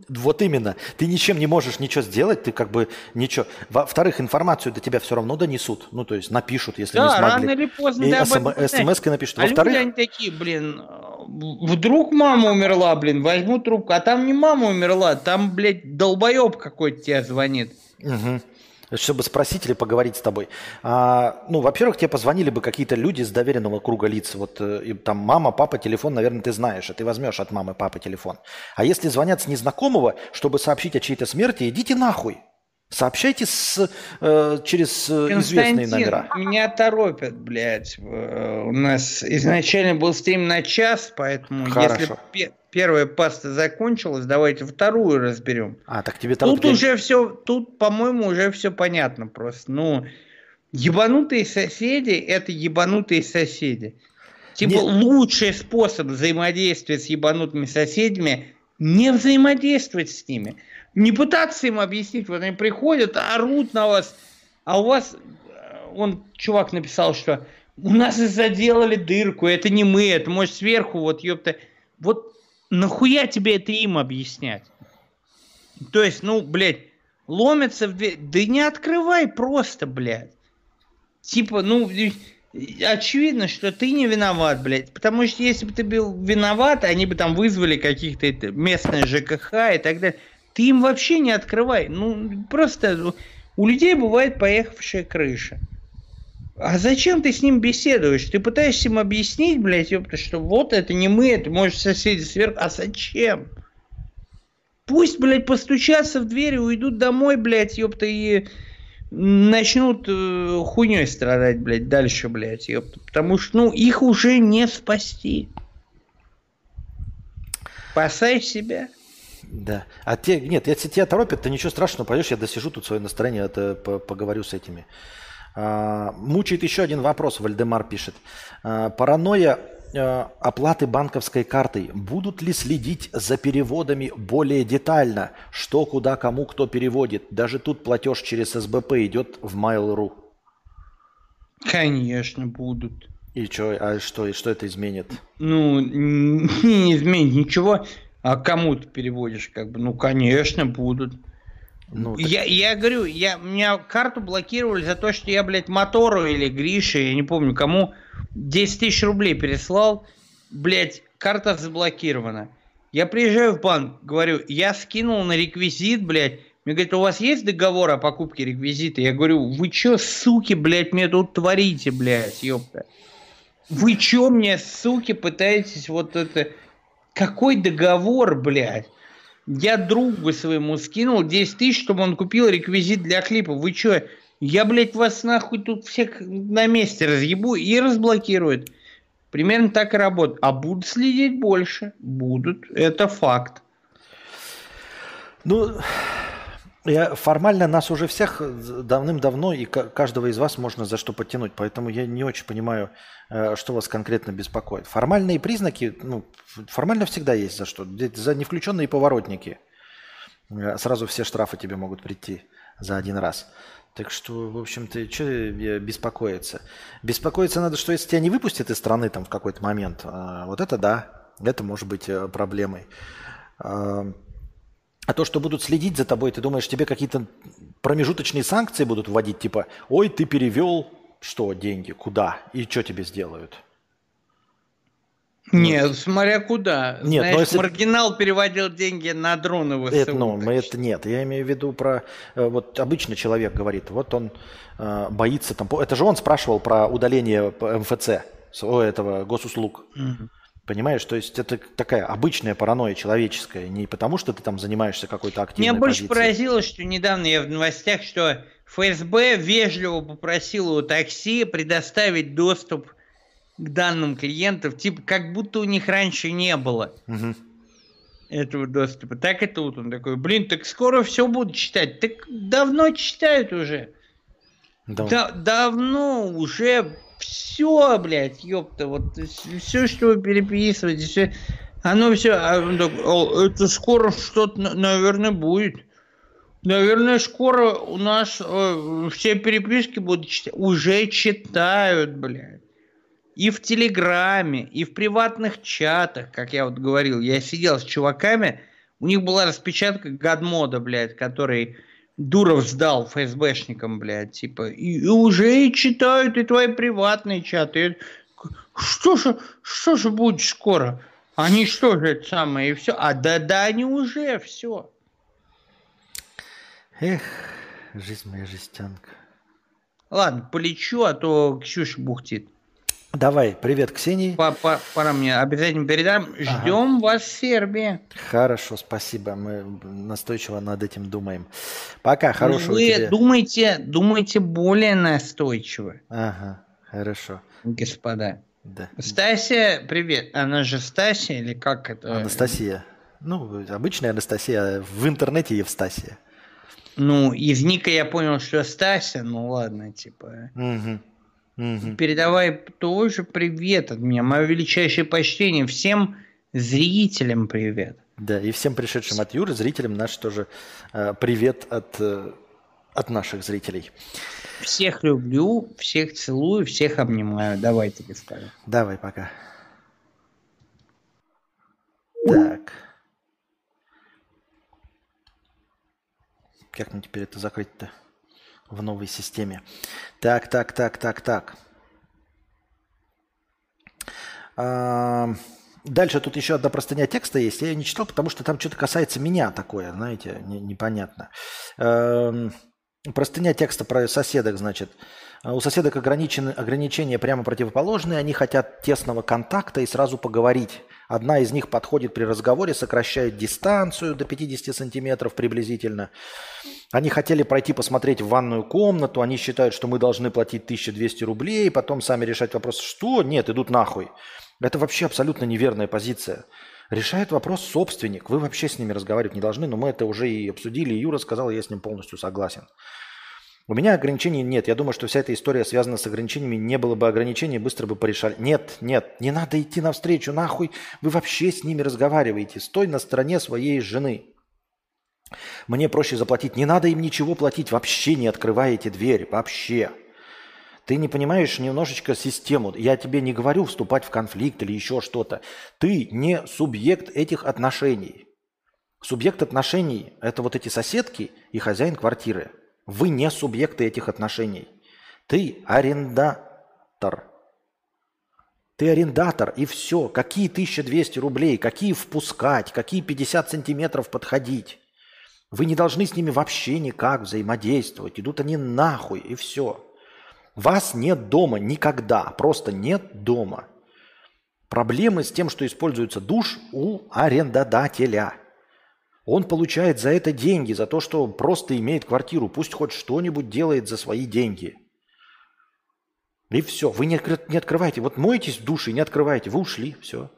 Вот именно. Ты ничем не можешь ничего сделать, ты как бы ничего. Во-вторых, информацию до тебя все равно донесут. Ну, то есть напишут, если да, не смогли. рано или поздно и ты смс напишут. А Во-вторых... люди, они такие, блин, вдруг мама умерла, блин, возьму трубку. А там не мама умерла, там, блядь, долбоеб какой-то тебе звонит. Угу чтобы спросить или поговорить с тобой. А, ну, во-первых, тебе позвонили бы какие-то люди с доверенного круга лиц. Вот э, и, там мама, папа, телефон, наверное, ты знаешь, а ты возьмешь от мамы, папы телефон. А если звонят с незнакомого, чтобы сообщить о чьей-то смерти, идите нахуй. Сообщайте с, э, через э, известные номера. меня торопят, блядь. У нас изначально был стрим на час, поэтому Хорошо. если первая паста закончилась, давайте вторую разберем. А, так тебе там... Тут уже все, тут, по-моему, уже все понятно просто. Ну, ебанутые соседи – это ебанутые соседи. Типа Нет. лучший способ взаимодействия с ебанутыми соседями – не взаимодействовать с ними. Не пытаться им объяснить, вот они приходят, орут на вас, а у вас, он, чувак написал, что у нас заделали дырку, это не мы, это может сверху, вот ёпта. Вот нахуя тебе это им объяснять? То есть, ну, блядь, ломятся в дверь. Да не открывай просто, блядь. Типа, ну, очевидно, что ты не виноват, блядь. Потому что если бы ты был виноват, они бы там вызвали каких-то местные ЖКХ и так далее. Ты им вообще не открывай. Ну, просто у людей бывает поехавшая крыша. А зачем ты с ним беседуешь? Ты пытаешься им объяснить, блядь, ёпта, что вот это не мы, это может соседи сверху. А зачем? Пусть, блядь, постучатся в дверь и уйдут домой, блядь, ёпта, и начнут э, хуйней страдать, блядь, дальше, блядь, ёпта. Потому что, ну, их уже не спасти. Спасай себя. Да. А те, нет, если тебя торопят, то ничего страшного, пойдешь, я досижу тут свое настроение, это поговорю с этими а, мучает еще один вопрос, Вальдемар пишет. А, паранойя а, оплаты банковской картой. Будут ли следить за переводами более детально? Что, куда, кому, кто переводит? Даже тут платеж через СБП идет в Mail.ru. Конечно, будут. И что, а что, и что это изменит? Ну, не изменит ничего. А кому ты переводишь, как бы? Ну, конечно, будут. Ну, так... я, я говорю, я, меня карту блокировали за то, что я, блядь, Мотору или Грише, я не помню кому, 10 тысяч рублей переслал. Блядь, карта заблокирована. Я приезжаю в банк, говорю, я скинул на реквизит, блядь. Мне говорят, у вас есть договор о покупке реквизита? Я говорю, вы чё, суки, блядь, мне тут творите, блядь, ёпта? Вы чё мне, суки, пытаетесь вот это... Какой договор, блядь? Я другу своему скинул 10 тысяч, чтобы он купил реквизит для клипа. Вы чё? Я, блядь, вас нахуй тут всех на месте разъебу и разблокируют. Примерно так и работает. А будут следить больше. Будут. Это факт. Ну, я, формально нас уже всех давным-давно и каждого из вас можно за что подтянуть, поэтому я не очень понимаю, э, что вас конкретно беспокоит. Формальные признаки, ну, формально всегда есть за что. За невключенные поворотники. Э, сразу все штрафы тебе могут прийти за один раз. Так что, в общем-то, что беспокоиться? Беспокоиться надо, что если тебя не выпустят из страны там в какой-то момент, э, вот это да, это может быть проблемой. А то, что будут следить за тобой, ты думаешь, тебе какие-то промежуточные санкции будут вводить, типа, ой, ты перевел, что, деньги, куда, и что тебе сделают? Нет, ну, смотря куда. Нет, Знаешь, но если... маргинал переводил деньги на дроны ВСУ. Это, ну, мы это нет. Я имею в виду про... Э, вот обычно человек говорит, вот он э, боится там... Это же он спрашивал про удаление МФЦ, этого госуслуг. Угу. Понимаешь, то есть это такая обычная паранойя человеческая, не потому что ты там занимаешься какой-то активной Меня больше позицией. поразило, что недавно я в новостях, что ФСБ вежливо попросил у такси предоставить доступ к данным клиентов, типа как будто у них раньше не было угу. этого доступа. Так и тут он такой, блин, так скоро все будут читать. Так давно читают уже. Да. Да, давно уже все, блядь, ёпта, вот все, что вы переписываете, все, оно все, а, это скоро что-то, наверное, будет. Наверное, скоро у нас э, все переписки будут читать. Уже читают, блядь. И в Телеграме, и в приватных чатах, как я вот говорил. Я сидел с чуваками, у них была распечатка гадмода, блядь, который Дуров сдал ФСБшникам, блядь, типа, и, и уже и читают и твои приватные чаты. Что же, что же будет скоро? Они что же это самое, и все? А да-да, они уже все. Эх, жизнь моя жестянка. Ладно, полечу, а то Ксюша бухтит. Давай, привет, Ксении. Папа, пора мне обязательно передам. Ждем ага. вас в Сербии. Хорошо, спасибо. Мы настойчиво над этим думаем. Пока, хорошего Вы тебе. думайте, думайте более настойчиво. Ага, хорошо. Господа. Да. Стасия, привет. Она же Стасия или как это? Анастасия. Ну, обычная Анастасия. В интернете Евстасия. Ну, из ника я понял, что Стася, ну ладно, типа. Угу. Угу. Передавай тоже привет от меня. Мое величайшее почтение. Всем зрителям привет. Да, и всем пришедшим от Юры, зрителям наш тоже э, привет от, э, от наших зрителей. Всех люблю, всех целую, всех обнимаю. Давай тебе скажу. Давай, пока. Так. Как мне теперь это закрыть-то в новой системе? Так, так, так, так, так. А, дальше тут еще одна простыня текста есть. Я ее не читал, потому что там что-то касается меня такое, знаете, не, непонятно. А, простыня текста про соседок, значит. У соседок ограничены, ограничения прямо противоположные. Они хотят тесного контакта и сразу поговорить. Одна из них подходит при разговоре, сокращает дистанцию до 50 сантиметров приблизительно. Они хотели пройти посмотреть ванную комнату, они считают, что мы должны платить 1200 рублей, потом сами решать вопрос, что? Нет, идут нахуй. Это вообще абсолютно неверная позиция. Решает вопрос собственник. Вы вообще с ними разговаривать не должны, но мы это уже и обсудили, и Юра сказал, я с ним полностью согласен. У меня ограничений нет. Я думаю, что вся эта история связана с ограничениями. Не было бы ограничений, быстро бы порешали. Нет, нет, не надо идти навстречу, нахуй. Вы вообще с ними разговариваете. Стой на стороне своей жены. Мне проще заплатить. Не надо им ничего платить. Вообще не открываете дверь. Вообще. Ты не понимаешь немножечко систему. Я тебе не говорю вступать в конфликт или еще что-то. Ты не субъект этих отношений. Субъект отношений – это вот эти соседки и хозяин квартиры. Вы не субъекты этих отношений. Ты арендатор. Ты арендатор, и все. Какие 1200 рублей, какие впускать, какие 50 сантиметров подходить. Вы не должны с ними вообще никак взаимодействовать. Идут они нахуй, и все. Вас нет дома никогда, просто нет дома. Проблемы с тем, что используется душ у арендодателя – он получает за это деньги, за то, что просто имеет квартиру. Пусть хоть что-нибудь делает за свои деньги. И все. Вы не, открываете. Вот моетесь в душе, не открываете. Вы ушли. Все.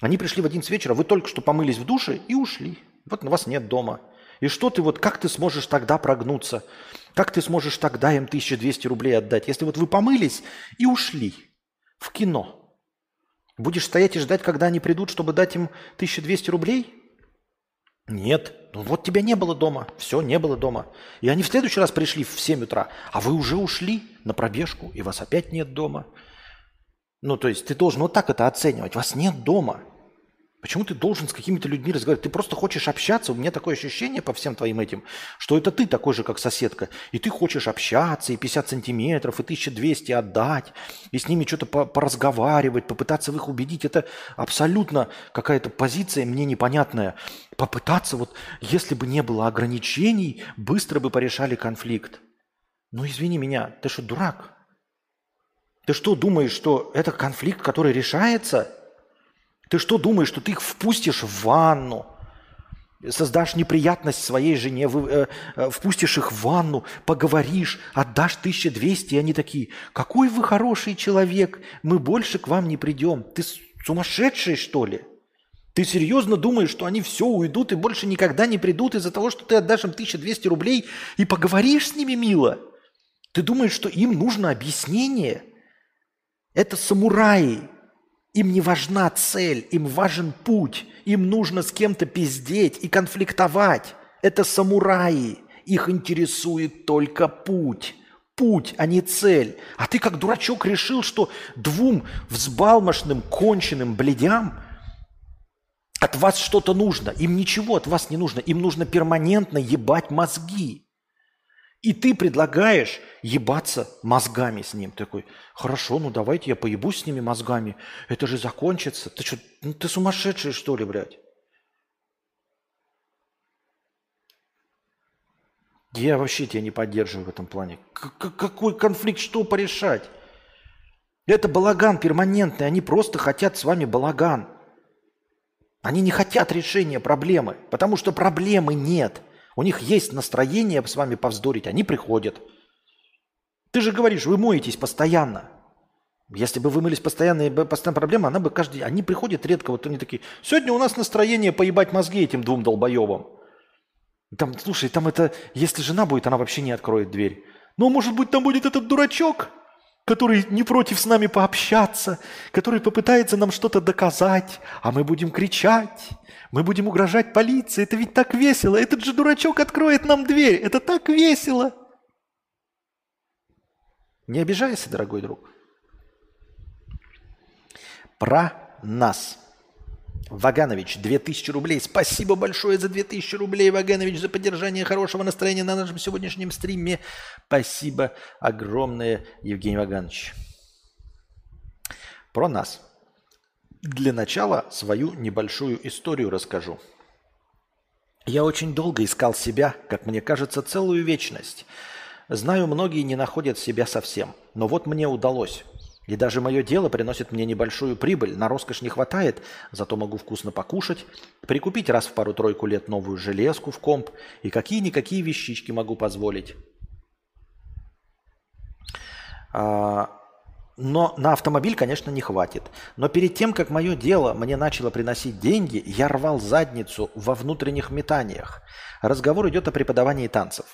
Они пришли в 11 вечера, вы только что помылись в душе и ушли. Вот на вас нет дома. И что ты вот, как ты сможешь тогда прогнуться? Как ты сможешь тогда им 1200 рублей отдать? Если вот вы помылись и ушли в кино, будешь стоять и ждать, когда они придут, чтобы дать им 1200 рублей? Нет. Ну вот тебя не было дома. Все, не было дома. И они в следующий раз пришли в 7 утра, а вы уже ушли на пробежку, и вас опять нет дома. Ну, то есть ты должен вот так это оценивать. Вас нет дома. Почему ты должен с какими-то людьми разговаривать? Ты просто хочешь общаться. У меня такое ощущение по всем твоим этим, что это ты такой же, как соседка. И ты хочешь общаться, и 50 сантиметров, и 1200 отдать, и с ними что-то поразговаривать, попытаться их убедить. Это абсолютно какая-то позиция мне непонятная. Попытаться вот, если бы не было ограничений, быстро бы порешали конфликт. Ну, извини меня, ты что, дурак? Ты что, думаешь, что это конфликт, который решается – ты что думаешь, что ты их впустишь в ванну? создашь неприятность своей жене, вы, э, э, впустишь их в ванну, поговоришь, отдашь 1200, и они такие, какой вы хороший человек, мы больше к вам не придем. Ты сумасшедший, что ли? Ты серьезно думаешь, что они все уйдут и больше никогда не придут из-за того, что ты отдашь им 1200 рублей и поговоришь с ними мило? Ты думаешь, что им нужно объяснение? Это самураи. Им не важна цель, им важен путь. Им нужно с кем-то пиздеть и конфликтовать. Это самураи. Их интересует только путь. Путь, а не цель. А ты как дурачок решил, что двум взбалмошным, конченным бледям от вас что-то нужно. Им ничего от вас не нужно. Им нужно перманентно ебать мозги. И ты предлагаешь ебаться мозгами с ним. Ты такой, хорошо, ну давайте я поебусь с ними мозгами. Это же закончится. Ты что, ну ты сумасшедший что ли, блядь? Я вообще тебя не поддерживаю в этом плане. К какой конфликт, что порешать? Это балаган перманентный, они просто хотят с вами балаган. Они не хотят решения проблемы, потому что проблемы нет – у них есть настроение с вами повздорить, они приходят. Ты же говоришь, вы моетесь постоянно. Если бы вы мылись постоянно, постоянная проблема, она бы каждый день... Они приходят редко, вот они такие, сегодня у нас настроение поебать мозги этим двум долбоебам. Там, слушай, там это, если жена будет, она вообще не откроет дверь. Ну, может быть, там будет этот дурачок, который не против с нами пообщаться, который попытается нам что-то доказать, а мы будем кричать, мы будем угрожать полиции. Это ведь так весело. Этот же дурачок откроет нам дверь. Это так весело. Не обижайся, дорогой друг. Про нас. Ваганович, 2000 рублей. Спасибо большое за 2000 рублей, Ваганович, за поддержание хорошего настроения на нашем сегодняшнем стриме. Спасибо огромное, Евгений Ваганович. Про нас. Для начала свою небольшую историю расскажу. Я очень долго искал себя, как мне кажется, целую вечность. Знаю, многие не находят себя совсем, но вот мне удалось. И даже мое дело приносит мне небольшую прибыль, на роскошь не хватает, зато могу вкусно покушать, прикупить раз в пару-тройку лет новую железку в комп и какие-никакие вещички могу позволить. А, но на автомобиль, конечно, не хватит. Но перед тем, как мое дело мне начало приносить деньги, я рвал задницу во внутренних метаниях. Разговор идет о преподавании танцев.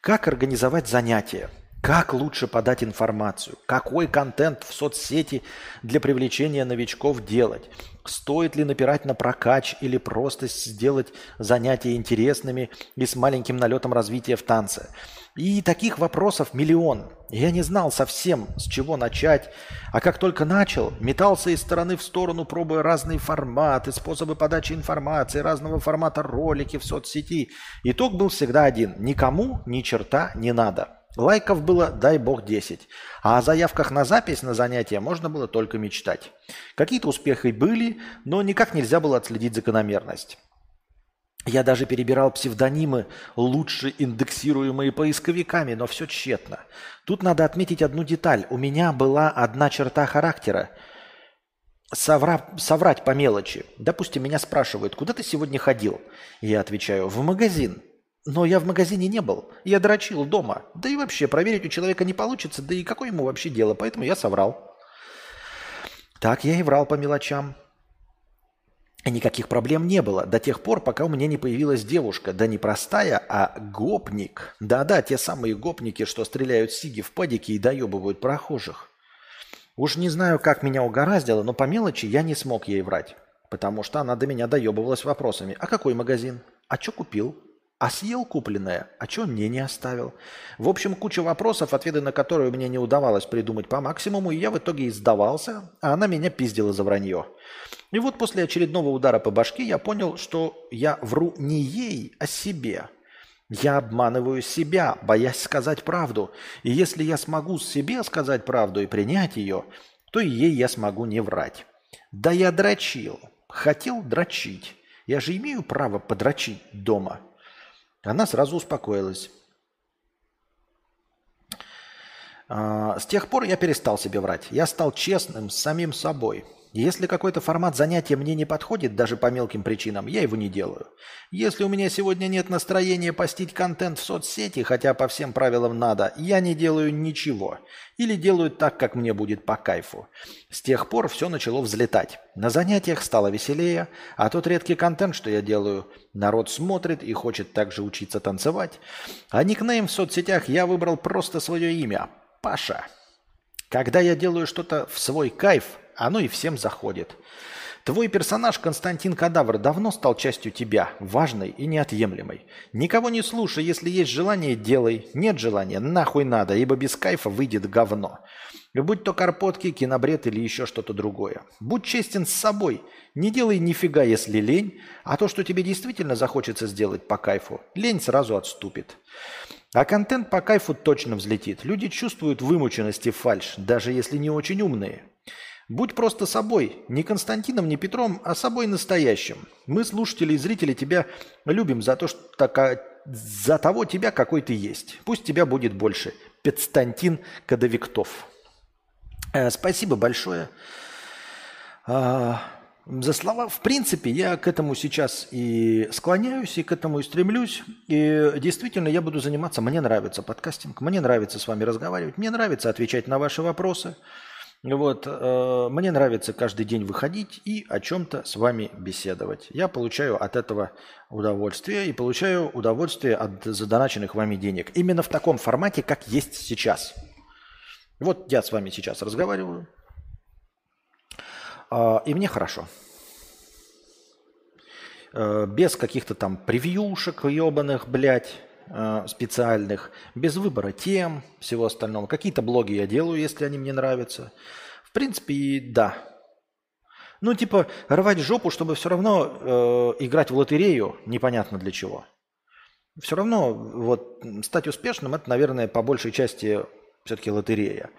Как организовать занятия? Как лучше подать информацию? Какой контент в соцсети для привлечения новичков делать? Стоит ли напирать на прокач или просто сделать занятия интересными и с маленьким налетом развития в танце? И таких вопросов миллион. Я не знал совсем, с чего начать. А как только начал, метался из стороны в сторону, пробуя разные форматы, способы подачи информации, разного формата ролики в соцсети. Итог был всегда один. Никому ни черта не надо. Лайков было, дай бог, 10. А о заявках на запись на занятия можно было только мечтать. Какие-то успехи были, но никак нельзя было отследить закономерность. Я даже перебирал псевдонимы, лучше индексируемые поисковиками, но все тщетно. Тут надо отметить одну деталь. У меня была одна черта характера. Совра... Соврать по мелочи. Допустим, меня спрашивают, куда ты сегодня ходил? Я отвечаю, в магазин. Но я в магазине не был. Я дрочил дома. Да и вообще, проверить у человека не получится, да и какое ему вообще дело, поэтому я соврал. Так я и врал по мелочам. И никаких проблем не было до тех пор, пока у меня не появилась девушка. Да не простая, а гопник. Да-да, те самые гопники, что стреляют сиги в падике и доебывают прохожих. Уж не знаю, как меня угораздило, но по мелочи я не смог ей врать. Потому что она до меня доебывалась вопросами. А какой магазин? А что купил? А съел купленное? А что мне не оставил? В общем, куча вопросов, ответы на которые мне не удавалось придумать по максимуму, и я в итоге и сдавался, а она меня пиздила за вранье. И вот после очередного удара по башке я понял, что я вру не ей, а себе. Я обманываю себя, боясь сказать правду. И если я смогу себе сказать правду и принять ее, то и ей я смогу не врать. Да я дрочил. Хотел дрочить. Я же имею право подрочить дома. Она сразу успокоилась. А, с тех пор я перестал себе врать. Я стал честным с самим собой. Если какой-то формат занятия мне не подходит даже по мелким причинам, я его не делаю. Если у меня сегодня нет настроения постить контент в соцсети, хотя по всем правилам надо, я не делаю ничего. Или делаю так, как мне будет по кайфу. С тех пор все начало взлетать. На занятиях стало веселее, а тот редкий контент, что я делаю, народ смотрит и хочет также учиться танцевать. А никнейм в соцсетях я выбрал просто свое имя – Паша. Когда я делаю что-то в свой кайф – оно и всем заходит. Твой персонаж Константин Кадавр давно стал частью тебя, важной и неотъемлемой. Никого не слушай, если есть желание – делай, нет желания – нахуй надо, ибо без кайфа выйдет говно. Будь то карпотки, кинобред или еще что-то другое. Будь честен с собой, не делай нифига, если лень, а то, что тебе действительно захочется сделать по кайфу, лень сразу отступит. А контент по кайфу точно взлетит. Люди чувствуют вымученность и фальш, даже если не очень умные. Будь просто собой, не Константином, не Петром, а собой настоящим. Мы, слушатели и зрители, тебя любим за то, что така, за того тебя, какой ты есть. Пусть тебя будет больше. Петстантин Кадовиктов. Э, спасибо большое э, за слова. В принципе, я к этому сейчас и склоняюсь, и к этому и стремлюсь. И действительно, я буду заниматься. Мне нравится подкастинг, мне нравится с вами разговаривать, мне нравится отвечать на ваши вопросы. Вот, э, мне нравится каждый день выходить и о чем-то с вами беседовать. Я получаю от этого удовольствие и получаю удовольствие от задоначенных вами денег. Именно в таком формате, как есть сейчас. Вот я с вами сейчас разговариваю, э, и мне хорошо. Э, без каких-то там превьюшек ебаных, блядь, специальных, без выбора тем, всего остального. Какие-то блоги я делаю, если они мне нравятся. В принципе, да. Ну, типа, рвать жопу, чтобы все равно э, играть в лотерею, непонятно для чего. Все равно вот стать успешным, это, наверное, по большей части все-таки лотерея.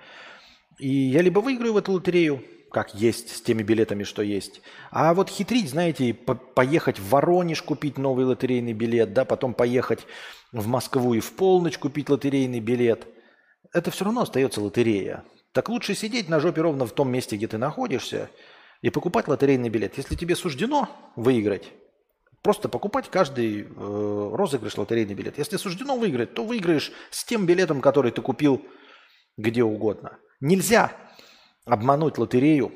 И я либо выиграю в эту лотерею, как есть, с теми билетами, что есть. А вот хитрить, знаете, по поехать в Воронеж купить новый лотерейный билет, да, потом поехать в Москву и в полночь купить лотерейный билет, это все равно остается лотерея. Так лучше сидеть на жопе ровно в том месте, где ты находишься, и покупать лотерейный билет. Если тебе суждено выиграть, просто покупать каждый э, розыгрыш лотерейный билет. Если суждено выиграть, то выиграешь с тем билетом, который ты купил где угодно. Нельзя обмануть лотерею,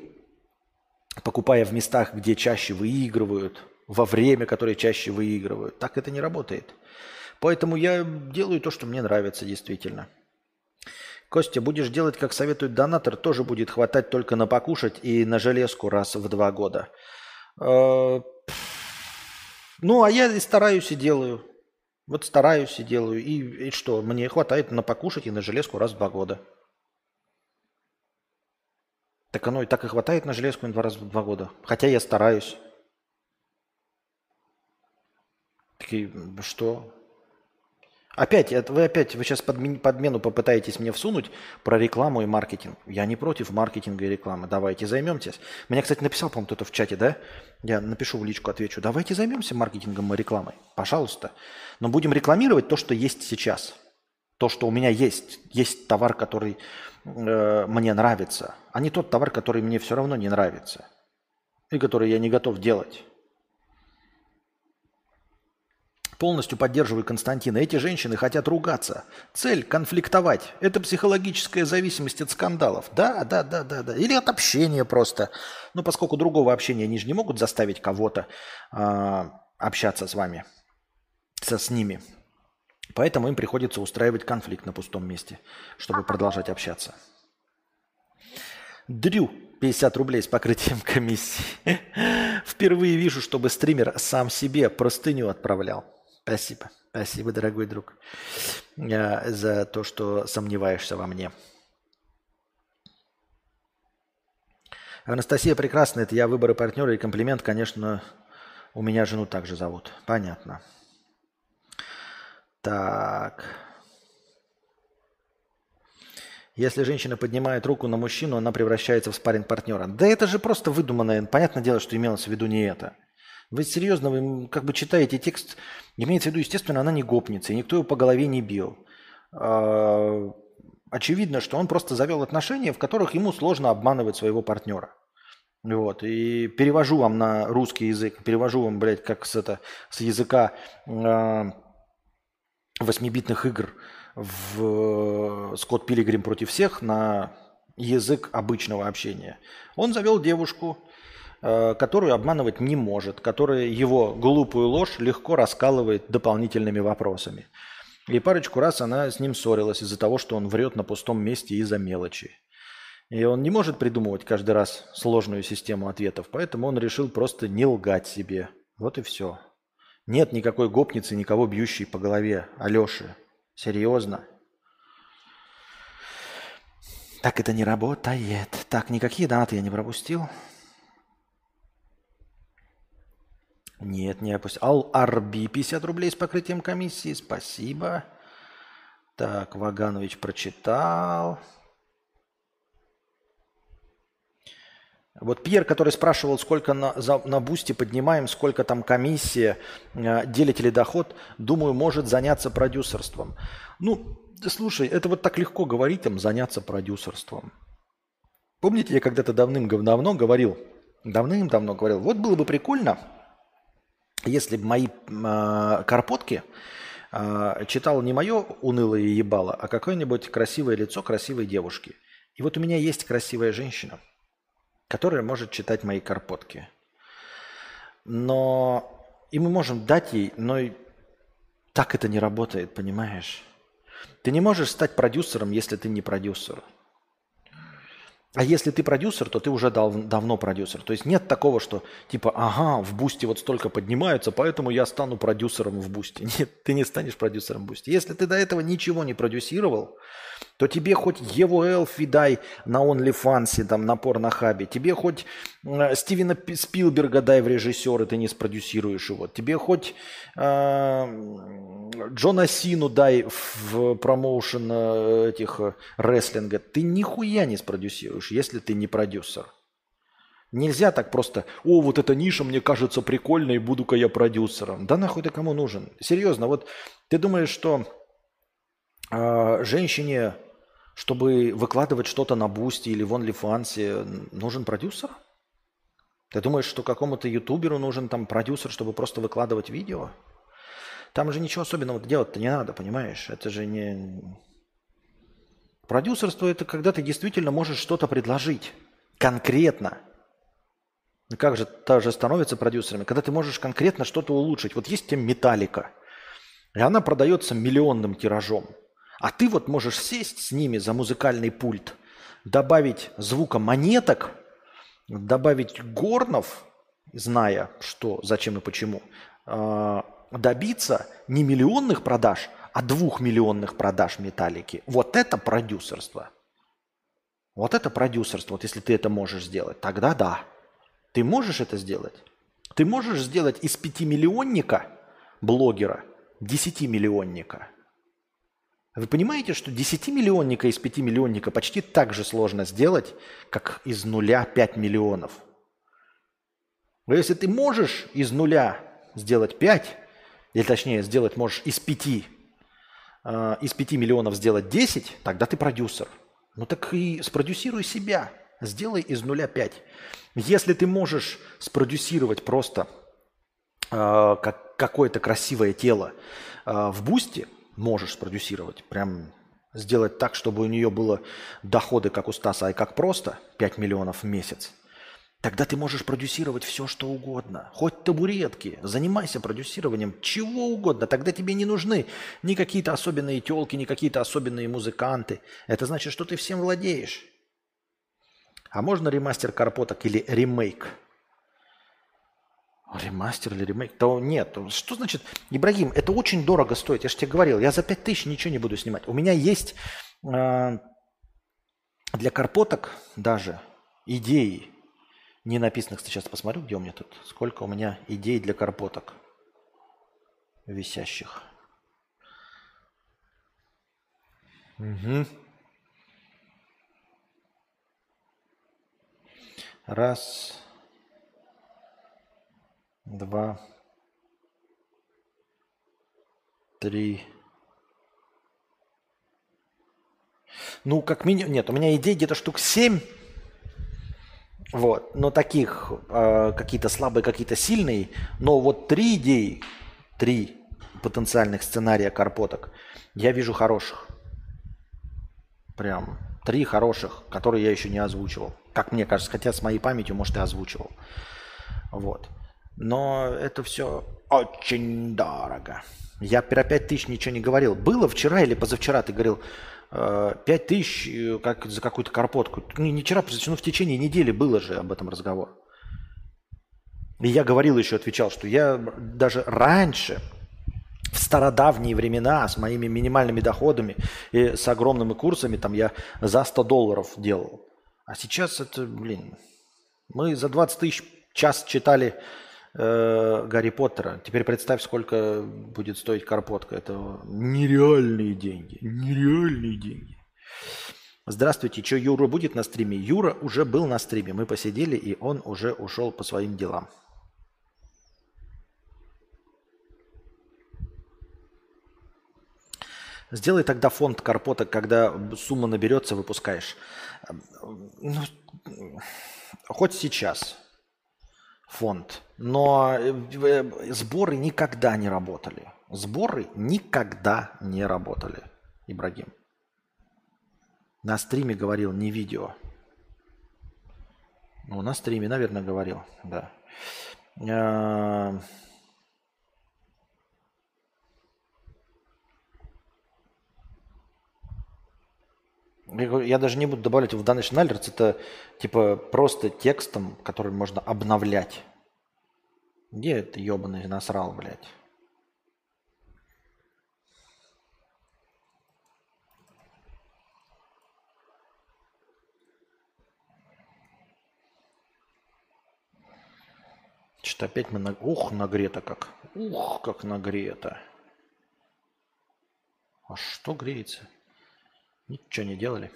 покупая в местах, где чаще выигрывают, во время, которое чаще выигрывают. Так это не работает. Поэтому я делаю то, что мне нравится действительно. Костя, будешь делать, как советует донатор, тоже будет хватать только на покушать и на железку раз в два года. Э, ну, а я и стараюсь и делаю. Вот стараюсь и делаю. И, и что, мне хватает на покушать и на железку раз в два года. Так оно и так и хватает на железку два раза в два года. Хотя я стараюсь. Такие, что? Опять, вы опять, вы сейчас подмену попытаетесь мне всунуть про рекламу и маркетинг. Я не против маркетинга и рекламы. Давайте займемся. Меня, кстати, написал, по-моему, кто-то в чате, да? Я напишу в личку, отвечу. Давайте займемся маркетингом и рекламой. Пожалуйста. Но будем рекламировать то, что есть сейчас. То, что у меня есть. Есть товар, который э, мне нравится, а не тот товар, который мне все равно не нравится. И который я не готов делать. Полностью поддерживаю Константина. Эти женщины хотят ругаться. Цель – конфликтовать. Это психологическая зависимость от скандалов. Да, да, да, да, да. Или от общения просто. Ну, поскольку другого общения они же не могут заставить кого-то э, общаться с вами, со, с ними. Поэтому им приходится устраивать конфликт на пустом месте, чтобы продолжать общаться. Дрю, 50 рублей с покрытием [laughs] комиссии. Впервые вижу, чтобы стример сам себе простыню отправлял. Спасибо. Спасибо, дорогой друг, э, за то, что сомневаешься во мне. Анастасия прекрасная, это я выборы партнера и комплимент, конечно, у меня жену также зовут. Понятно. Так. Если женщина поднимает руку на мужчину, она превращается в спарринг партнера. Да это же просто выдуманное. Понятное дело, что имелось в виду не это. Вы серьезно, вы как бы читаете текст, имеется в виду, естественно, она не гопница, и никто ее по голове не бил. А, очевидно, что он просто завел отношения, в которых ему сложно обманывать своего партнера. Вот. И перевожу вам на русский язык, перевожу вам, блядь, как с, это, с языка э, восьмибитных игр в Скотт Пилигрим против всех на язык обычного общения. Он завел девушку, э, которую обманывать не может, которая его глупую ложь легко раскалывает дополнительными вопросами. И парочку раз она с ним ссорилась из-за того, что он врет на пустом месте из-за мелочи. И он не может придумывать каждый раз сложную систему ответов, поэтому он решил просто не лгать себе. Вот и все. Нет никакой гопницы, никого бьющей по голове. Алеши, серьезно? Так это не работает. Так, никакие донаты я не пропустил. Нет, не опустил. Ал-Арби, 50 рублей с покрытием комиссии. Спасибо. Так, Ваганович прочитал. Вот Пьер, который спрашивал, сколько на, за, на бусте поднимаем, сколько там комиссия, э, делите ли доход, думаю, может заняться продюсерством. Ну, слушай, это вот так легко говорить, там, заняться продюсерством. Помните, я когда-то давным-давно говорил, давным-давно говорил, вот было бы прикольно, если бы мои э, карпотки э, читал не мое унылое ебало, а какое-нибудь красивое лицо красивой девушки. И вот у меня есть красивая женщина – которая может читать мои карпотки. Но и мы можем дать ей, но и так это не работает, понимаешь? Ты не можешь стать продюсером, если ты не продюсер. А если ты продюсер, то ты уже дав- давно продюсер. То есть нет такого, что типа, ага, в бусте вот столько поднимаются, поэтому я стану продюсером в бусте. [laughs] Нет, ты не станешь продюсером в бусте. Если ты до этого ничего не продюсировал, то тебе хоть Еву Элфи дай на OnlyFans, там, на порнохабе, тебе хоть Стивена Спилберга дай в режиссеры, ты не спродюсируешь его, тебе хоть э, Джона Сину дай в промоушен э, этих э, рестлинга, ты нихуя не спродюсируешь, если ты не продюсер. Нельзя так просто, о, вот эта ниша мне кажется прикольной, буду-ка я продюсером. Да нахуй ты кому нужен? Серьезно, вот ты думаешь, что э, женщине, чтобы выкладывать что-то на Бусти или в OnlyFans, нужен продюсер? Ты думаешь, что какому-то ютуберу нужен там продюсер, чтобы просто выкладывать видео? Там же ничего особенного делать-то не надо, понимаешь? Это же не... Продюсерство – это когда ты действительно можешь что-то предложить конкретно. Ну как же тоже становится продюсерами? Когда ты можешь конкретно что-то улучшить. Вот есть тебе металлика, и она продается миллионным тиражом – а ты вот можешь сесть с ними за музыкальный пульт, добавить звука монеток, добавить горнов, зная, что, зачем и почему, а, добиться не миллионных продаж, а двухмиллионных продаж металлики. Вот это продюсерство. Вот это продюсерство. Вот если ты это можешь сделать, тогда да. Ты можешь это сделать? Ты можешь сделать из пятимиллионника блогера десятимиллионника – вы понимаете, что 10-миллионника из 5-миллионника почти так же сложно сделать, как из нуля 5 миллионов. Но если ты можешь из нуля сделать 5, или точнее сделать можешь из 5, э, из 5 миллионов сделать 10, тогда ты продюсер. Ну так и спродюсируй себя. Сделай из нуля 5. Если ты можешь спродюсировать просто э, как, какое-то красивое тело э, в бусте – можешь спродюсировать, прям сделать так, чтобы у нее было доходы, как у Стаса, а как просто 5 миллионов в месяц, тогда ты можешь продюсировать все, что угодно. Хоть табуретки, занимайся продюсированием чего угодно. Тогда тебе не нужны ни какие-то особенные телки, ни какие-то особенные музыканты. Это значит, что ты всем владеешь. А можно ремастер карпоток или ремейк – Ремастер или ремейк? То нет. Что значит? Ибрагим, это очень дорого стоит. Я же тебе говорил, я за 5000 ничего не буду снимать. У меня есть э, для карпоток даже идеи, не написанных. Сейчас посмотрю, где у меня тут. Сколько у меня идей для карпоток висящих. Угу. Раз два, три. Ну, как минимум... Нет, у меня идей где-то штук 7. Вот. Но таких э, какие-то слабые, какие-то сильные. Но вот три идеи, три потенциальных сценария карпоток, я вижу хороших. Прям три хороших, которые я еще не озвучивал. Как мне кажется, хотя с моей памятью, может, и озвучивал. Вот. Но это все очень дорого. Я про 5 тысяч ничего не говорил. Было вчера или позавчера ты говорил, 5 э, тысяч э, как за какую-то карпотку. Не, не вчера, ну в течение недели было же об этом разговор. И я говорил еще, отвечал, что я даже раньше, в стародавние времена, с моими минимальными доходами и с огромными курсами, там я за 100 долларов делал. А сейчас это, блин, мы за 20 тысяч час читали э, Гарри Поттера. Теперь представь, сколько будет стоить карпотка. Это нереальные деньги. Нереальные деньги. Здравствуйте, что Юра будет на стриме? Юра уже был на стриме. Мы посидели, и он уже ушел по своим делам. Сделай тогда фонд карпоток, когда сумма наберется, выпускаешь. Ну, хоть сейчас фонд. Но э, э, сборы никогда не работали. Сборы никогда не работали, Ибрагим. На стриме говорил, не видео. Ну, на стриме, наверное, говорил, да. Я даже не буду добавлять в данный Schneider's, это типа просто текстом, который можно обновлять. Где это ебаный насрал, блядь? Что-то опять мы на... Ух, нагрето как. Ух, как нагрето. А что греется? Ничего не делали.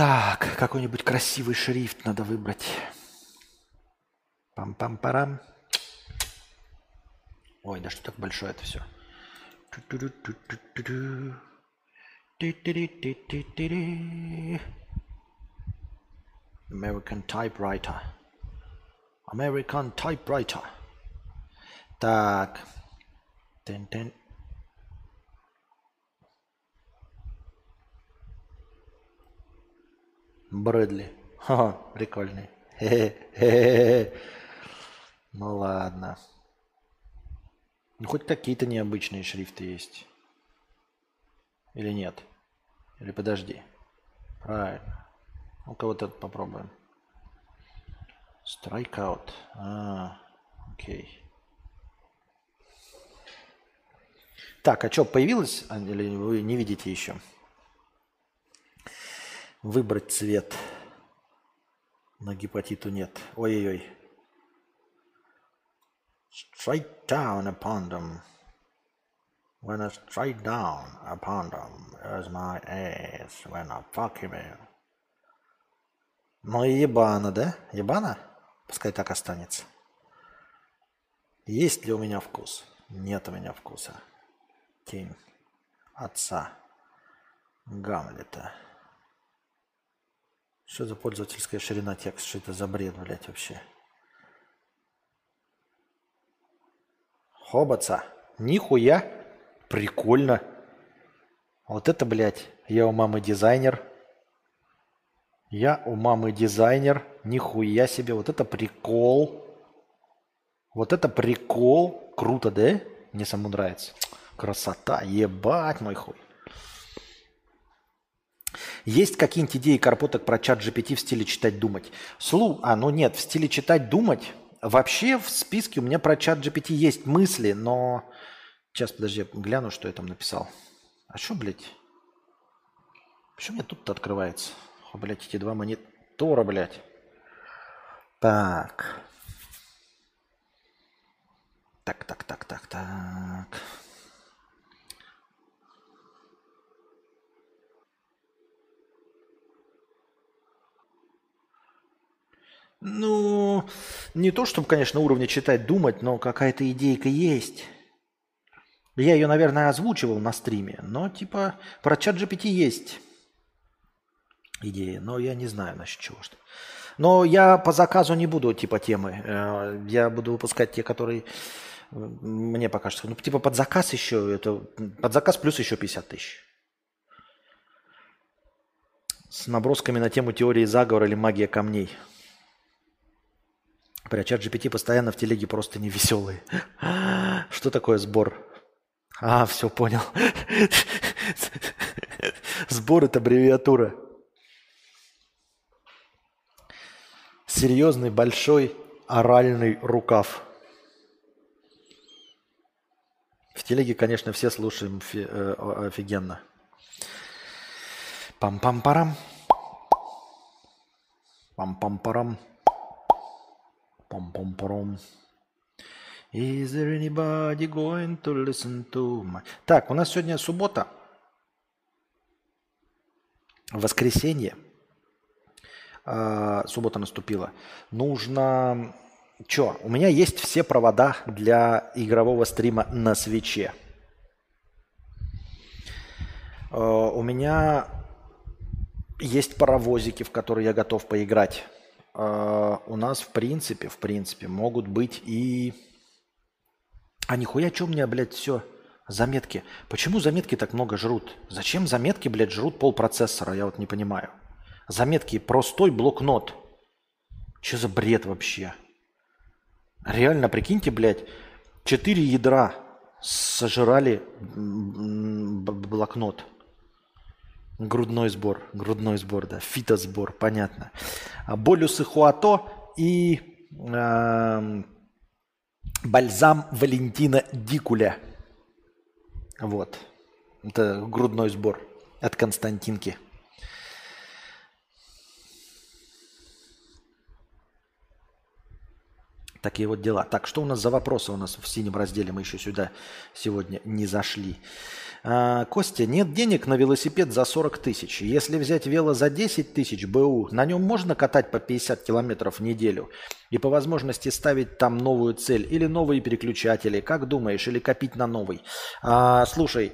Так, какой-нибудь красивый шрифт надо выбрать. Пам-пам-парам. Ой, да что так большое это все. American typewriter. American typewriter. Так. Тен-тен. Брэдли. Ха, прикольный. Хе-хе-хе. [laughs] Ну ладно. Ну хоть какие-то необычные шрифты есть. Или нет? Или подожди. Правильно. Ну-ка вот этот попробуем. Strikeout. А, окей. Так, а что, появилось? А, или вы не видите еще? Выбрать цвет. На гепатиту нет. Ой-ой-ой. Straight down upon them. When I straight down upon them is my ass when I fuck him. Ну и ебана, да? Ебана? Пускай так останется. Есть ли у меня вкус? Нет у меня вкуса. Тень отца Гамлета. Что за пользовательская ширина текста? Что это за бред, блядь, вообще? Хобаца. Нихуя. Прикольно. Вот это, блядь, я у мамы дизайнер. Я у мамы дизайнер. Нихуя себе. Вот это прикол. Вот это прикол. Круто, да? Мне самому нравится. Красота. Ебать мой хуй. Есть какие-нибудь идеи карпоток про чат GPT в стиле читать, думать? Слу, а, ну нет, в стиле читать, думать. Вообще в списке у меня про чат GPT есть мысли, но... Сейчас, подожди, гляну, что я там написал. А что, блядь? Почему мне тут-то открывается? О, блядь, эти два монитора, блядь. Так. Так, так, так, так, так. Ну, не то, чтобы, конечно, уровня читать, думать, но какая-то идейка есть. Я ее, наверное, озвучивал на стриме, но типа про чат GPT есть идея, но я не знаю насчет чего что. Но я по заказу не буду типа темы. Э, я буду выпускать те, которые мне пока что. Ну, типа под заказ еще, это под заказ плюс еще 50 тысяч. С набросками на тему теории заговора или магия камней. Бля, чат GPT постоянно в телеге просто не веселый. [laughs] Что такое сбор? А, все, понял. [laughs] Сбор – это аббревиатура. Серьезный, большой, оральный рукав. В телеге, конечно, все слушаем э, офигенно. Пам-пам-парам. Пам-пам-парам. Пам-пам-парам. Is there anybody going to listen to my... Так, у нас сегодня суббота. Воскресенье. А, суббота наступила. Нужно... Че, у меня есть все провода для игрового стрима на свече. А, у меня есть паровозики, в которые я готов поиграть. А, у нас, в принципе, в принципе, могут быть и а нихуя, что у меня, блядь, все заметки? Почему заметки так много жрут? Зачем заметки, блядь, жрут пол процессора? Я вот не понимаю. Заметки простой блокнот. Что за бред вообще? Реально, прикиньте, блядь, четыре ядра сожрали блокнот. Грудной сбор, грудной сбор, да, фитосбор, понятно. А Болюсы Хуато и э, Бальзам Валентина Дикуля. Вот. Это грудной сбор от Константинки. Такие вот дела. Так, что у нас за вопросы у нас в синем разделе? Мы еще сюда сегодня не зашли. А, Костя, нет денег на велосипед за 40 тысяч. Если взять вело за 10 тысяч БУ, на нем можно катать по 50 километров в неделю и по возможности ставить там новую цель или новые переключатели. Как думаешь? Или копить на новый? А, слушай,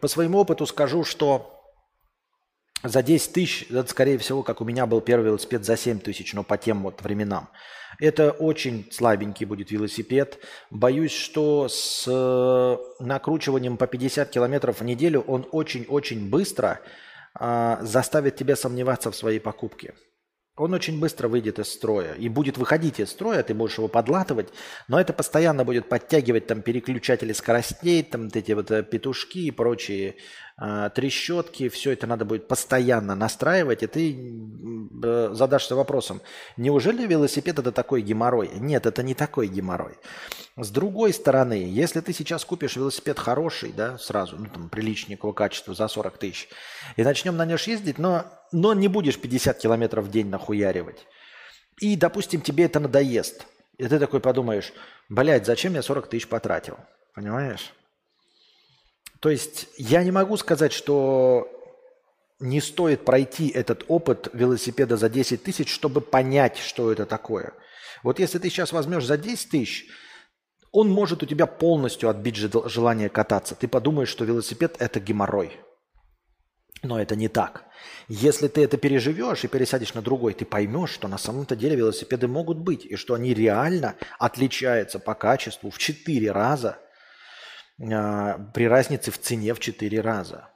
по своему опыту скажу, что за 10 тысяч, это скорее всего, как у меня был первый велосипед за 7 тысяч, но по тем вот временам. Это очень слабенький будет велосипед. Боюсь, что с э, накручиванием по 50 километров в неделю он очень-очень быстро э, заставит тебя сомневаться в своей покупке. Он очень быстро выйдет из строя и будет выходить из строя, ты можешь его подлатывать, но это постоянно будет подтягивать там переключатели скоростей, там вот эти вот э, петушки и прочие э, трещотки, все это надо будет постоянно настраивать, и ты э, задашься вопросом, неужели велосипед это такой геморрой? Нет, это не такой геморрой. С другой стороны, если ты сейчас купишь велосипед хороший, да, сразу, ну там приличненького качества за 40 тысяч, и начнем на нем ездить, но, но не будешь 50 километров в день нахуяривать. И, допустим, тебе это надоест. И ты такой подумаешь, блядь, зачем я 40 тысяч потратил? Понимаешь? То есть я не могу сказать, что не стоит пройти этот опыт велосипеда за 10 тысяч, чтобы понять, что это такое. Вот если ты сейчас возьмешь за 10 тысяч, он может у тебя полностью отбить желание кататься. Ты подумаешь, что велосипед – это геморрой. Но это не так. Если ты это переживешь и пересядешь на другой, ты поймешь, что на самом-то деле велосипеды могут быть, и что они реально отличаются по качеству в 4 раза э, при разнице в цене в 4 раза.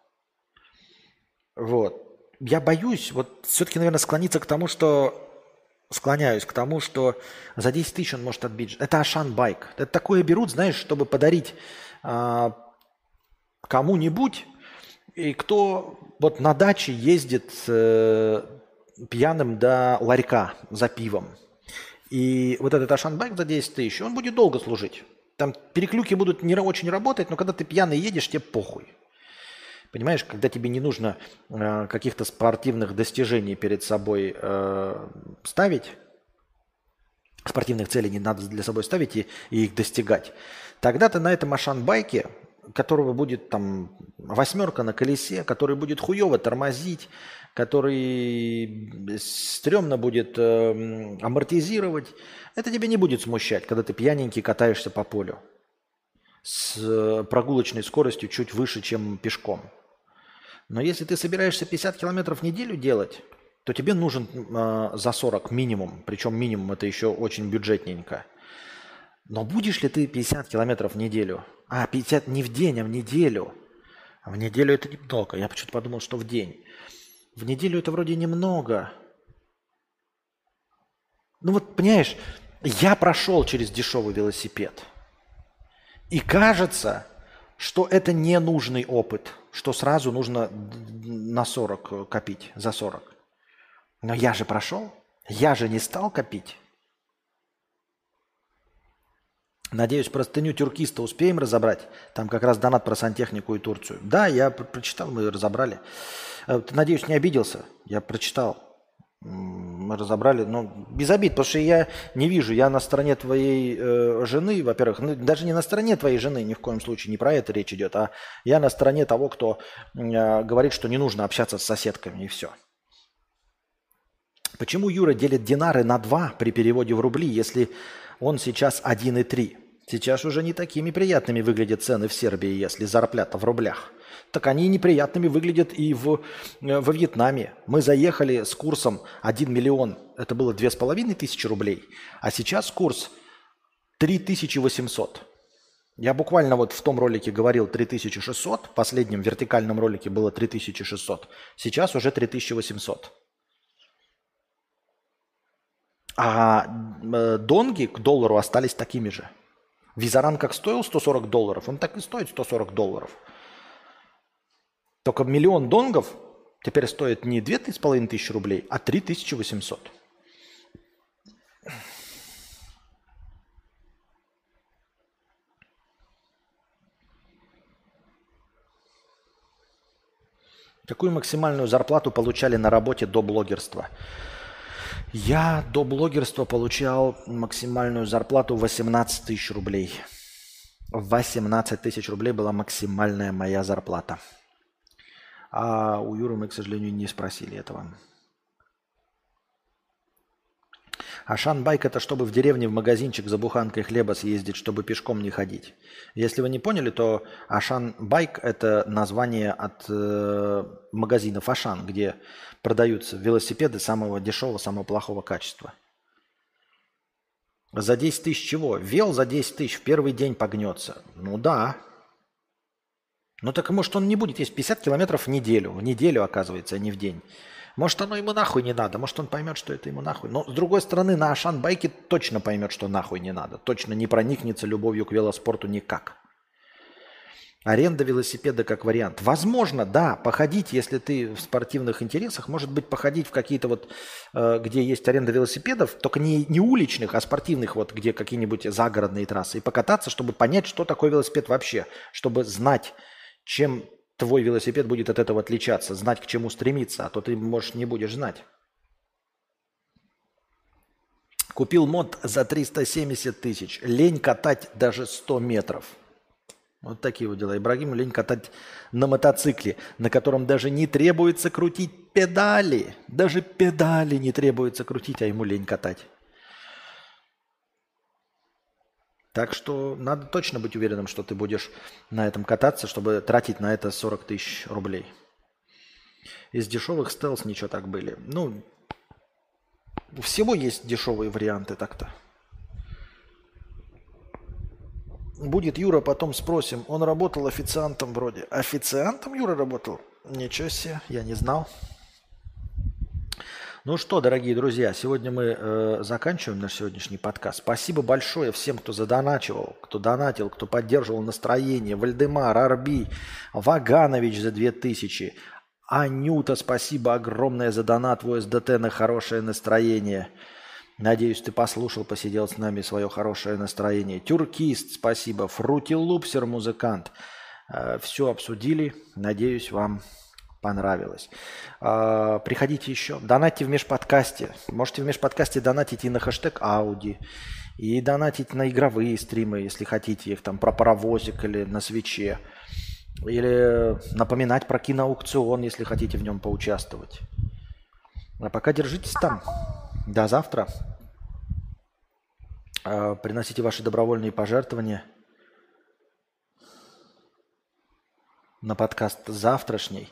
Вот. Я боюсь, вот все-таки, наверное, склониться к тому, что склоняюсь к тому, что за 10 тысяч он может отбить. Это Ашан Байк. Это такое берут, знаешь, чтобы подарить а, кому-нибудь, и кто вот на даче ездит э, пьяным до ларька за пивом. И вот этот Ашан Байк за 10 тысяч, он будет долго служить. Там переклюки будут не очень работать, но когда ты пьяный едешь, тебе похуй. Понимаешь, когда тебе не нужно э, каких-то спортивных достижений перед собой э, ставить, спортивных целей не надо для собой ставить и, и их достигать, тогда ты на этом Ашан-байке, которого будет там восьмерка на колесе, который будет хуево тормозить, который стрёмно будет э, амортизировать, это тебя не будет смущать, когда ты пьяненький катаешься по полю с э, прогулочной скоростью чуть выше, чем пешком – но если ты собираешься 50 километров в неделю делать, то тебе нужен э, за 40 минимум. Причем минимум это еще очень бюджетненько. Но будешь ли ты 50 километров в неделю? А, 50 не в день, а в неделю. А в неделю это немного. Я почему-то подумал, что в день. В неделю это вроде немного. Ну вот, понимаешь, я прошел через дешевый велосипед. И кажется, что это ненужный опыт, что сразу нужно на 40 копить, за 40. Но я же прошел, я же не стал копить. Надеюсь, простыню тюркиста успеем разобрать. Там как раз донат про сантехнику и Турцию. Да, я прочитал, мы разобрали. Э, надеюсь, не обиделся. Я прочитал мы разобрали, ну, без обид, потому что я не вижу, я на стороне твоей э, жены, во-первых, ну, даже не на стороне твоей жены, ни в коем случае, не про это речь идет, а я на стороне того, кто э, говорит, что не нужно общаться с соседками, и все. Почему Юра делит динары на 2 при переводе в рубли, если он сейчас 1,3? Сейчас уже не такими приятными выглядят цены в Сербии, если зарплата в рублях так они неприятными выглядят и в, э, во Вьетнаме. Мы заехали с курсом 1 миллион, это было 2,5 тысячи рублей, а сейчас курс 3800. Я буквально вот в том ролике говорил 3600, в последнем вертикальном ролике было 3600, сейчас уже 3800. А э, донги к доллару остались такими же. Визаран как стоил 140 долларов, он так и стоит 140 долларов. Только миллион донгов теперь стоит не 2500 рублей, а 3800. Какую максимальную зарплату получали на работе до блогерства? Я до блогерства получал максимальную зарплату 18 тысяч рублей. 18 тысяч рублей была максимальная моя зарплата. А у Юры мы, к сожалению, не спросили этого. Ашан байк это чтобы в деревне в магазинчик за буханкой хлеба съездить, чтобы пешком не ходить. Если вы не поняли, то Ашан байк это название от э, магазинов Ашан, где продаются велосипеды самого дешевого, самого плохого качества. За 10 тысяч чего? Вел за 10 тысяч в первый день погнется. Ну да, ну так может он не будет есть 50 километров в неделю. В неделю, оказывается, а не в день. Может оно ему нахуй не надо. Может он поймет, что это ему нахуй. Но с другой стороны, на Ашан-байке точно поймет, что нахуй не надо. Точно не проникнется любовью к велоспорту никак. Аренда велосипеда как вариант. Возможно, да, походить, если ты в спортивных интересах, может быть, походить в какие-то вот, э, где есть аренда велосипедов, только не, не уличных, а спортивных, вот где какие-нибудь загородные трассы, и покататься, чтобы понять, что такое велосипед вообще, чтобы знать, чем твой велосипед будет от этого отличаться, знать, к чему стремиться, а то ты, может, не будешь знать. Купил мод за 370 тысяч. Лень катать даже 100 метров. Вот такие вот дела. Ибрагиму лень катать на мотоцикле, на котором даже не требуется крутить педали. Даже педали не требуется крутить, а ему лень катать. Так что надо точно быть уверенным, что ты будешь на этом кататься, чтобы тратить на это 40 тысяч рублей. Из дешевых стелс ничего так были. Ну, всего есть дешевые варианты так-то. Будет Юра, потом спросим. Он работал официантом вроде. Официантом Юра работал? Ничего себе, я не знал. Ну что, дорогие друзья, сегодня мы э, заканчиваем наш сегодняшний подкаст. Спасибо большое всем, кто задоначивал, кто донатил, кто поддерживал настроение. Вальдемар, Арби, Ваганович за 2000. Анюта, спасибо огромное за донат в СДТ на хорошее настроение. Надеюсь, ты послушал, посидел с нами свое хорошее настроение. Тюркист, спасибо. Фрутилупсер, музыкант. Э, все обсудили. Надеюсь, вам понравилось. Э, приходите еще. Донатьте в межподкасте. Можете в межподкасте донатить и на хэштег Ауди, и донатить на игровые стримы, если хотите их там про паровозик или на свече. Или напоминать про киноаукцион, если хотите в нем поучаствовать. А пока держитесь там. До завтра. А, приносите ваши добровольные пожертвования на подкаст завтрашний.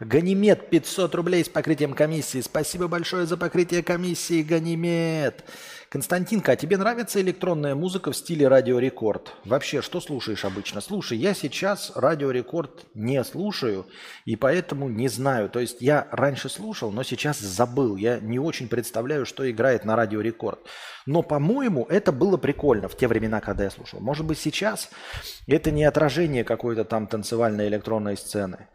Ганимед 500 рублей с покрытием комиссии. Спасибо большое за покрытие комиссии, Ганимед. Константинка, а тебе нравится электронная музыка в стиле радиорекорд? Вообще, что слушаешь обычно? Слушай, я сейчас радиорекорд не слушаю, и поэтому не знаю. То есть я раньше слушал, но сейчас забыл. Я не очень представляю, что играет на радиорекорд. Но, по-моему, это было прикольно в те времена, когда я слушал. Может быть, сейчас это не отражение какой-то там танцевальной электронной сцены.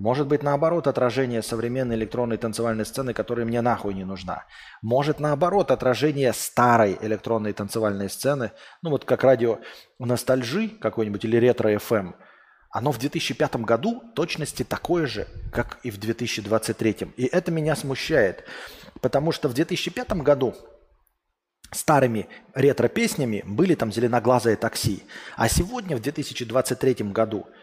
Может быть, наоборот, отражение современной электронной танцевальной сцены, которая мне нахуй не нужна. Может, наоборот, отражение старой электронной танцевальной сцены, ну вот как радио ностальжи какой-нибудь или ретро-ФМ, оно в 2005 году точности такое же, как и в 2023. И это меня смущает, потому что в 2005 году старыми ретро-песнями были там «Зеленоглазое такси», а сегодня, в 2023 году –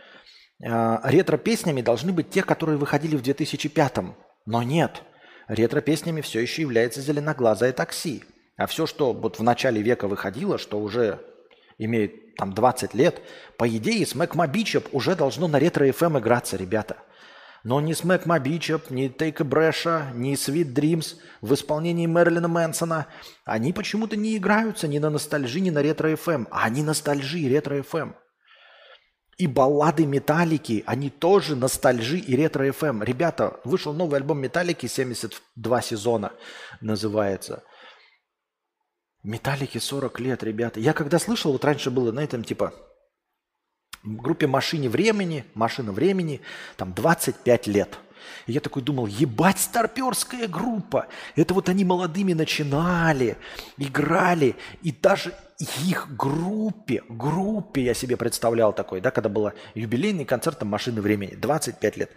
ретро-песнями должны быть те, которые выходили в 2005-м. Но нет. Ретро-песнями все еще является «Зеленоглазое такси». А все, что вот в начале века выходило, что уже имеет там 20 лет, по идее, Smack My Bitch Up уже должно на ретро-ФМ играться, ребята. Но ни Smack My Bitch Up, ни Take a ни Sweet Dreams в исполнении Мэрилина Мэнсона, они почему-то не играются ни на ностальжи, ни на ретро-ФМ. А они ностальжи ретро-ФМ. И баллады Металлики, они тоже ностальжи и ретро-ФМ. Ребята, вышел новый альбом Металлики, 72 сезона называется. Металлики 40 лет, ребята. Я когда слышал, вот раньше было на этом типа группе «Машине времени», «Машина времени», там 25 лет – и я такой думал, ебать старперская группа. Это вот они молодыми начинали, играли. И даже их группе, группе я себе представлял такой, да, когда было юбилейный концерт там «Машины времени», 25 лет.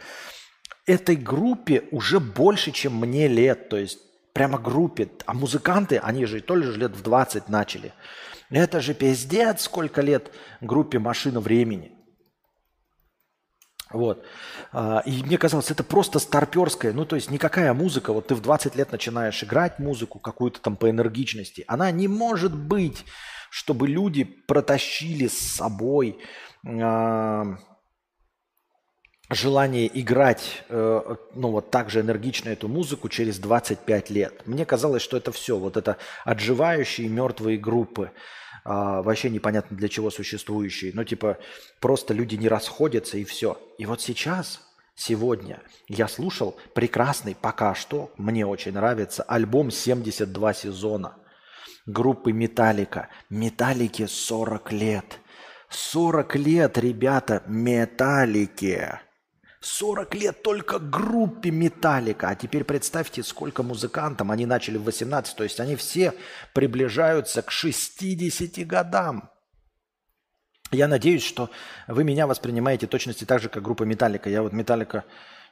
Этой группе уже больше, чем мне лет, то есть прямо группе. А музыканты, они же тоже лет в 20 начали. Это же пиздец, сколько лет группе «Машина времени». Вот. А, и мне казалось, это просто старперская, ну то есть никакая музыка, вот ты в 20 лет начинаешь играть музыку какую-то там по энергичности, она не может быть, чтобы люди протащили с собой э, желание играть, э, ну вот так же энергично эту музыку через 25 лет. Мне казалось, что это все, вот это отживающие мертвые группы а, вообще непонятно для чего существующие. Ну, типа, просто люди не расходятся и все. И вот сейчас, сегодня, я слушал прекрасный, пока что, мне очень нравится, альбом «72 сезона» группы «Металлика». «Металлике» 40 лет. 40 лет, ребята, «Металлике». 40 лет только группе Металлика. А теперь представьте, сколько музыкантам. Они начали в 18, то есть они все приближаются к 60 годам. Я надеюсь, что вы меня воспринимаете точности так же, как группа Металлика. Я вот Металлика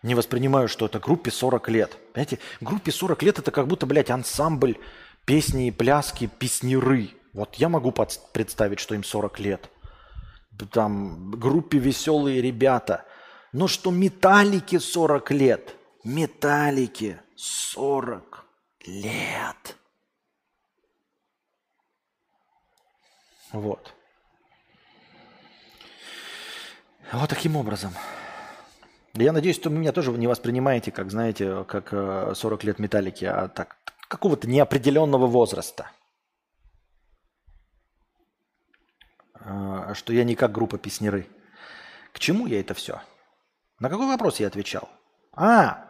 не воспринимаю, что это группе 40 лет. Понимаете, группе 40 лет это как будто, блядь, ансамбль песни и пляски, песнеры. Вот я могу представить, что им 40 лет. Там группе веселые ребята – но что металлики 40 лет. Металлики 40 лет. Вот. Вот таким образом. Я надеюсь, что вы меня тоже не воспринимаете, как, знаете, как 40 э, лет металлики, а так какого-то неопределенного возраста. А, что я не как группа песнеры. К чему я это все? На какой вопрос я отвечал? А,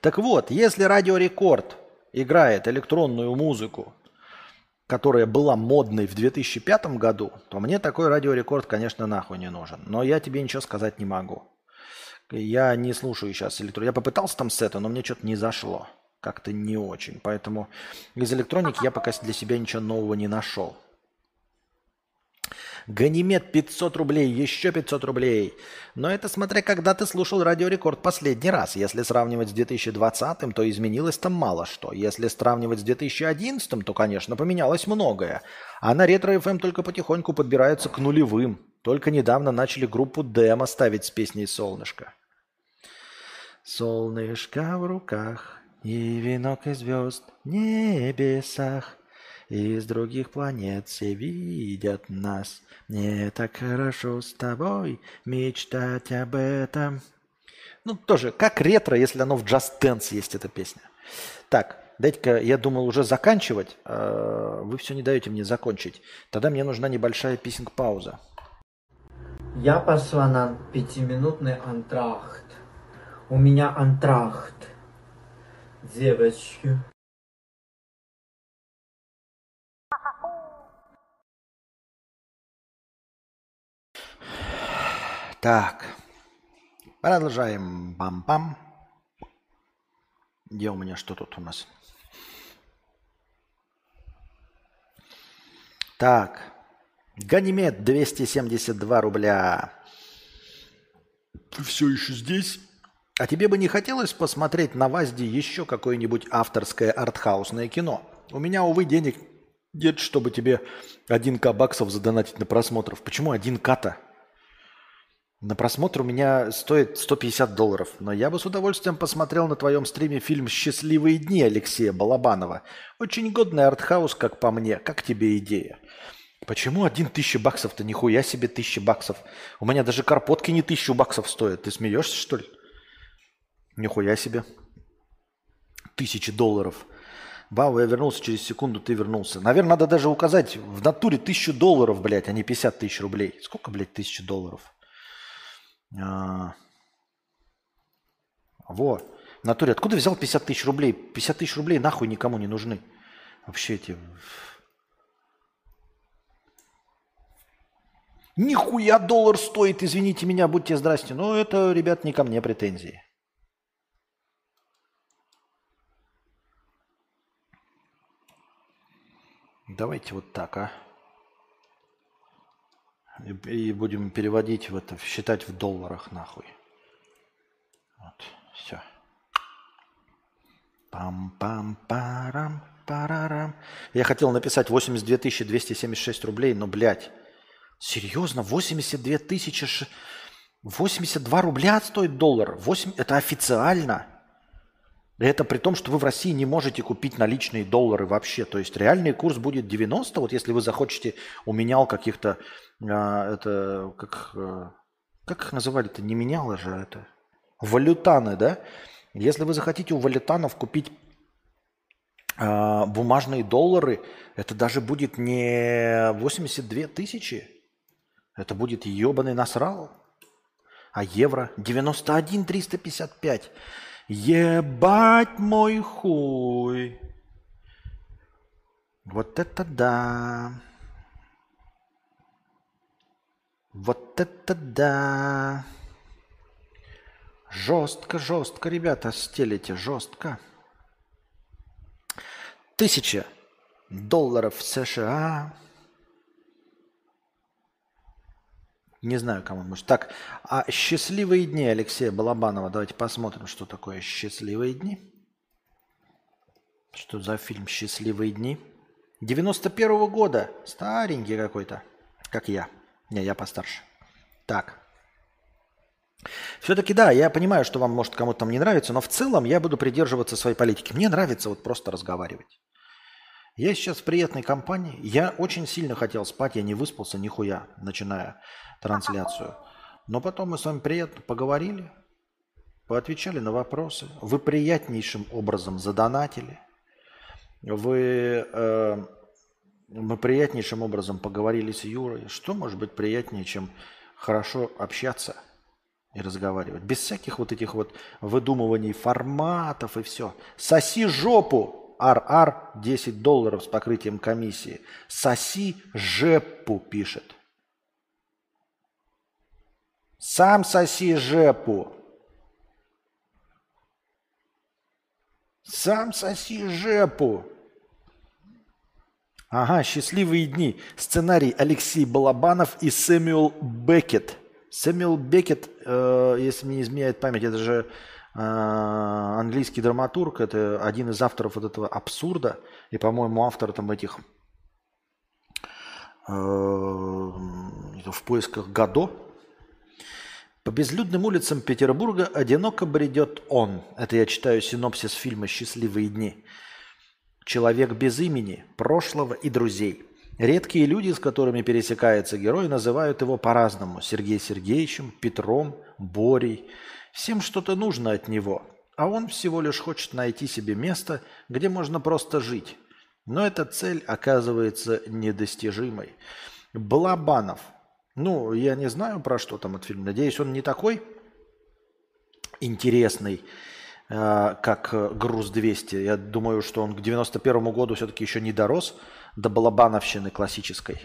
так вот, если радиорекорд играет электронную музыку, которая была модной в 2005 году, то мне такой радиорекорд, конечно, нахуй не нужен. Но я тебе ничего сказать не могу. Я не слушаю сейчас электронную. Я попытался там сета, но мне что-то не зашло. Как-то не очень. Поэтому из электроники я пока для себя ничего нового не нашел. Ганимед 500 рублей, еще 500 рублей. Но это смотря когда ты слушал Радио Рекорд последний раз. Если сравнивать с 2020, то изменилось там мало что. Если сравнивать с 2011, то, конечно, поменялось многое. А на Ретро FM только потихоньку подбираются к нулевым. Только недавно начали группу Демо ставить с песней «Солнышко». Солнышко в руках и венок из звезд в небесах. Из других планет все видят нас. Мне так хорошо с тобой мечтать об этом. Ну, тоже, как ретро, если оно в Just Dance есть, эта песня. Так, дайте-ка, я думал уже заканчивать. А, вы все не даете мне закончить. Тогда мне нужна небольшая писинг-пауза. Я пошла на пятиминутный антрахт. У меня антрахт. Девочки. Так. Продолжаем. Бам-бам. Где у меня что тут у нас? Так. Ганимед 272 рубля. Ты все еще здесь? А тебе бы не хотелось посмотреть на ВАЗДе еще какое-нибудь авторское артхаусное кино? У меня, увы, денег нет, чтобы тебе 1к баксов задонатить на просмотров. Почему 1к-то? На просмотр у меня стоит 150 долларов, но я бы с удовольствием посмотрел на твоем стриме фильм «Счастливые дни» Алексея Балабанова. Очень годный артхаус, как по мне. Как тебе идея? Почему один тысяча баксов-то? Нихуя себе тысяча баксов. У меня даже карпотки не тысячу баксов стоят. Ты смеешься, что ли? Нихуя себе. Тысячи долларов. Вау, я вернулся через секунду, ты вернулся. Наверное, надо даже указать в натуре тысячу долларов, блядь, а не 50 тысяч рублей. Сколько, блядь, тысяча долларов? А... Во. В натуре, откуда взял 50 тысяч рублей? 50 тысяч рублей нахуй никому не нужны. Вообще эти Нихуя доллар стоит, извините меня, будьте здрасте. Но это, ребят, не ко мне претензии. Давайте вот так, а. И будем переводить в это, считать в долларах нахуй. Вот, все. Пам-пам-парам, парарам. Я хотел написать 82 276 рублей, но, блядь, Серьезно? 82 тысячи... 82 рубля стоит доллар. 8... Это официально. Это при том, что вы в России не можете купить наличные доллары вообще. То есть реальный курс будет 90. Вот если вы захочете у менял каких-то... А, это как... А, как их называли-то? Не меняло же это. Валютаны, да? Если вы захотите у валютанов купить а, бумажные доллары, это даже будет не 82 тысячи, это будет ебаный насрал. А евро 91 355. Ебать мой хуй. Вот это да. Вот это да. Жестко, жестко, ребята, стелите, жестко. Тысяча долларов США Не знаю, кому может. Так, а «Счастливые дни» Алексея Балабанова. Давайте посмотрим, что такое «Счастливые дни». Что за фильм «Счастливые дни»? 91-го года. Старенький какой-то. Как я. Не, я постарше. Так. Все-таки да, я понимаю, что вам может кому-то там не нравится, но в целом я буду придерживаться своей политики. Мне нравится вот просто разговаривать. Я сейчас в приятной компании. Я очень сильно хотел спать, я не выспался нихуя, начиная трансляцию. Но потом мы с вами приятно поговорили, поотвечали на вопросы. Вы приятнейшим образом задонатили. Вы, э, мы приятнейшим образом поговорили с Юрой. Что может быть приятнее, чем хорошо общаться и разговаривать? Без всяких вот этих вот выдумываний форматов и все. Соси жопу! Ар 10 долларов с покрытием комиссии. Соси жепу пишет. Сам соси жепу. Сам соси жепу. Ага, «Счастливые дни». Сценарий Алексей Балабанов и Сэмюэл Беккет. Сэмюэл Беккет, э, если мне не изменяет память, это же английский драматург, это один из авторов вот этого абсурда, и, по-моему, автор там этих э, в поисках Гадо. По безлюдным улицам Петербурга одиноко бредет он. Это я читаю синопсис фильма «Счастливые дни». Человек без имени, прошлого и друзей. Редкие люди, с которыми пересекается герой, называют его по-разному. Сергей Сергеевичем, Петром, Борей. Всем что-то нужно от него, а он всего лишь хочет найти себе место, где можно просто жить. Но эта цель оказывается недостижимой. Балабанов. Ну, я не знаю, про что там этот фильм. Надеюсь, он не такой интересный, Э, как э, «Груз-200». Я думаю, что он к 91 году все-таки еще не дорос до балабановщины классической.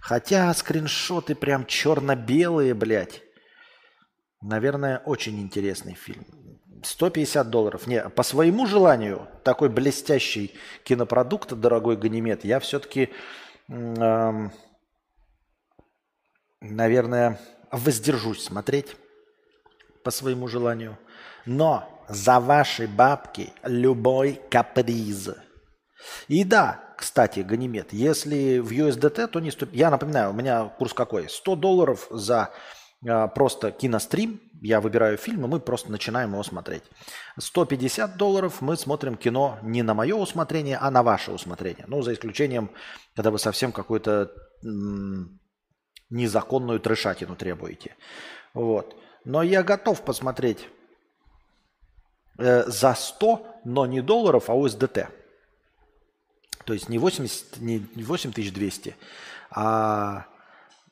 Хотя скриншоты прям черно-белые, блядь. Наверное, очень интересный фильм. 150 долларов. Не, по своему желанию, такой блестящий кинопродукт, дорогой Ганимед, я все-таки, эм, наверное, воздержусь смотреть по своему желанию. Но за ваши бабки любой каприз. И да, кстати, Ганимед, если в USDT, то не 100... Я напоминаю, у меня курс какой? 100 долларов за просто кинострим. Я выбираю фильм, и мы просто начинаем его смотреть. 150 долларов мы смотрим кино не на мое усмотрение, а на ваше усмотрение. Ну, за исключением, когда вы совсем какую-то незаконную трешатину требуете. Вот. Но я готов посмотреть Э, за 100, но не долларов, а USDT. То есть не, 80, не 8200, а...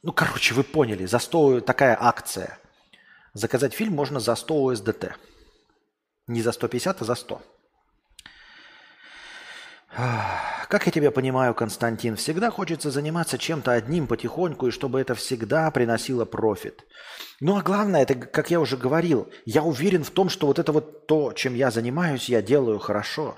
Ну, короче, вы поняли, за 100 такая акция. Заказать фильм можно за 100 USDT. Не за 150, а за 100. Как я тебя понимаю, Константин, всегда хочется заниматься чем-то одним потихоньку, и чтобы это всегда приносило профит. Ну а главное, это, как я уже говорил, я уверен в том, что вот это вот то, чем я занимаюсь, я делаю хорошо.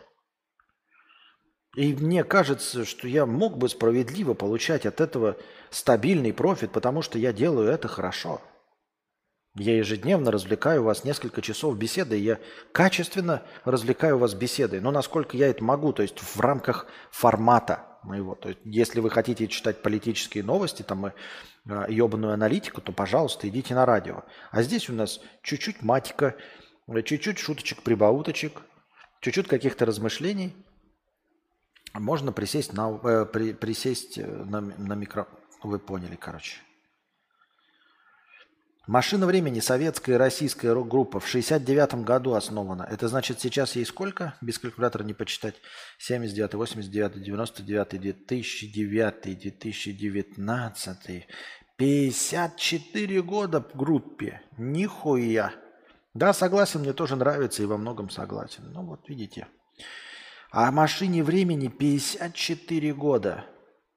И мне кажется, что я мог бы справедливо получать от этого стабильный профит, потому что я делаю это хорошо. Я ежедневно развлекаю вас несколько часов беседой, я качественно развлекаю вас беседой, но насколько я это могу, то есть в рамках формата моего. То есть если вы хотите читать политические новости, там и э, ебаную аналитику, то, пожалуйста, идите на радио. А здесь у нас чуть-чуть матика, чуть-чуть шуточек-прибауточек, чуть-чуть каких-то размышлений. Можно присесть на, э, при, присесть э, на, на микро... Вы поняли, короче. Машина времени, советская и российская рок-группа, в 69 году основана. Это значит, сейчас ей сколько? Без калькулятора не почитать. 79, 89, 99, 2009, 2019. 54 года в группе. Нихуя. Да, согласен, мне тоже нравится и во многом согласен. Ну вот, видите. А машине времени 54 года.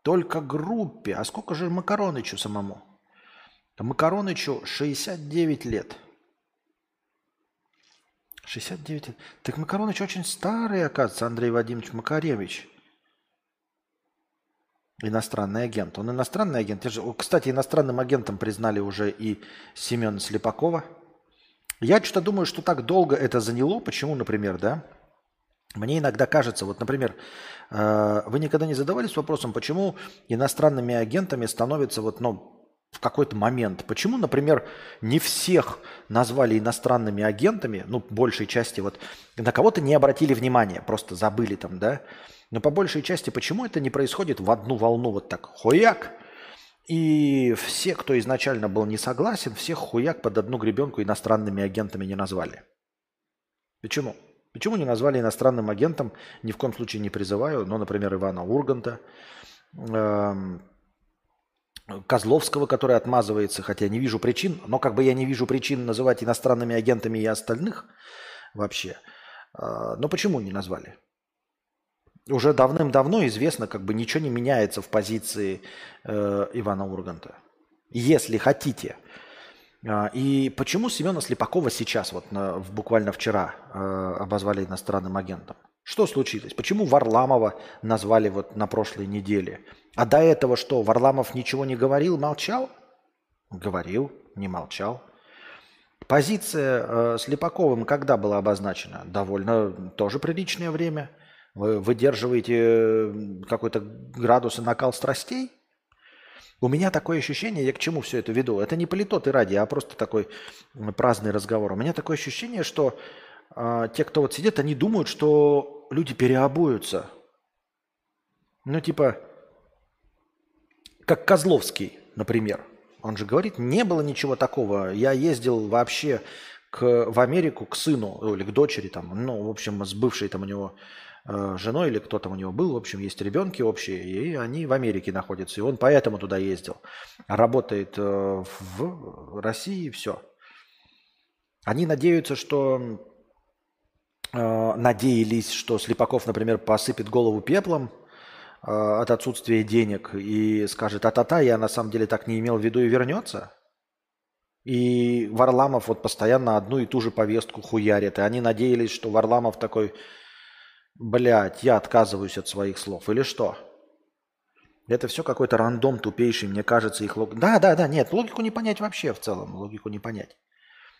Только группе. А сколько же Макаронычу самому? Макаронычу 69 лет. 69 лет. Так Макароныч очень старый, оказывается, Андрей Вадимович Макаревич. Иностранный агент. Он иностранный агент. Кстати, иностранным агентом признали уже и Семена Слепакова. Я что-то думаю, что так долго это заняло. Почему, например, да? Мне иногда кажется, вот, например, э, вы никогда не задавались вопросом, почему иностранными агентами становятся вот, ну, в какой-то момент. Почему, например, не всех назвали иностранными агентами, ну, большей части, вот на кого-то не обратили внимания, просто забыли там, да? Но по большей части, почему это не происходит в одну волну вот так, хуяк, и все, кто изначально был не согласен, всех хуяк под одну гребенку иностранными агентами не назвали. Почему? Почему не назвали иностранным агентом? Ни в коем случае не призываю, но, например, Ивана Урганта, эм, Козловского, который отмазывается, хотя не вижу причин, но как бы я не вижу причин называть иностранными агентами и остальных вообще. А, но почему не назвали? Уже давным-давно известно, как бы ничего не меняется в позиции э, Ивана Урганта. Если хотите. А, и почему Семена Слепакова сейчас, вот на, буквально вчера, э, обозвали иностранным агентом? Что случилось? Почему Варламова назвали вот на прошлой неделе? А до этого что, Варламов ничего не говорил, молчал? Говорил, не молчал. Позиция э, Слепаковым когда была обозначена? Довольно тоже приличное время. Вы выдерживаете э, какой-то градус и накал страстей? У меня такое ощущение, я к чему все это веду? Это не политот и ради, а просто такой праздный разговор. У меня такое ощущение, что э, те, кто вот сидит, они думают, что люди переобуются. Ну, типа, как Козловский, например. Он же говорит, не было ничего такого. Я ездил вообще к, в Америку к сыну или к дочери там, ну, в общем, с бывшей там у него э, женой или кто там у него был, в общем, есть ребенки общие, и они в Америке находятся, и он поэтому туда ездил. Работает э, в России, все. Они надеются, что э, надеялись, что Слепаков, например, посыпет голову пеплом, от отсутствия денег и скажет, а-та-та, я на самом деле так не имел в виду и вернется? И Варламов вот постоянно одну и ту же повестку хуярит. И они надеялись, что Варламов такой, блядь, я отказываюсь от своих слов. Или что? Это все какой-то рандом тупейший, мне кажется, их логика. Да, да, да, нет, логику не понять вообще в целом, логику не понять.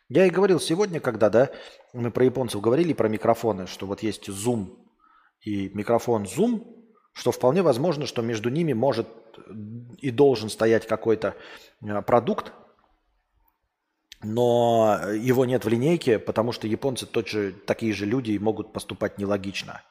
Я и говорил сегодня, когда, да, мы про японцев говорили, про микрофоны, что вот есть Zoom и микрофон Zoom, что вполне возможно, что между ними может и должен стоять какой-то э, продукт, но его нет в линейке, потому что японцы же, такие же люди и могут поступать нелогично.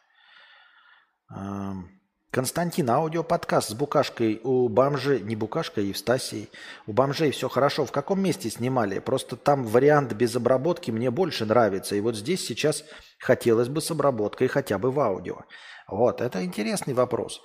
Эм, Константин, аудиоподкаст с букашкой у бомжей, не букашкой, Евстасией. У бомжей все хорошо. В каком месте снимали? Просто там вариант без обработки мне больше нравится. И вот здесь сейчас хотелось бы с обработкой хотя бы в аудио. Вот, это интересный вопрос.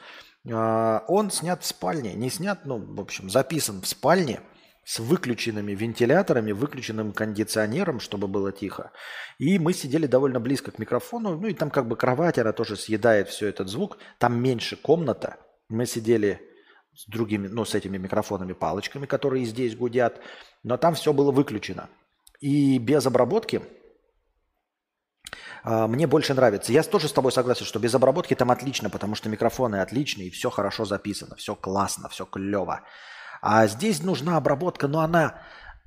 А, он снят в спальне, не снят, ну, в общем, записан в спальне с выключенными вентиляторами, выключенным кондиционером, чтобы было тихо. И мы сидели довольно близко к микрофону, ну и там как бы кровать, она тоже съедает все этот звук. Там меньше комната. Мы сидели с другими, ну, с этими микрофонами, палочками, которые здесь гудят, но там все было выключено. И без обработки а, мне больше нравится. Я тоже с тобой согласен, что без обработки там отлично, потому что микрофоны отличные, и все хорошо записано, все классно, все клево. А здесь нужна обработка, но она,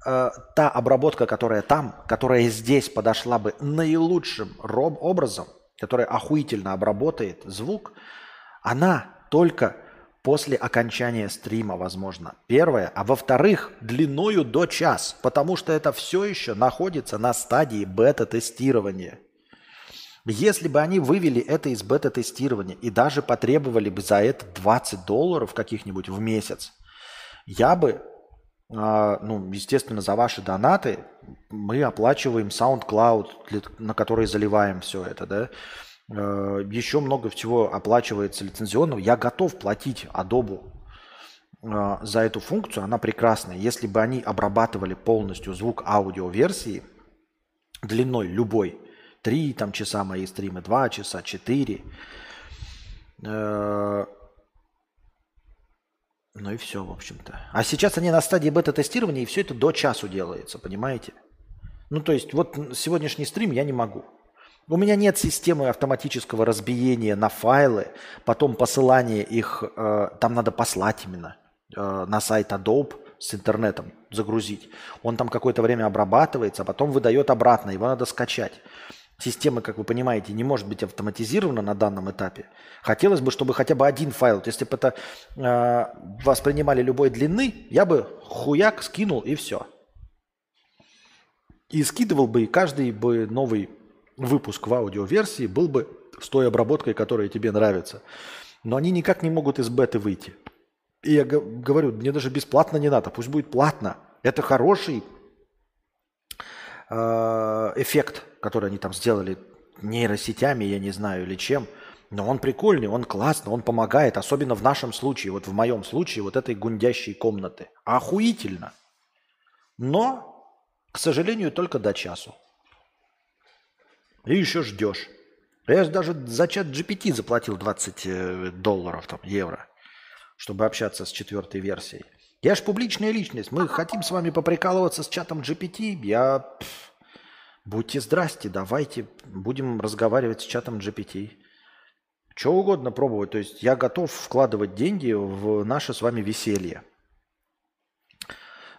э, та обработка, которая там, которая здесь подошла бы наилучшим роб- образом, которая охуительно обработает звук, она только после окончания стрима, возможно. Первое. А во-вторых, длиною до час, потому что это все еще находится на стадии бета-тестирования. Если бы они вывели это из бета-тестирования и даже потребовали бы за это 20 долларов каких-нибудь в месяц, я бы, а, ну, естественно, за ваши донаты мы оплачиваем SoundCloud, на который заливаем все это, да. Э, Еще много всего оплачивается лицензионного. Я готов платить Adobe э, за эту функцию, она прекрасная. Если бы они обрабатывали полностью звук аудиоверсии длиной любой, 3 там, часа мои стримы, 2 часа, 4, ну и все, в общем-то. А сейчас они на стадии бета-тестирования, и все это до часу делается, понимаете? Ну, то есть, вот сегодняшний стрим я не могу. У меня нет системы автоматического разбиения на файлы, потом посылания их, э, там надо послать именно э, на сайт Adobe с интернетом, загрузить. Он там какое-то время обрабатывается, а потом выдает обратно, его надо скачать. Система, как вы понимаете, не может быть автоматизирована на данном этапе. Хотелось бы, чтобы хотя бы один файл, если бы это э, воспринимали любой длины, я бы хуяк скинул и все. И скидывал бы, и каждый бы новый выпуск в аудиоверсии был бы с той обработкой, которая тебе нравится. Но они никак не могут из беты выйти. И я говорю, мне даже бесплатно не надо, пусть будет платно. Это хороший эффект который они там сделали нейросетями, я не знаю, или чем. Но он прикольный, он классный, он помогает, особенно в нашем случае, вот в моем случае, вот этой гундящей комнаты. Охуительно. Но, к сожалению, только до часу. И еще ждешь. Я же даже за чат GPT заплатил 20 э, долларов, там, евро, чтобы общаться с четвертой версией. Я же публичная личность. Мы хотим с вами поприкалываться с чатом GPT. Я... Пфф, Будьте здрасте, давайте будем разговаривать с чатом GPT. Что угодно пробовать. То есть я готов вкладывать деньги в наше с вами веселье.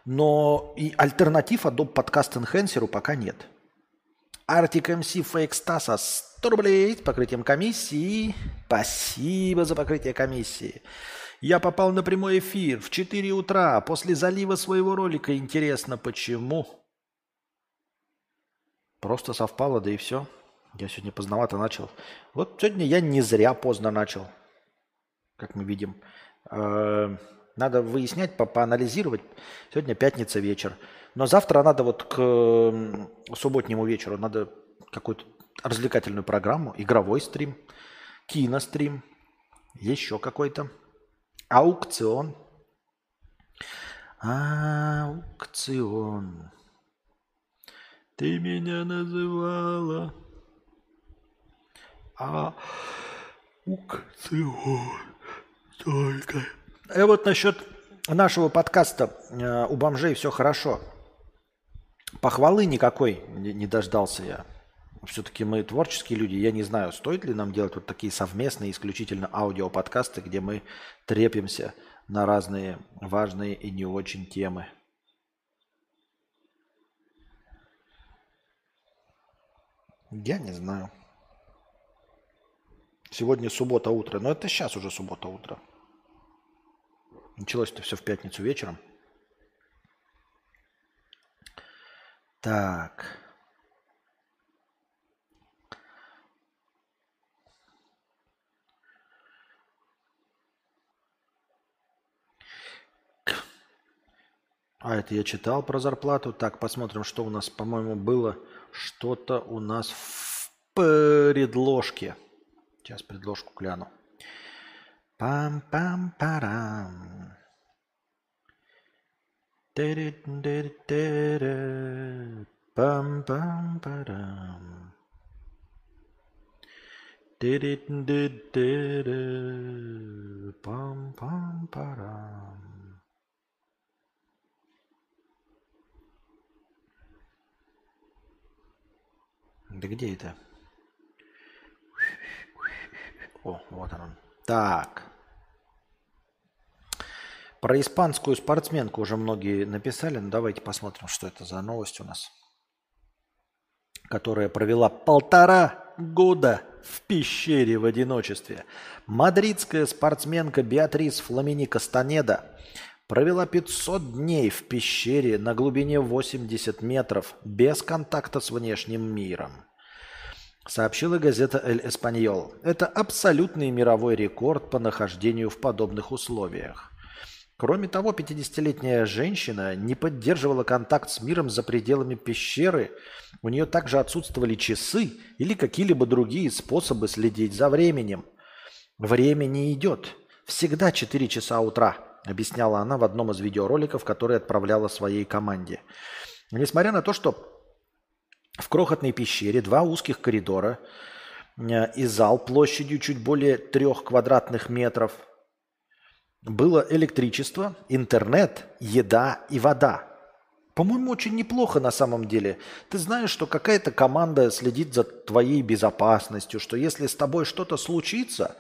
Но и альтернатив Adobe Podcast Enhancer пока нет. Arctic MC Fake Stasa 100 рублей с покрытием комиссии. Спасибо за покрытие комиссии. Я попал на прямой эфир в 4 утра после залива своего ролика. Интересно, почему? Просто совпало, да и все. Я сегодня поздновато начал. Вот сегодня я не зря поздно начал, как мы видим. Э, надо выяснять, по поанализировать. Сегодня пятница вечер. Но завтра надо вот к субботнему вечеру надо какую-то развлекательную программу, игровой стрим, кинострим, еще какой-то аукцион. Аукцион. Ты меня называла аукцион только. И вот насчет нашего подкаста э, у бомжей все хорошо. Похвалы никакой не дождался я. Все-таки мы творческие люди. Я не знаю, стоит ли нам делать вот такие совместные, исключительно аудиоподкасты, где мы трепимся на разные важные и не очень темы. Я не знаю. Сегодня суббота утро. Но это сейчас уже суббота утро. Началось это все в пятницу вечером. Так. А это я читал про зарплату. Так, посмотрим, что у нас, по-моему, было что-то у нас в предложке. Сейчас предложку гляну. Пам-пам-парам. Пам-пам-парам. Пам-пам-парам. Да где это? О, вот он. Так. Про испанскую спортсменку уже многие написали. Ну, давайте посмотрим, что это за новость у нас. Которая провела полтора года в пещере в одиночестве. Мадридская спортсменка Беатрис Фламини Кастанеда провела 500 дней в пещере на глубине 80 метров без контакта с внешним миром сообщила газета «Эль Эспаньол». Это абсолютный мировой рекорд по нахождению в подобных условиях. Кроме того, 50-летняя женщина не поддерживала контакт с миром за пределами пещеры. У нее также отсутствовали часы или какие-либо другие способы следить за временем. «Время не идет. Всегда 4 часа утра», объясняла она в одном из видеороликов, который отправляла своей команде. Несмотря на то, что в крохотной пещере два узких коридора э, и зал площадью чуть более трех квадратных метров. Было электричество, интернет, еда и вода. По-моему, очень неплохо на самом деле. Ты знаешь, что какая-то команда следит за твоей безопасностью, что если с тобой что-то случится,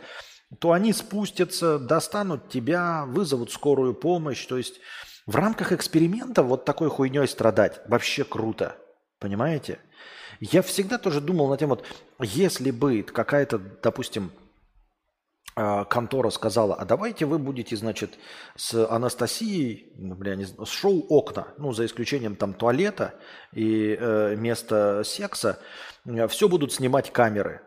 то они спустятся, достанут тебя, вызовут скорую помощь. То есть в рамках эксперимента вот такой хуйней страдать вообще круто. Понимаете? Я всегда тоже думал на тему, вот, если бы какая-то, допустим, а, контора сказала, а давайте вы будете, значит, с Анастасией, ну, бля, не знаю, с шоу «Окна», ну, за исключением там туалета и э, места секса, все будут снимать камеры.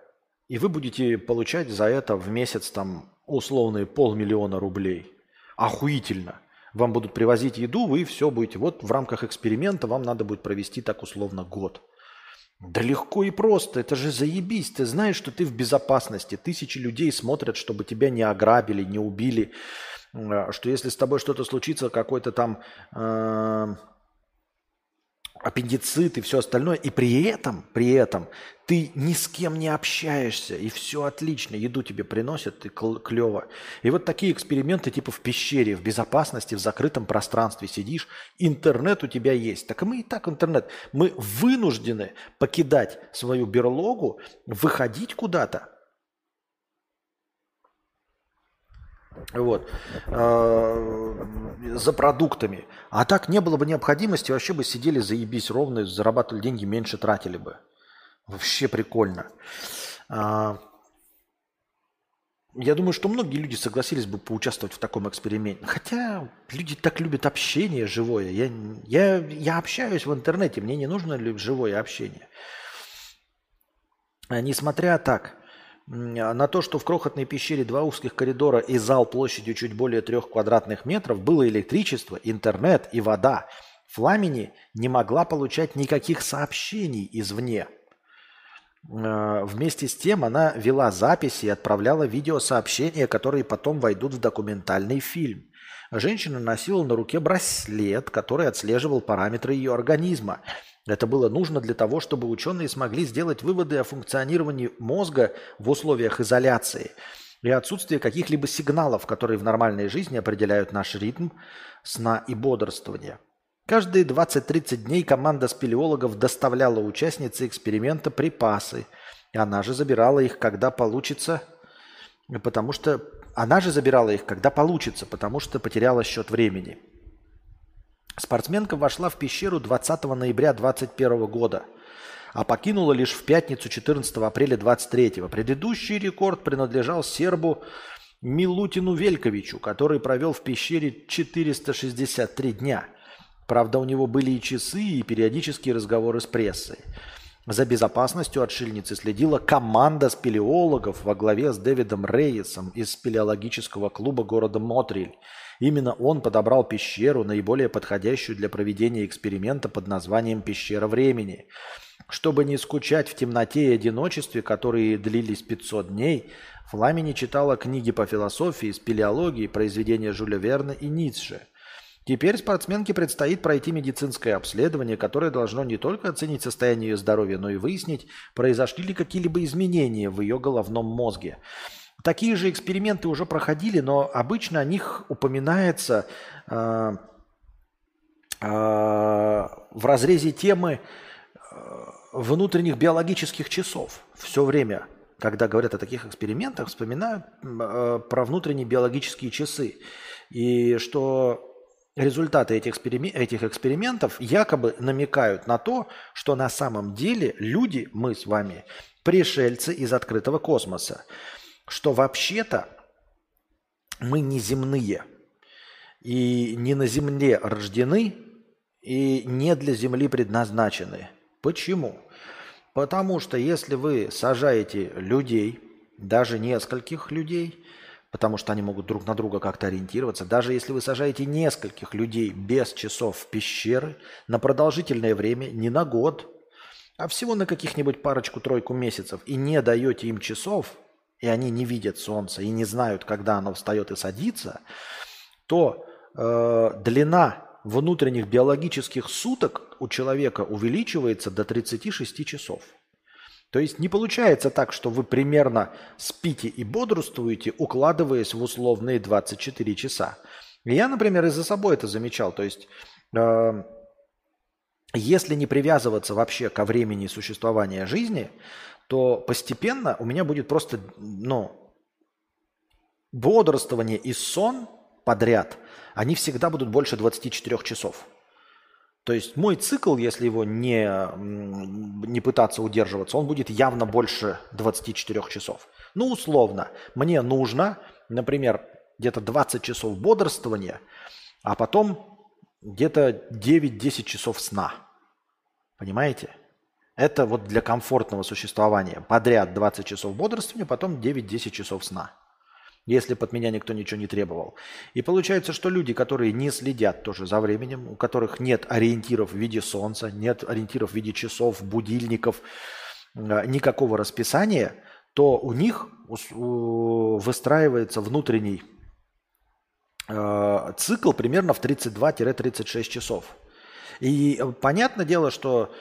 И вы будете получать за это в месяц там условные полмиллиона рублей. Охуительно. Вам будут привозить еду, вы все будете. Вот в рамках эксперимента вам надо будет провести так условно год. Да легко и просто, это же заебись. Ты знаешь, что ты в безопасности. Тысячи людей смотрят, чтобы тебя не ограбили, не убили. Э, что если с тобой что-то случится, какой-то там э, аппендицит и все остальное, и при этом, при этом ты ни с кем не общаешься, и все отлично, еду тебе приносят, и клево. И вот такие эксперименты типа в пещере, в безопасности, в закрытом пространстве сидишь, интернет у тебя есть. Так и мы и так интернет. Мы вынуждены покидать свою берлогу, выходить куда-то, Вот. Э, за продуктами. А так не было бы необходимости, вообще бы сидели, заебись ровно, зарабатывали деньги, меньше тратили бы. Вообще прикольно. А, я думаю, что многие люди согласились бы поучаствовать в таком эксперименте. Хотя люди так любят общение живое. Я, я, я общаюсь в интернете, мне не нужно живое общение. А несмотря так, на то, что в крохотной пещере два узких коридора и зал площадью чуть более трех квадратных метров было электричество, интернет и вода, Фламини не могла получать никаких сообщений извне. Э, вместе с тем она вела записи и отправляла видеосообщения, которые потом войдут в документальный фильм. Женщина носила на руке браслет, который отслеживал параметры ее организма – это было нужно для того, чтобы ученые смогли сделать выводы о функционировании мозга в условиях изоляции и отсутствии каких-либо сигналов, которые в нормальной жизни определяют наш ритм сна и бодрствования. Каждые 20-30 дней команда спелеологов доставляла участнице эксперимента припасы, и она же забирала их, когда получится, потому что она же забирала их, когда получится, потому что потеряла счет времени. Спортсменка вошла в пещеру 20 ноября 2021 года, а покинула лишь в пятницу 14 апреля 2023. Предыдущий рекорд принадлежал сербу Милутину Вельковичу, который провел в пещере 463 дня. Правда, у него были и часы, и периодические разговоры с прессой. За безопасностью отшельницы следила команда спелеологов во главе с Дэвидом Рейесом из спелеологического клуба города Мотриль Именно он подобрал пещеру, наиболее подходящую для проведения эксперимента под названием «Пещера времени». Чтобы не скучать в темноте и одиночестве, которые длились 500 дней, Фламини читала книги по философии, спелеологии, произведения Жюля Верна и Ницше. Теперь спортсменке предстоит пройти медицинское обследование, которое должно не только оценить состояние ее здоровья, но и выяснить, произошли ли какие-либо изменения в ее головном мозге. Такие же эксперименты уже проходили, но обычно о них упоминается э, э, в разрезе темы э, внутренних биологических часов. Все время, когда говорят о таких экспериментах, вспоминают э, про внутренние биологические часы. И что результаты этих, этих экспериментов якобы намекают на то, что на самом деле люди, мы с вами, пришельцы из открытого космоса что вообще-то мы не земные и не на земле рождены и не для земли предназначены. Почему? Потому что если вы сажаете людей, даже нескольких людей, потому что они могут друг на друга как-то ориентироваться, даже если вы сажаете нескольких людей без часов в пещеры на продолжительное время, не на год, а всего на каких-нибудь парочку-тройку месяцев, и не даете им часов, и они не видят солнца и не знают, когда оно встает и садится, то э, длина внутренних биологических суток у человека увеличивается до 36 часов. То есть не получается так, что вы примерно спите и бодрствуете, укладываясь в условные 24 часа. я, например, и за собой это замечал. То есть э, если не привязываться вообще ко времени существования жизни, то постепенно у меня будет просто, ну, бодрствование и сон подряд, они всегда будут больше 24 часов. То есть мой цикл, если его не, не пытаться удерживаться, он будет явно больше 24 часов. Ну, условно, мне нужно, например, где-то 20 часов бодрствования, а потом где-то 9-10 часов сна. Понимаете? Это вот для комфортного существования. Подряд 20 часов бодрствования, потом 9-10 часов сна. Если под меня никто ничего не требовал. И получается, что люди, которые не следят тоже за временем, у которых нет ориентиров в виде солнца, нет ориентиров в виде часов, будильников, э, никакого расписания, то у них выстраивается внутренний э, цикл примерно в 32-36 часов. И э, понятное дело, что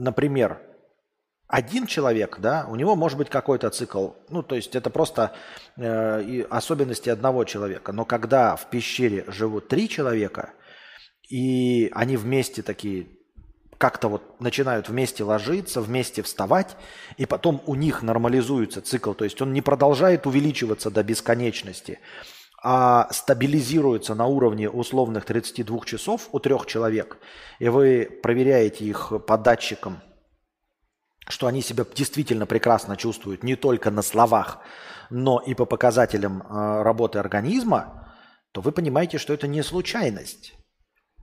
например, один человек, да, у него может быть какой-то цикл, ну, то есть это просто э, особенности одного человека. Но когда в пещере живут три человека, и они вместе такие как-то вот начинают вместе ложиться, вместе вставать, и потом у них нормализуется цикл. То есть он не продолжает увеличиваться до бесконечности, а стабилизируется на уровне условных 32 часов у трех человек, и вы проверяете их по датчикам, что они себя действительно прекрасно чувствуют не только на словах, но и по показателям э, работы организма, то вы понимаете, что это не случайность.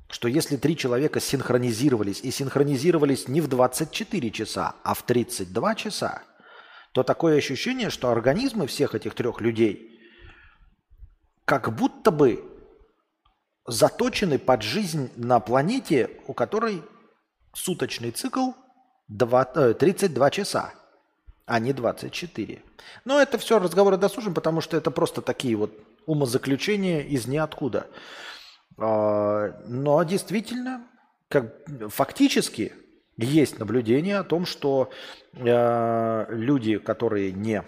Что если три человека синхронизировались и синхронизировались не в 24 часа, а в 32 часа, то такое ощущение, что организмы всех этих трех людей как будто бы заточены под жизнь на планете, у которой суточный цикл 2, 32 э, часа, а не 24. Но это все разговоры досужим, потому что это просто такие вот умозаключения из ниоткуда. А, но действительно, как, фактически есть наблюдение о том, что э, люди, которые не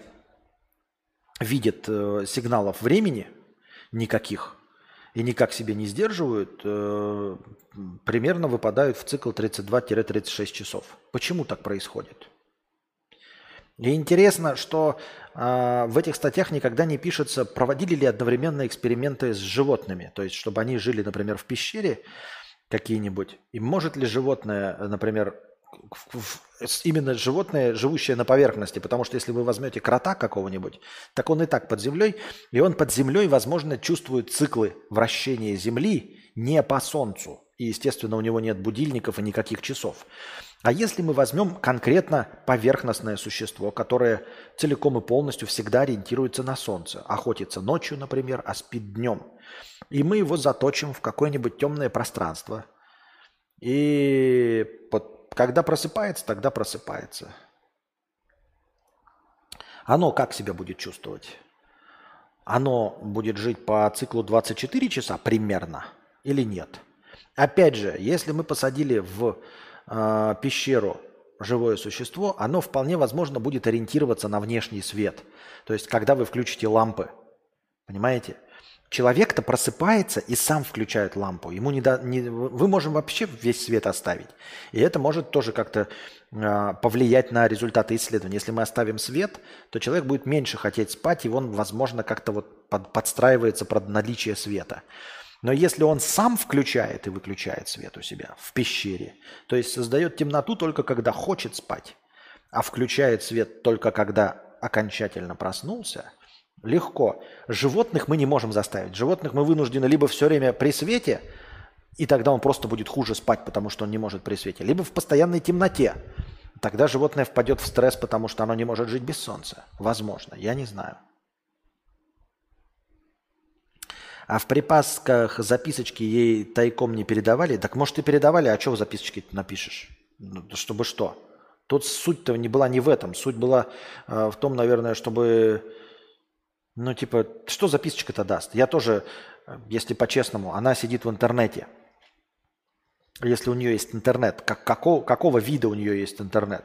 видят э, сигналов времени никаких и никак себе не сдерживают, э, примерно выпадают в цикл 32-36 часов. Почему так происходит? И интересно, что э, в этих статьях никогда не пишется, проводили ли одновременно эксперименты с животными. То есть, чтобы они жили, например, в пещере какие-нибудь. И может ли животное, например, именно животное, живущее на поверхности, потому что если вы возьмете крота какого-нибудь, так он и так под землей, и он под землей, возможно, чувствует циклы вращения Земли не по Солнцу. И, естественно, у него нет будильников и никаких часов. А если мы возьмем конкретно поверхностное существо, которое целиком и полностью всегда ориентируется на Солнце, охотится ночью, например, а спит днем, и мы его заточим в какое-нибудь темное пространство, и под, когда просыпается, тогда просыпается. Оно как себя будет чувствовать? Оно будет жить по циклу 24 часа примерно или нет? Опять же, если мы посадили в э, пещеру живое существо, оно вполне возможно будет ориентироваться на внешний свет. То есть, когда вы включите лампы, понимаете? Человек-то просыпается и сам включает лампу. Ему не, до, не вы можем вообще весь свет оставить. И это может тоже как-то э, повлиять на результаты исследования. Если мы оставим свет, то человек будет меньше хотеть спать, и он, возможно, как-то вот под, подстраивается под наличие света. Но если он сам включает и выключает свет у себя в пещере, то есть создает темноту только когда хочет спать, а включает свет только когда окончательно проснулся, легко. Животных мы не можем заставить. Животных мы вынуждены либо все время при свете, и тогда он просто будет хуже спать, потому что он не может при свете, либо в постоянной темноте. Тогда животное впадет в стресс, потому что оно не может жить без солнца. Возможно, я не знаю. А в припасках записочки ей тайком не передавали? Так может и передавали, а что в записочке напишешь? Ну, чтобы что? Тут суть-то не была не в этом. Суть была э, в том, наверное, чтобы... Ну, типа, что записочка-то даст? Я тоже, э, если по-честному, она сидит в интернете. Если у нее есть интернет, как, какого, какого вида у нее есть интернет?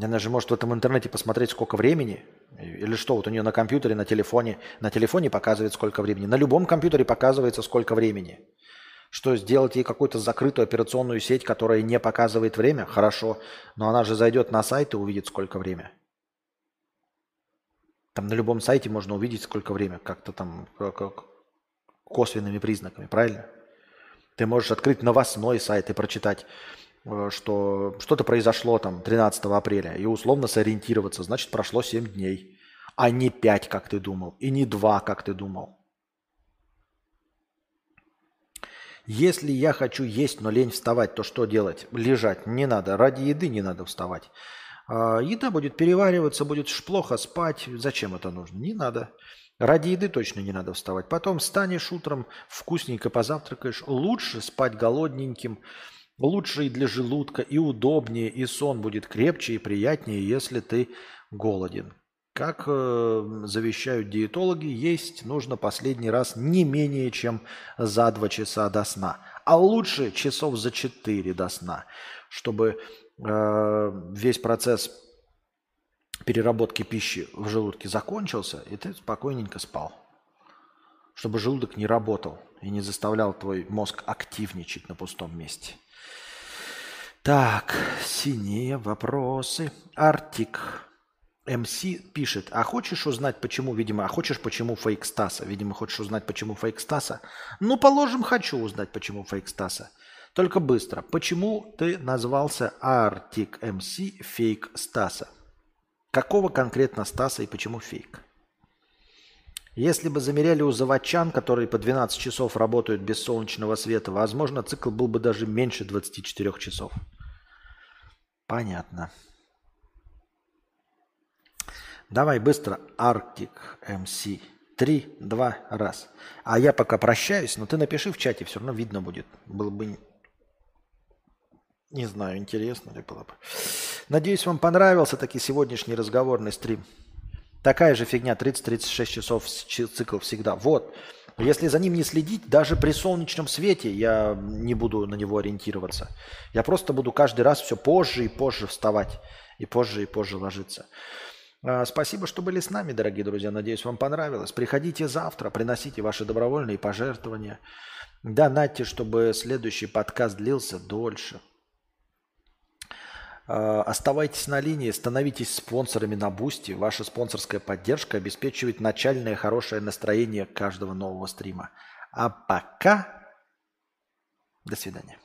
Она же может в этом интернете посмотреть, сколько времени, или что, вот у нее на компьютере, на телефоне. На телефоне показывает, сколько времени. На любом компьютере показывается, сколько времени. Что, сделать ей какую-то закрытую операционную сеть, которая не показывает время? Хорошо. Но она же зайдет на сайт и увидит, сколько время. Там на любом сайте можно увидеть, сколько время. Как-то там как, косвенными признаками, правильно? Ты можешь открыть новостной сайт и прочитать Э, что что-то произошло там 13 апреля, и условно сориентироваться, значит, прошло 7 дней, а не 5, как ты думал, и не 2, как ты думал. Если я хочу есть, но лень вставать, то что делать? Лежать не надо, ради еды не надо вставать. А еда будет перевариваться, будет плохо спать. Зачем это нужно? Не надо. Ради еды точно не надо вставать. Потом встанешь утром, вкусненько позавтракаешь. Лучше спать голодненьким, Лучше и для желудка, и удобнее, и сон будет крепче и приятнее, если ты голоден. Как э, завещают диетологи, есть нужно последний раз не менее чем за два часа до сна, а лучше часов за четыре до сна, чтобы весь процесс переработки пищи в желудке закончился, и ты спокойненько спал. Чтобы желудок не работал и не заставлял твой мозг активничать на пустом месте. Так, синие вопросы. Артик. МС пишет, а хочешь узнать, почему, видимо, а хочешь, почему фейк Стаса? Видимо, хочешь узнать, почему фейк Стаса? Ну, положим, хочу узнать, почему фейк Стаса. Только быстро. Почему ты назвался Артик МС фейк Стаса? Какого конкретно Стаса и почему фейк? Если бы замеряли у заводчан, которые по 12 часов работают без солнечного света, возможно, цикл был бы даже меньше 24 часов. Понятно. Давай быстро. Арктик МС. Три, два, раз. А я пока прощаюсь, но ты напиши в чате, все равно видно будет. Было бы, не знаю, интересно ли было бы. Надеюсь, вам понравился таки сегодняшний разговорный стрим. Такая же фигня, 30-36 часов цикл всегда. Вот. Если за ним не следить, даже при солнечном свете я не буду на него ориентироваться. Я просто буду каждый раз все позже и позже вставать. И позже и позже ложиться. А, спасибо, что были с нами, дорогие друзья. Надеюсь, вам понравилось. Приходите завтра, приносите ваши добровольные пожертвования. Донатьте, чтобы следующий подкаст длился дольше. А, оставайтесь на линии, становитесь спонсорами на Бусти. Ваша спонсорская поддержка обеспечивает начальное хорошее настроение каждого нового стрима. А пока до свидания.